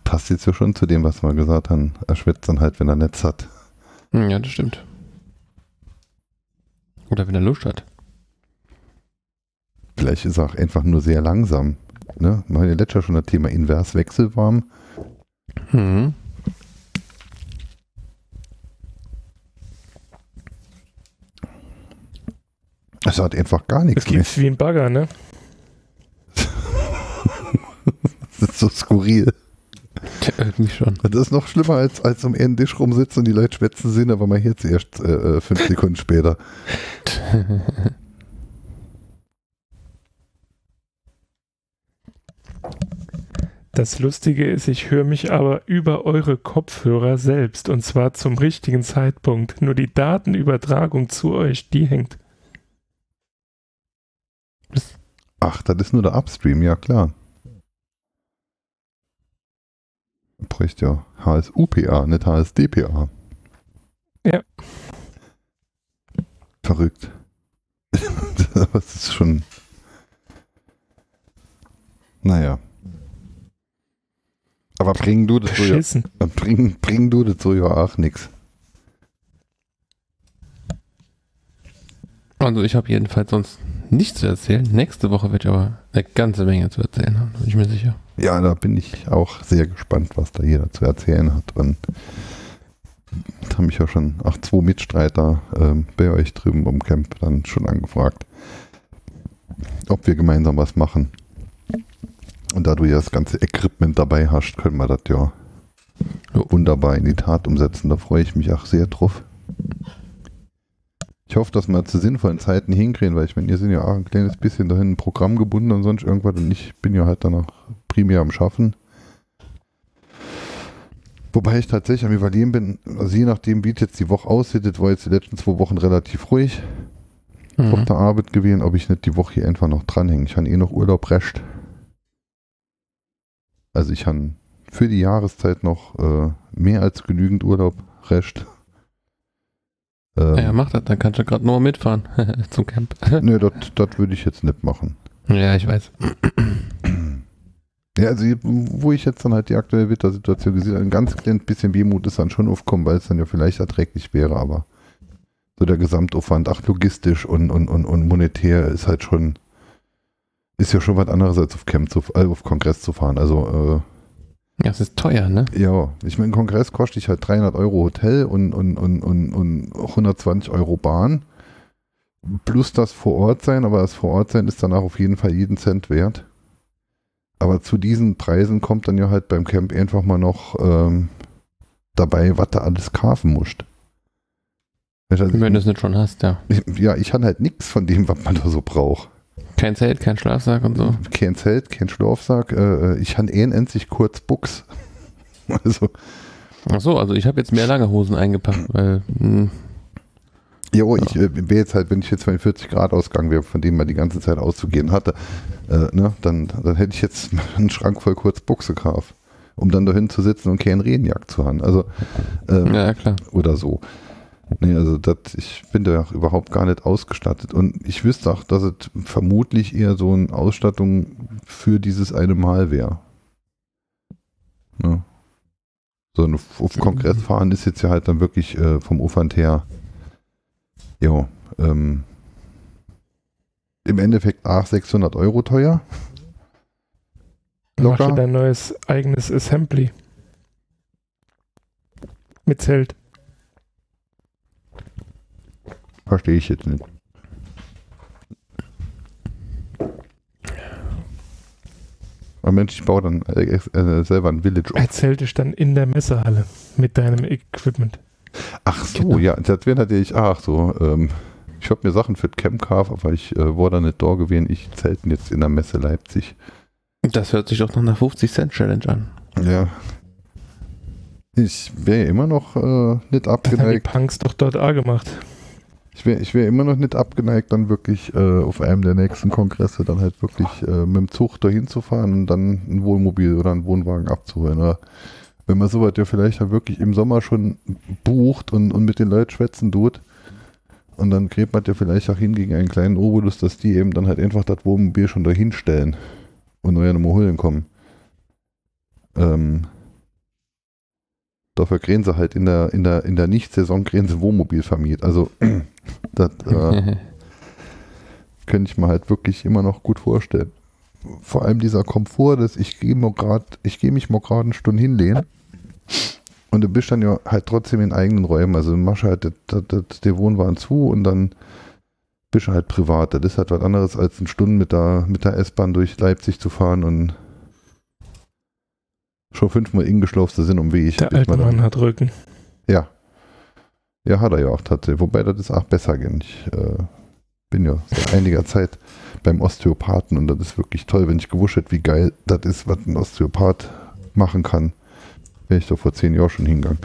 Passt jetzt ja schon zu dem, was wir gesagt haben. Er schwätzt dann halt, wenn er Netz hat. Hm, Ja, das stimmt. Oder wenn er Lust hat. Vielleicht ist er auch einfach nur sehr langsam. Ne? Wir haben ja letztes Jahr schon das Thema Inverswechselwarm. Mhm. Es hat einfach gar Das nichts mehr. gibt's wie ein Bagger, ne? Das ist so skurril. Tja, irgendwie schon. Das ist noch schlimmer, als, als um einen Tisch rumsitzen und die Leute schwätzen sind, aber man hört sie erst äh, äh, fünf Sekunden später. Das Lustige ist, ich höre mich aber über eure Kopfhörer selbst und zwar zum richtigen Zeitpunkt. Nur die Datenübertragung zu euch, die hängt. Ach, das ist nur der Upstream, ja klar. Bräuchte ja HSUPA, nicht HSDPA. Ja. Verrückt. das ist schon. Naja. Aber bring du das so ja, Beschissen. bring, bring du das so ja auch nix. Also ich habe jedenfalls sonst nichts zu erzählen. Nächste Woche werde ich aber eine ganze Menge zu erzählen haben, bin ich mir sicher. Ja, da bin ich auch sehr gespannt, was da jeder zu erzählen hat. Und da haben mich ja schon ach, zwei Mitstreiter ähm, bei euch drüben im Camp dann schon angefragt, ob wir gemeinsam was machen. Und da du ja das ganze Equipment dabei hast, können wir das ja Jo. wunderbar in die Tat umsetzen. Da freue ich mich auch sehr drauf. Ich hoffe, dass wir zu sinnvollen Zeiten hinkriegen, weil ich meine, ihr sind ja auch ein kleines bisschen dahin ein Programm gebunden und sonst irgendwas und ich bin ja halt dann auch primär am Schaffen. Wobei ich tatsächlich am Überlegen bin, also je nachdem, wie es jetzt die Woche aussieht, das war jetzt die letzten zwei Wochen relativ ruhig auf Mhm. der Arbeit gewesen, ob ich nicht die Woche hier einfach noch dranhänge. Ich habe eh noch Urlaub recht. Also ich habe für die Jahreszeit noch äh, mehr als genügend Urlaub recht. Ähm, Ja, mach das, dann kannst du gerade nur mitfahren zum Camp. Nö, das würde ich jetzt nicht machen. ja, ich weiß. Ja, also wo ich jetzt dann halt die aktuelle Wittersituation gesehen habe, ein ganz kleines bisschen Wehmut ist dann schon aufkommen, weil es dann ja vielleicht erträglich wäre, aber so der Gesamtaufwand, ach logistisch und, und, und, und monetär ist halt schon, ist ja schon was anderes als auf Camp zu, äh, auf Kongress zu fahren. Also Ja, es ist teuer, ne? ja, ich meine, Kongress kostet ich halt 300 Euro Hotel und, und, und, und, und 120 Euro Bahn. Plus das vor Ort sein, aber das vor Ort sein ist danach auf jeden Fall jeden Cent wert. Aber zu diesen Preisen kommt dann ja halt beim Camp einfach mal noch ähm, dabei, was du alles kaufen musst. Also Wenn du es nicht schon hast, ja. ich, ja, ich habe halt nichts von dem, was man da so braucht. Kein Zelt, kein Schlafsack und so. Kein Zelt, kein Schlafsack. Äh, ich habe eh endlich kurz Buchs. Also, Ach so, also ich habe jetzt mehr lange Hosen eingepackt, weil hm, Jo, ich äh, wäre jetzt halt, wenn ich jetzt von den 40 Grad ausgegangen wäre, von dem man die ganze Zeit auszugehen hatte, äh, ne, dann, dann hätte ich jetzt einen Schrank voll kurz Buchse gekauft, um dann dahin zu sitzen und keinen Regenjagd zu haben. Also, ähm, ja klar. oder so. Nee, also das, ich bin da auch überhaupt gar nicht ausgestattet. Und ich wüsste auch, dass es vermutlich eher so eine Ausstattung für dieses eine Mal wäre. Ne? So ein auf Kongress fahren ist jetzt ja halt dann wirklich äh, vom Aufwand her, jo, ähm, im Endeffekt ach 600 Euro teuer. Machst du Locker. dein neues eigenes Assembly. Mit Zelt. Verstehe ich jetzt nicht. Aber Mensch, ich baue dann äh, äh, selber ein Village auf. Ein Zelt ist dann in der Messehalle mit deinem Equipment. Ach so, Genau. ja, das wäre natürlich, ach so, ähm, ich habe mir Sachen für das Camp gekauft, aber ich äh, war da nicht da gewesen. Ich zelten jetzt in der Messe Leipzig. Das hört sich doch nach einer 50 Cent Challenge an. Ja. Ich wäre immer noch äh, nicht Das haben die abgeneigt. Punks doch dort auch gemacht. Ich wäre ich wär immer noch nicht abgeneigt, dann wirklich äh, auf einem der nächsten Kongresse dann halt wirklich äh, mit dem Zug dahin zu fahren und dann ein Wohnmobil oder einen Wohnwagen abzuholen. Oder wenn man sowas ja vielleicht ja wirklich im Sommer schon bucht und, und mit den Leuten schwätzen tut. Und dann gräbt man ja vielleicht auch hin gegen einen kleinen Obolus, dass die eben dann halt einfach das Wohnmobil schon dahin stellen und neue nochmal holen kommen. Ähm, dafür kriegen sie halt in der, in der, in der Nicht-Saison kriegen sie Wohnmobil vermietet. Also das äh, könnte ich mir halt wirklich immer noch gut vorstellen. Vor allem dieser Komfort, dass ich gehe mir grad, ich gehe mich mal gerade eine Stunde hinlehnen und du bist dann ja halt trotzdem in eigenen Räumen. Also du machst halt der Wohnwagen zu und dann bist du halt privat. Das ist halt was anderes als eine Stunde mit der, mit der S-Bahn durch Leipzig zu fahren und schon fünfmal ingeschlaufte sind um Weg. Der bis alte Mann hat Rücken. Ja. Ja, hat er ja auch tatsächlich. Wobei das ist auch besser gehen. Ich äh, bin ja seit einiger Zeit beim Osteopathen und das ist wirklich toll, wenn ich gewusst hätte, wie geil das ist, was ein Osteopath machen kann. Wäre ich doch vor zehn Jahren schon hingegangen.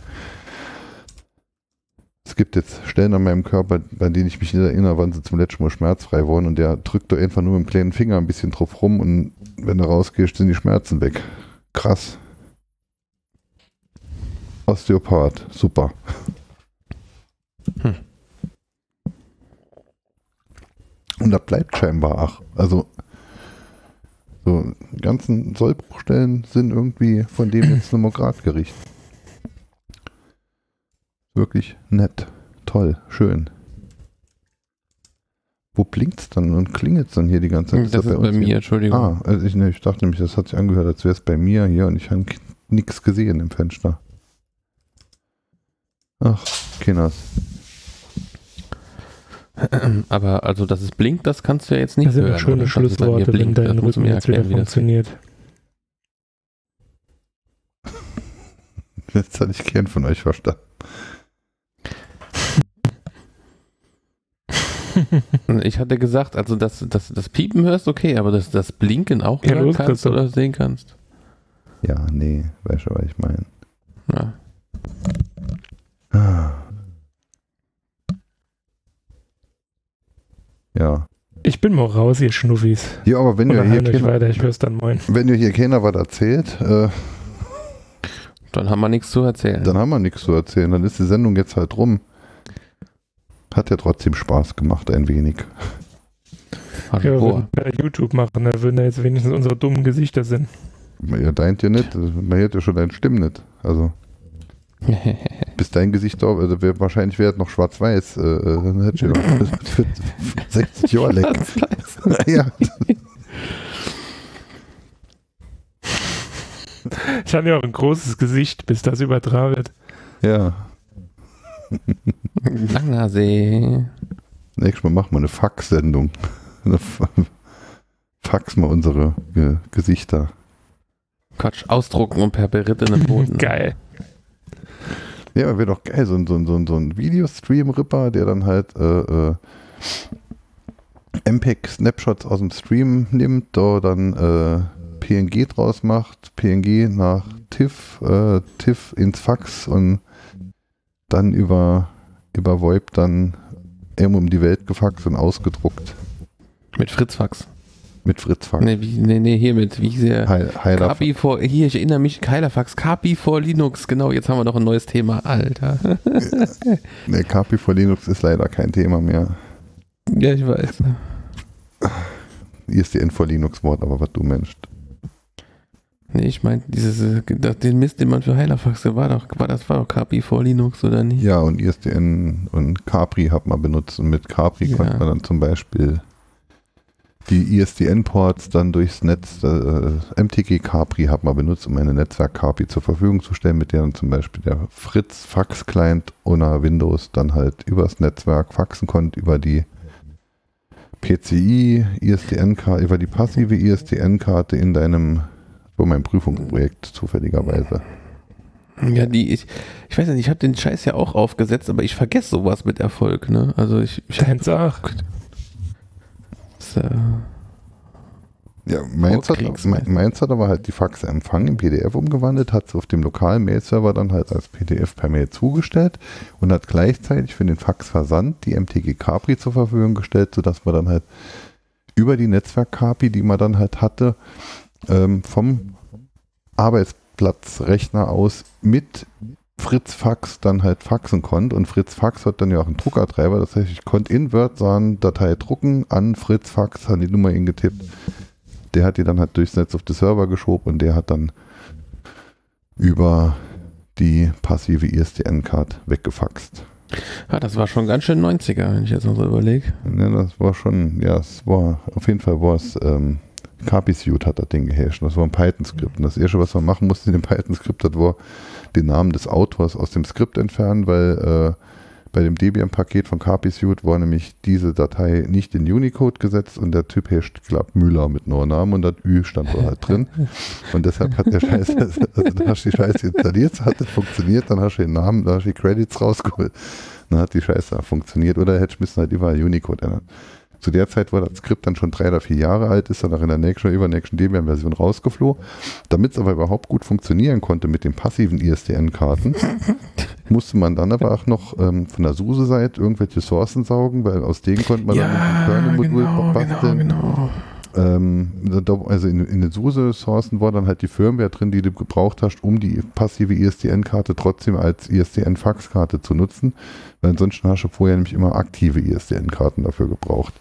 Es gibt jetzt Stellen an meinem Körper, bei denen ich mich nicht erinnere, wann sie zum letzten Mal schmerzfrei waren und der drückt da einfach nur mit dem kleinen Finger ein bisschen drauf rum und wenn du rausgehst, sind die Schmerzen weg. Krass. Osteopath, super. Hm. Und das bleibt scheinbar ach. Also so ganzen Sollbruchstellen sind irgendwie von dem jetzt nochmal grad gerichtet. Wirklich nett, toll, schön. Wo blinkt's dann und klingelt's dann hier die ganze Zeit? Das ist bei uns mir, hier? Entschuldigung. Ah, also ich, ne, ich dachte nämlich, das hat sich angehört, als wäre es bei mir hier und ich habe nichts gesehen im Fenster. Ach, Kinders. Aber also, dass es blinkt, das kannst du ja jetzt nicht Das sind hören. schöne Schlussworte, wenn blinkt, das dein musst du Rücken jetzt wieder erklären, wie das geht. funktioniert. Jetzt hatte ich gern von euch verstanden. Ich hatte gesagt, also dass, dass das Piepen hörst, okay, aber dass das Blinken auch Ja, hören los, kannst oder sehen kannst. Ja, nee, weißt du, was ich meine. Ja. Ja. Ich bin mal raus, ihr Schnuffis. Ja, aber wenn ihr, hier keiner, weiter, ich hör's dann moin. wenn ihr hier keiner was erzählt, äh, Dann haben wir nichts zu erzählen. dann haben wir nichts zu erzählen. Dann ist die Sendung jetzt halt rum. Hat ja trotzdem Spaß gemacht, ein wenig. Ja, wenn wir YouTube machen, da würden da jetzt wenigstens unsere dummen Gesichter sind. Ja, deint ja nicht. Man hört ja schon deine Stimme nicht. Also, bis dein Gesicht da, also wär, wahrscheinlich wäre es noch schwarz-weiß. Äh, äh, dann hätte ich noch für 60 Jahre leck. ja. Ich hatte ja auch ein großes Gesicht, bis das übertragen wird. ja. Langer See. Nächstes Mal machen wir eine Fax-Sendung. Fax mal unsere Ge Gesichter. Quatsch, ausdrucken und per berittenem Boden. Geil. Ja, wäre doch geil, so ein, so ein, so ein, so ein Videostream-Ripper, der dann halt äh, äh, MPEG-Snapshots aus dem Stream nimmt, da dann äh, PNG draus macht, PNG nach TIFF, äh, TIFF ins Fax und dann über, über VoIP dann irgendwo um die Welt gefaxt und ausgedruckt Mit Fritzfax. Mit Fritz Fax. Nee, wie, nee, nee, hier mit, wie der? Heil, Heiler, Kapi vor, hier, ich erinnere mich, Keilerfax, Kapi vor Linux, genau, jetzt haben wir noch ein neues Thema, Alter. der KP vor Linux ist leider kein Thema mehr. ja, ich weiß. ISDN vor Linux Wort, aber was du meinst. Nee, ich meine, dieses, äh, den Mist, den man für Heilerfax, der war doch, war, das war doch Kapi vor Linux, oder nicht? Ja, und ISDN und Capri hat man benutzt. Und mit Capri Ja. konnte man dann zum Beispiel die ISDN-Ports dann durchs Netz, äh, MTG Capri hat man benutzt, um eine Netzwerk Capri zur Verfügung zu stellen, mit der dann zum Beispiel der Fritz Fax Client ohne Windows dann halt übers Netzwerk faxen konnte, über die PCI, ISDN-Karte, über die passive ISDN-Karte in deinem, wo mein Prüfungsprojekt zufälligerweise. Ja, die, ich, ich weiß nicht, ich habe den Scheiß ja auch aufgesetzt, aber ich vergesse sowas mit Erfolg, ne? Also ich, ich Dein Sach. Das, äh, Ja, meins hat, meins hat aber halt die Faxe empfangen, in PDF umgewandelt, hat es auf dem lokalen Mail-Server dann halt als PDF per Mail zugestellt und hat gleichzeitig für den Faxversand die MTG Capri zur Verfügung gestellt, sodass man dann halt über die Netzwerk-Capri, die man dann halt hatte, ähm, vom Arbeitsplatzrechner aus mit Fritz Fax dann halt faxen konnte und Fritz Fax hat dann ja auch einen Druckertreiber, das heißt, ich konnte in Word sagen, Datei drucken, an Fritz Fax, hat die Nummer hingetippt der hat die dann halt durchs Netz auf die Server geschoben und der hat dann über die passive ISDN-Card weggefaxt. Ah, das war schon ganz schön 90er, wenn ich jetzt mal so überlege. Ja, das war schon, ja, es war, auf jeden Fall war es, ähm, Suite hat das Ding gehasht. Das war ein Python-Skript. Und das erste, was man machen musste in dem Python-Skript, das war den Namen des Autors aus dem Skript entfernen, weil äh, bei dem Debian-Paket von Suite war nämlich diese Datei nicht in Unicode gesetzt und der Typ hasht, glaube Müller mit Namen und das Ü stand da halt drin. Und deshalb hat der Scheiß, also da hast du die Scheiße installiert, hat das funktioniert, dann hast du den Namen, da hast du die Credits rausgeholt, dann hat die Scheiße funktioniert oder hätte ich halt überall Unicode ändern. Zu der Zeit, wo das Skript dann schon drei oder vier Jahre alt ist, dann auch in der nächsten oder übernächsten Debian-Version rausgeflogen. Damit es aber überhaupt gut funktionieren konnte mit den passiven ISDN-Karten, musste man dann aber auch noch ähm, von der SUSE-Seite irgendwelche Sourcen saugen, weil aus denen konnte man ja, dann ein Kernel-Modul genau, basteln. Genau, genau. Ähm, also in, in den SUSE-Sourcen war dann halt die Firmware drin, die du gebraucht hast, um die passive ISDN-Karte trotzdem als ISDN-Fax-Karte zu nutzen, weil ansonsten hast du vorher nämlich immer aktive ISDN-Karten dafür gebraucht.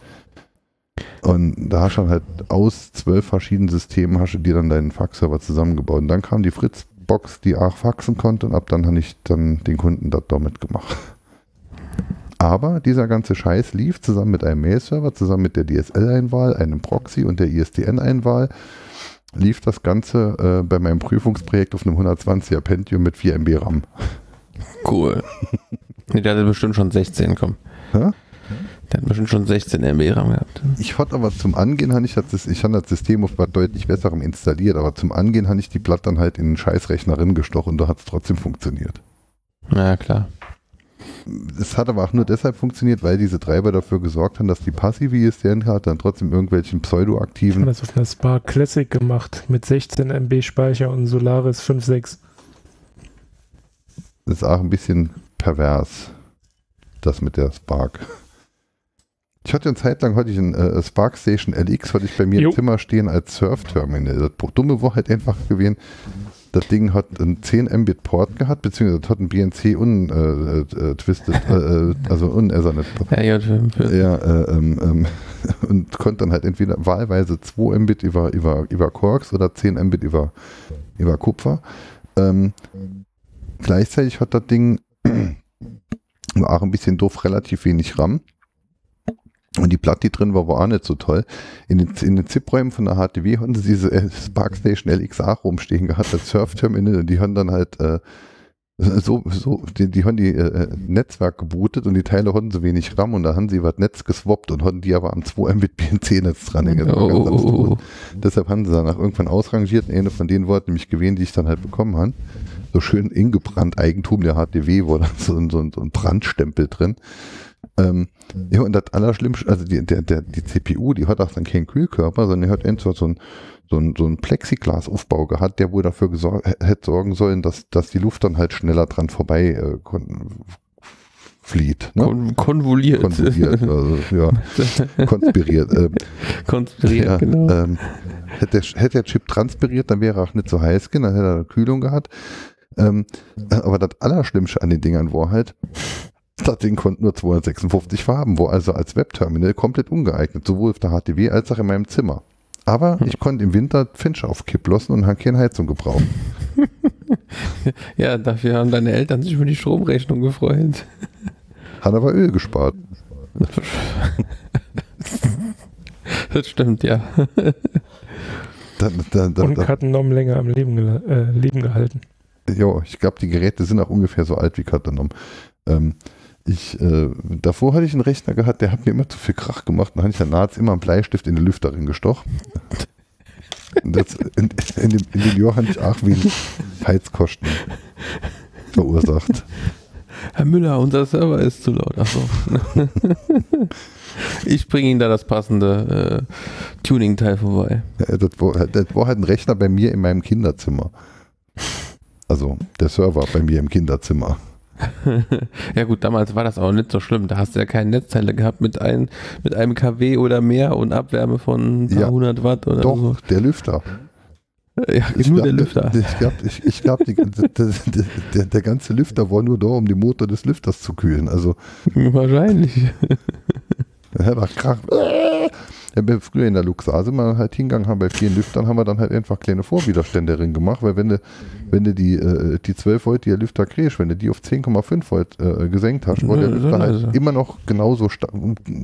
Und da hast du dann halt aus zwölf verschiedenen Systemen hast du dir dann deinen Fax-Server zusammengebaut. Und dann kam die Fritz-Box, die auch faxen konnte und ab dann habe ich dann den Kunden das damit gemacht. Aber dieser ganze Scheiß lief zusammen mit einem Mail-Server, zusammen mit der DSL-Einwahl, einem Proxy und der ISDN-Einwahl, lief das Ganze äh, bei meinem Prüfungsprojekt auf einem 120er Pentium mit 4 MB RAM. Cool. nee, der hatte bestimmt schon 16, komm. Hä? Bestimmt schon 16 MB RAM gehabt. Ich hatte aber zum Angehen, habe ich, das, ich habe das System auf was deutlich besserem installiert, aber zum Angehen habe ich die Platte dann halt in einen Scheißrechner gestochen und da hat es trotzdem funktioniert. Na ja, klar. Es hat aber auch nur deshalb funktioniert, weil diese Treiber dafür gesorgt haben, dass die passive ISDN-Karte dann trotzdem irgendwelchen Ich habe pseudoaktiven. das auf einer Spark Classic gemacht mit 16 MB Speicher und Solaris 5.6. Das ist auch ein bisschen pervers, das mit der Spark. Ich hatte eine Zeit lang hatte ich ein äh, Spark Station LX, hatte ich bei mir Jo. im Zimmer stehen als Surf-Terminal. Das Dumme war halt einfach gewesen, das Ding hat einen 10 Mbit Port gehabt, beziehungsweise das hat einen BNC un, äh, äh, twisted, äh, äh, also unersonnet. Ja, ja, für, Ja, äh, ähm, ähm, und konnte dann halt entweder wahlweise 2 Mbit über, über, über Quarks oder 10 Mbit über, über Kupfer. Ähm, gleichzeitig hat das Ding war auch ein bisschen doof, relativ wenig RAM. Und die Platte, die drin war, war auch nicht so toll. In den, in den ZIP-Räumen von der HTW haben sie diese äh, Spark Station LXA rumstehen gehabt, als Surf-Terminal. Und die haben dann halt äh, so, so, die, die haben die äh, Netzwerk gebootet und die Teile hatten so wenig RAM und da haben sie was Netz geswappt und hatten die aber am 2 Mbit BNC-Netz dran. oh, Deshalb haben sie danach irgendwann ausrangiert. Eine von denen war nämlich gewesen, die ich dann halt bekommen habe. So schön ingebrannt Eigentum der HTW, war da so, so, ein- so ein Brandstempel drin. Ähm, ja, und das Allerschlimmste, also die, der, der, die CPU, die hat auch dann keinen Kühlkörper, sondern die hat entweder so ein, so ein, so ein Plexiglasaufbau gehabt, der wohl dafür hätte sorgen sollen, dass, dass die Luft dann halt schneller dran vorbei äh, flieht. Ne? Kon konvoliert. Konstruiert, also, ja, konspiriert. Ähm, Konspiriert, ja, genau. ähm, hätte, der, hätte der Chip transpiriert, dann wäre er auch nicht so heiß gewesen, dann hätte er eine Kühlung gehabt. Ähm, äh, aber das Allerschlimmste an den Dingern war halt, das Ding konnte nur 256 Farben, war also als Webterminal komplett ungeeignet, sowohl auf der HTW als auch in meinem Zimmer. Aber ich konnte im Winter Finch auf Kipp lassen und habe keine Heizung gebraucht. Ja, dafür haben deine Eltern sich über die Stromrechnung gefreut. Hat aber Öl gespart. Das stimmt, ja. Da, da, da, Und da, Kartennom länger am Leben, gela- äh, Leben gehalten. Jo, ich glaube, die Geräte sind auch ungefähr so alt wie Katanom. Ähm, ich, äh, davor hatte ich einen Rechner gehabt, der hat mir immer zu viel Krach gemacht. Dann habe ich danach immer einen Bleistift in den Lüfter gestochen. Und das, in, in, dem, in dem Jahr habe ich auch wenig Heizkosten verursacht. Herr Müller, unser Server ist zu laut. Achso. ich bringe Ihnen da das passende äh, Tuning-Teil vorbei. Ja, Das war, das war halt ein Rechner bei mir in meinem Kinderzimmer. Also der Server bei mir im Kinderzimmer. ja gut, damals war das auch nicht so schlimm. Da hast du ja keine Netzteile gehabt mit, ein, mit einem kW oder mehr und Abwärme von ein paar Ja, hundert Watt oder Doch, so. der Lüfter. Ja, Ich nur glaub, der Lüfter. Ich glaube, ich, ich glaub, die- der, der, der, ganze Lüfter war nur da, um den Motor des Lüfters zu kühlen. Also Wahrscheinlich. hat auch Krach. Ja, wir früher in der Luxase mal halt hingegangen haben bei vielen Lüftern, haben wir dann halt einfach kleine Vorwiderstände drin gemacht, weil wenn du, wenn du die, äh, die 12 Volt, die der Lüfter kriegst, wenn du die auf 10,5 Volt äh, gesenkt hast, war der Lüfter halt er. immer noch genauso stark,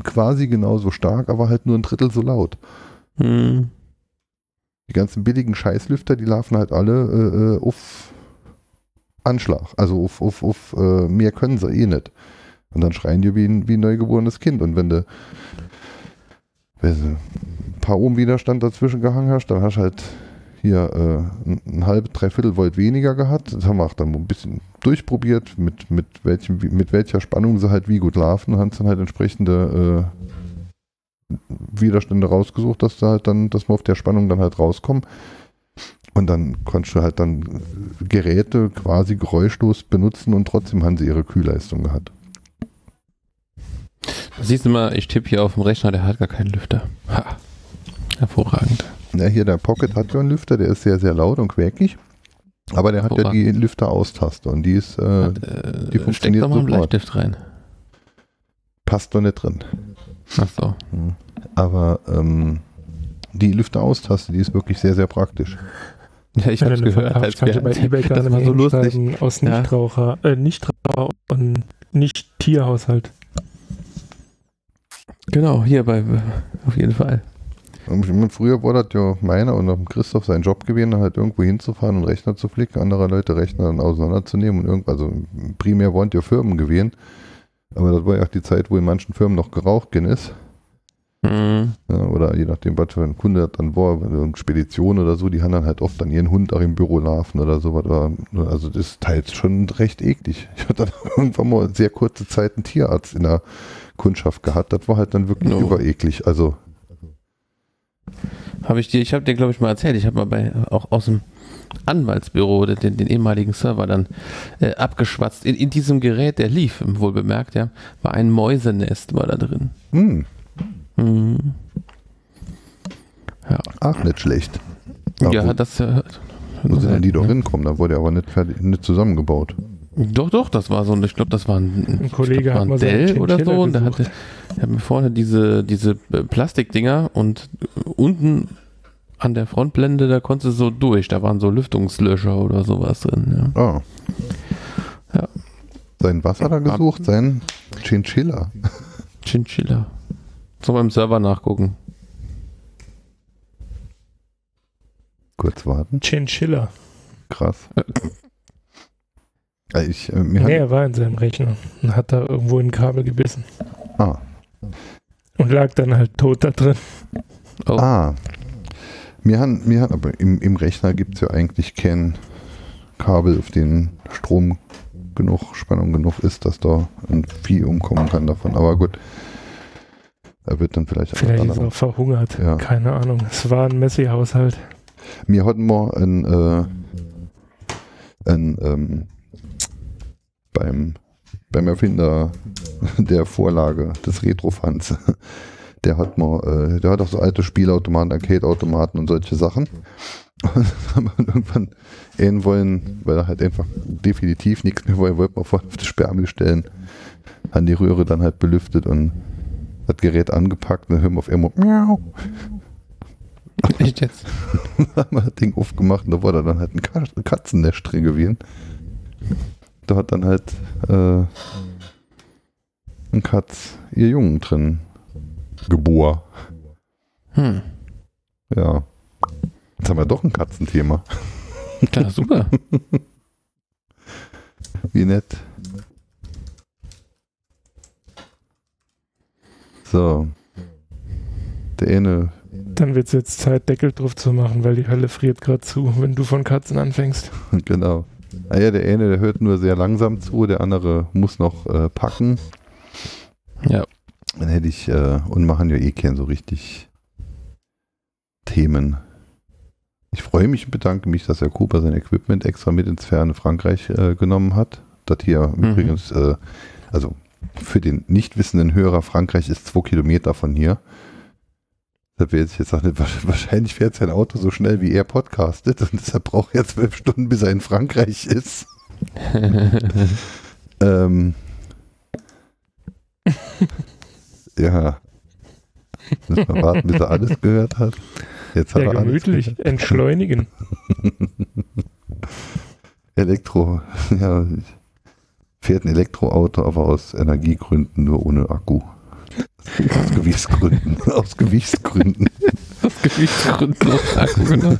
quasi genauso stark, aber halt nur ein Drittel so laut. Hm. Die ganzen billigen Scheißlüfter, die laufen halt alle äh, äh, auf Anschlag. Also auf, auf, auf äh, mehr können sie eh nicht. Und dann schreien die wie ein, wie ein neugeborenes Kind. Und wenn du ein paar Ohm Widerstand dazwischen gehangen hast, dann hast du halt hier äh, ein, ein halb, dreiviertel Volt weniger gehabt. Das haben wir auch dann ein bisschen durchprobiert, mit, mit, welchem, mit welcher Spannung sie halt wie gut laufen und haben dann halt entsprechende äh, Widerstände rausgesucht, dass da halt dann, dass wir auf der Spannung dann halt rauskommen. Und dann konntest du halt dann Geräte quasi geräuschlos benutzen und trotzdem haben sie ihre Kühlleistung gehabt. Siehst du mal, ich tippe hier auf dem Rechner, der hat gar keinen Lüfter. Ha. Hervorragend. Ja, hier der Pocket hat ja einen Lüfter, der ist sehr, sehr laut und quäkig. Aber der hat ja die Lüfter-Austaste und die ist, äh, Hat, äh, die steck funktioniert doch mal einen. Bleistift rein. passt doch nicht drin. Ach so. Aber ähm, die Lüfter-Austaste, die ist wirklich sehr, sehr praktisch. Ja, ich du eine gehört. Als du bei wir, eBay das gerade war so lustig. aus Ja. Nichtraucher, äh, Nichtraucher und Genau, hier bei, auf jeden Fall. Früher war das ja meiner und auch Christoph sein Job gewesen, dann halt irgendwo hinzufahren und Rechner zu flicken, andere Leute Rechner dann auseinanderzunehmen und irgend, also primär waren ja Firmen gewesen. Aber das war ja auch die Zeit, wo in manchen Firmen noch geraucht gen ist. Mhm. Ja, oder je nachdem, was für ein Kunde das dann war, eine Spedition oder so, die haben dann halt oft dann ihren Hund auch im Büro laufen oder sowas. Also das ist teils schon recht eklig. Ich hatte dann irgendwann mal sehr kurze Zeit einen Tierarzt in der Kundschaft gehabt. Das war halt dann wirklich No. übereklig. Also Habe ich dir, ich habe dir, glaube ich, mal erzählt, ich habe mal bei, auch aus dem Anwaltsbüro den, den, ehemaligen Server dann äh, abgeschwatzt. In, in diesem Gerät, der lief, wohl bemerkt, ja, war ein Mäusenest war da drin. hm, Mhm. Ja, ach, nicht schlecht. ja wo, das. Äh, wo sind denn die doch hinkommen? Da wurde aber nicht, fertig, nicht zusammengebaut. Doch, doch, das war so ein, ich glaube, das war ein, Ein Kollege glaub, hat war ein so einen Dell oder Chinchilla so und der hatte, der hat mir vorne diese, diese äh, Plastikdinger und äh, unten an der Frontblende, da konntest du so durch, da waren so Lüftungslöcher oder sowas drin. Ja. Ah. Ja. Sein was hat er gesucht? Sein Chinchilla. Chinchilla. Soll mal im Server nachgucken. Kurz warten. Chinchilla. Krass. Ich, äh, mir Nee, er war in seinem Rechner und hat da irgendwo in ein Kabel gebissen. ah, Und lag dann halt tot da drin. Oh, ah. Mir haben, mir hat, aber im, im Rechner gibt es ja eigentlich kein Kabel, auf den Strom genug, Spannung genug ist, dass da ein Vieh umkommen kann davon. Aber gut. Er wird dann vielleicht. Vielleicht ist er verhungert. Ja. Keine Ahnung. Es war ein Messi-Haushalt. Wir hatten mal ein, äh, ein ähm, beim, beim Erfinder der Vorlage des Retrofans. Der hat mal, äh, der hat auch so alte Spielautomaten, Arcade-Automaten und solche Sachen. Und haben wir irgendwann ähen wollen, weil er halt einfach definitiv nichts mehr wollte, wollte man vor auf die Sperrmüll stellen, haben die Röhre dann halt belüftet und das Gerät angepackt und dann hören wir auf einmal Miau. echt jetzt? haben wir das Ding aufgemacht und da war da dann halt ein Ka- Katzennest drin gewesen. Da hat dann halt äh, ein Katz ihr Jungen drin geboren. Hm. Ja. Jetzt haben wir doch ein Katzenthema. Klar, super. Wie nett. So. Der eine, Dann wird es jetzt Zeit, Deckel drauf zu machen, weil die Hölle friert gerade zu, wenn du von Katzen anfängst. genau. Ah ja, der eine, der hört nur sehr langsam zu, der andere muss noch äh, packen. Ja. Dann hätte ich, äh, und machen ja eh kein so richtig Themen. Ich freue mich und bedanke mich, dass Herr Cooper sein Equipment extra mit ins ferne Frankreich äh, genommen hat. Das hier Mhm. übrigens, äh, also für den nicht wissenden Hörer, Frankreich ist zwei Kilometer von hier. Da wäre ich jetzt sagen, wahrscheinlich fährt sein Auto so schnell, wie er podcastet und deshalb braucht er zwölf Stunden, bis er in Frankreich ist. Ähm, ja. Müssen wir warten, bis er alles gehört hat. Jetzt hat Ja, er alles gemütlich. Entschleunigen. Elektro, ja, fährt ein Elektroauto, aber aus Energiegründen nur ohne Akku. Aus Gewichtsgründen. aus Gewichtsgründen. Das Gewichtsgründen Akku, genau.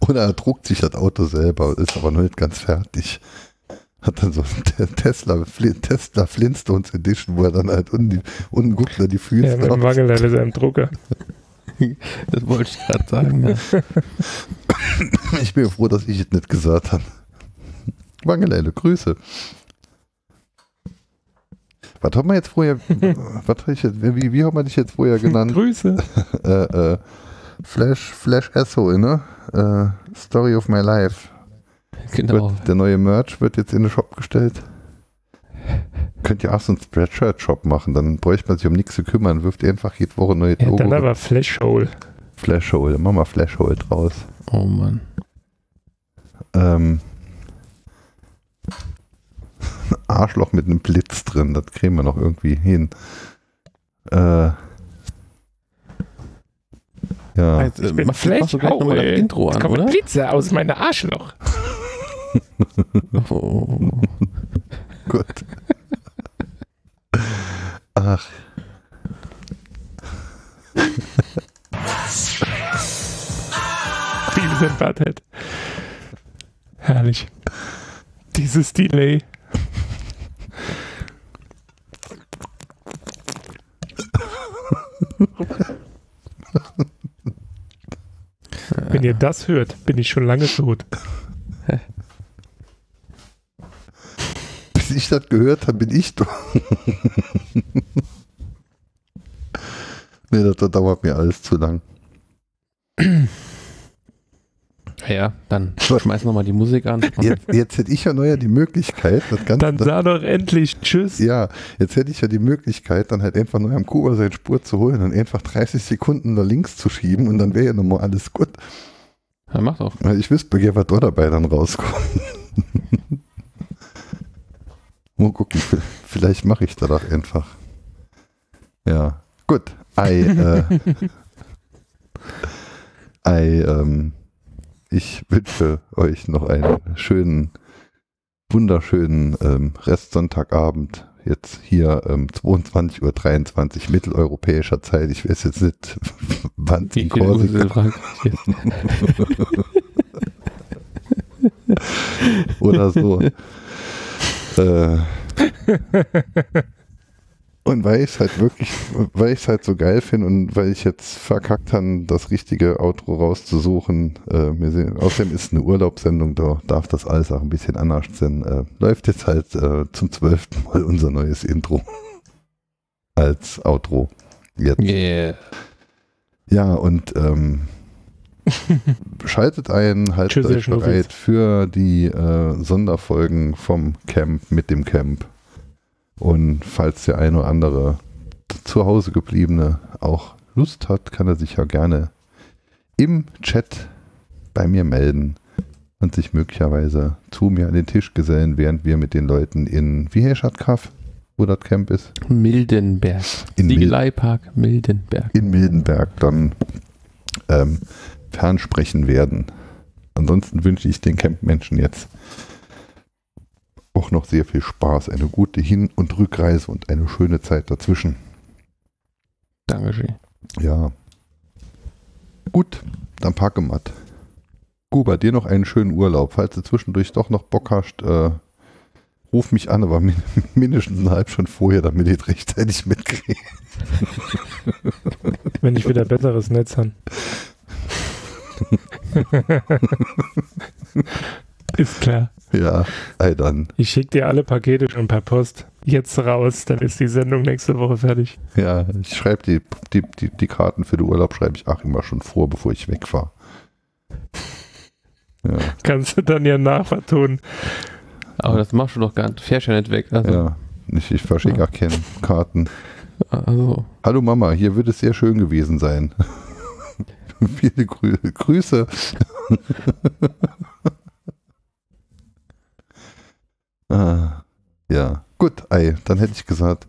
Oder er druckt sich das Auto selber, ist aber noch nicht ganz fertig. Hat dann so einen Tesla, Tesla Flintstones Edition, wo er dann halt unten, die, unten guckt er die Füße Ja, mit dem Mangel an seinem Drucker. Das wollte ich gerade sagen. Ja. Ich bin froh, dass ich es nicht gesagt habe. Wangelele, Grüße. Was haben wir jetzt vorher, was hab ich jetzt, wie, wie haben wir dich jetzt vorher genannt? Grüße. äh, äh, Flash, Flash Esso, ne? Äh, Story of my life. Genau. Wird, der neue Merch wird jetzt in den Shop gestellt. Könnt ihr auch so einen Spreadshirt-Shop machen, dann bräuchte man sich um nichts zu kümmern. Wirft ihr einfach jede Woche ein neues Ja, Logo. dann aber Flashhole. Flashhole, dann machen wir Flashhole draus. Oh Mann. Ähm, Arschloch mit einem Blitz drin, das kriegen wir noch irgendwie hin. Äh, ja, Jetzt, äh, Ich bin mach, mach so gleich nochmal das Flashhole. Intro Jetzt an, kommen oder? Blitze aus meiner Arschloch. Oh. gut. Ach. Beavis and Butthead. Herrlich. Dieses Delay. Wenn ihr das hört, bin ich schon lange tot. Bis ich das gehört habe, bin ich doch. nee, das, das dauert mir alles zu lang. Ja, dann schmeiß nochmal die Musik an. Jetzt, jetzt hätte ich ja neuer die Möglichkeit, das Ganze. Dann sag doch endlich Tschüss. Ja, jetzt hätte ich ja die Möglichkeit, dann halt einfach neu am Kuba seine Spur zu holen und einfach 30 Sekunden nach links zu schieben und dann wäre ja nochmal alles gut. Ja, mach doch. Ich wüsste, bei was da dabei dann rauskommt. Mal gucken, vielleicht mache ich das auch einfach. Ja, gut. Ei, äh, Ei, ähm, ich wünsche euch noch einen schönen, wunderschönen ähm, Restsonntagabend. Jetzt hier ähm, 22.23 Uhr mitteleuropäischer Zeit. Ich weiß jetzt nicht, wann in viel Uhr Korsika oder so. Äh, und weil ich es halt wirklich, weil ich es halt so geil finde und weil ich jetzt verkackt habe, das richtige Outro rauszusuchen. Äh, wir sehen, außerdem ist eine Urlaubssendung, da darf das alles auch ein bisschen anders sein. Äh, läuft jetzt halt äh, zum zwölften Mal unser neues Intro als Outro. Jetzt. Yeah. Ja, und ähm, schaltet ein, haltet euch bereit für die äh, Sonderfolgen vom Camp mit dem Camp. Und falls der eine oder andere zu Hause gebliebene auch Lust hat, kann er sich ja gerne im Chat bei mir melden und sich möglicherweise zu mir an den Tisch gesellen, während wir mit den Leuten in, wie heißt das Kaff, wo das Camp ist? Mildenberg. In Ziegeleipark Mildenberg. in Mildenberg dann ähm, fernsprechen werden. Ansonsten wünsche ich den Campmenschen jetzt auch noch sehr viel Spaß, eine gute Hin- und Rückreise und eine schöne Zeit dazwischen. Dankeschön. Ja. Gut, dann packe matt. Guba, dir noch einen schönen Urlaub. Falls du zwischendurch doch noch Bock hast, äh, ruf mich an, aber min mindestens eine halbe Stunde vorher, damit ich rechtzeitig mitkriege. Wenn ich wieder besseres Netz habe. Ist klar. Ja, ey dann. Ich schicke dir alle Pakete schon per Post. Jetzt raus, dann ist die Sendung nächste Woche fertig. Ja, ich schreibe die, die, die, die Karten für den Urlaub, schreibe ich auch immer schon vor, bevor ich wegfahre. Ja, Kannst du dann ja nachvertonen. Aber das machst du doch gar nicht. Fährst ja nicht weg. Also, ja. Ich, ich verschicke auch keine Karten. also Hallo Mama, hier wird es sehr schön gewesen sein. Viele Grü Grüße. ah, ja, gut, ey, dann hätte ich gesagt,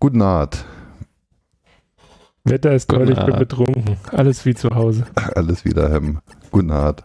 guten Abend. Wetter ist toll, ich bin betrunken. Alles wie zu Hause. Alles wieder, Hem. Guten Abend.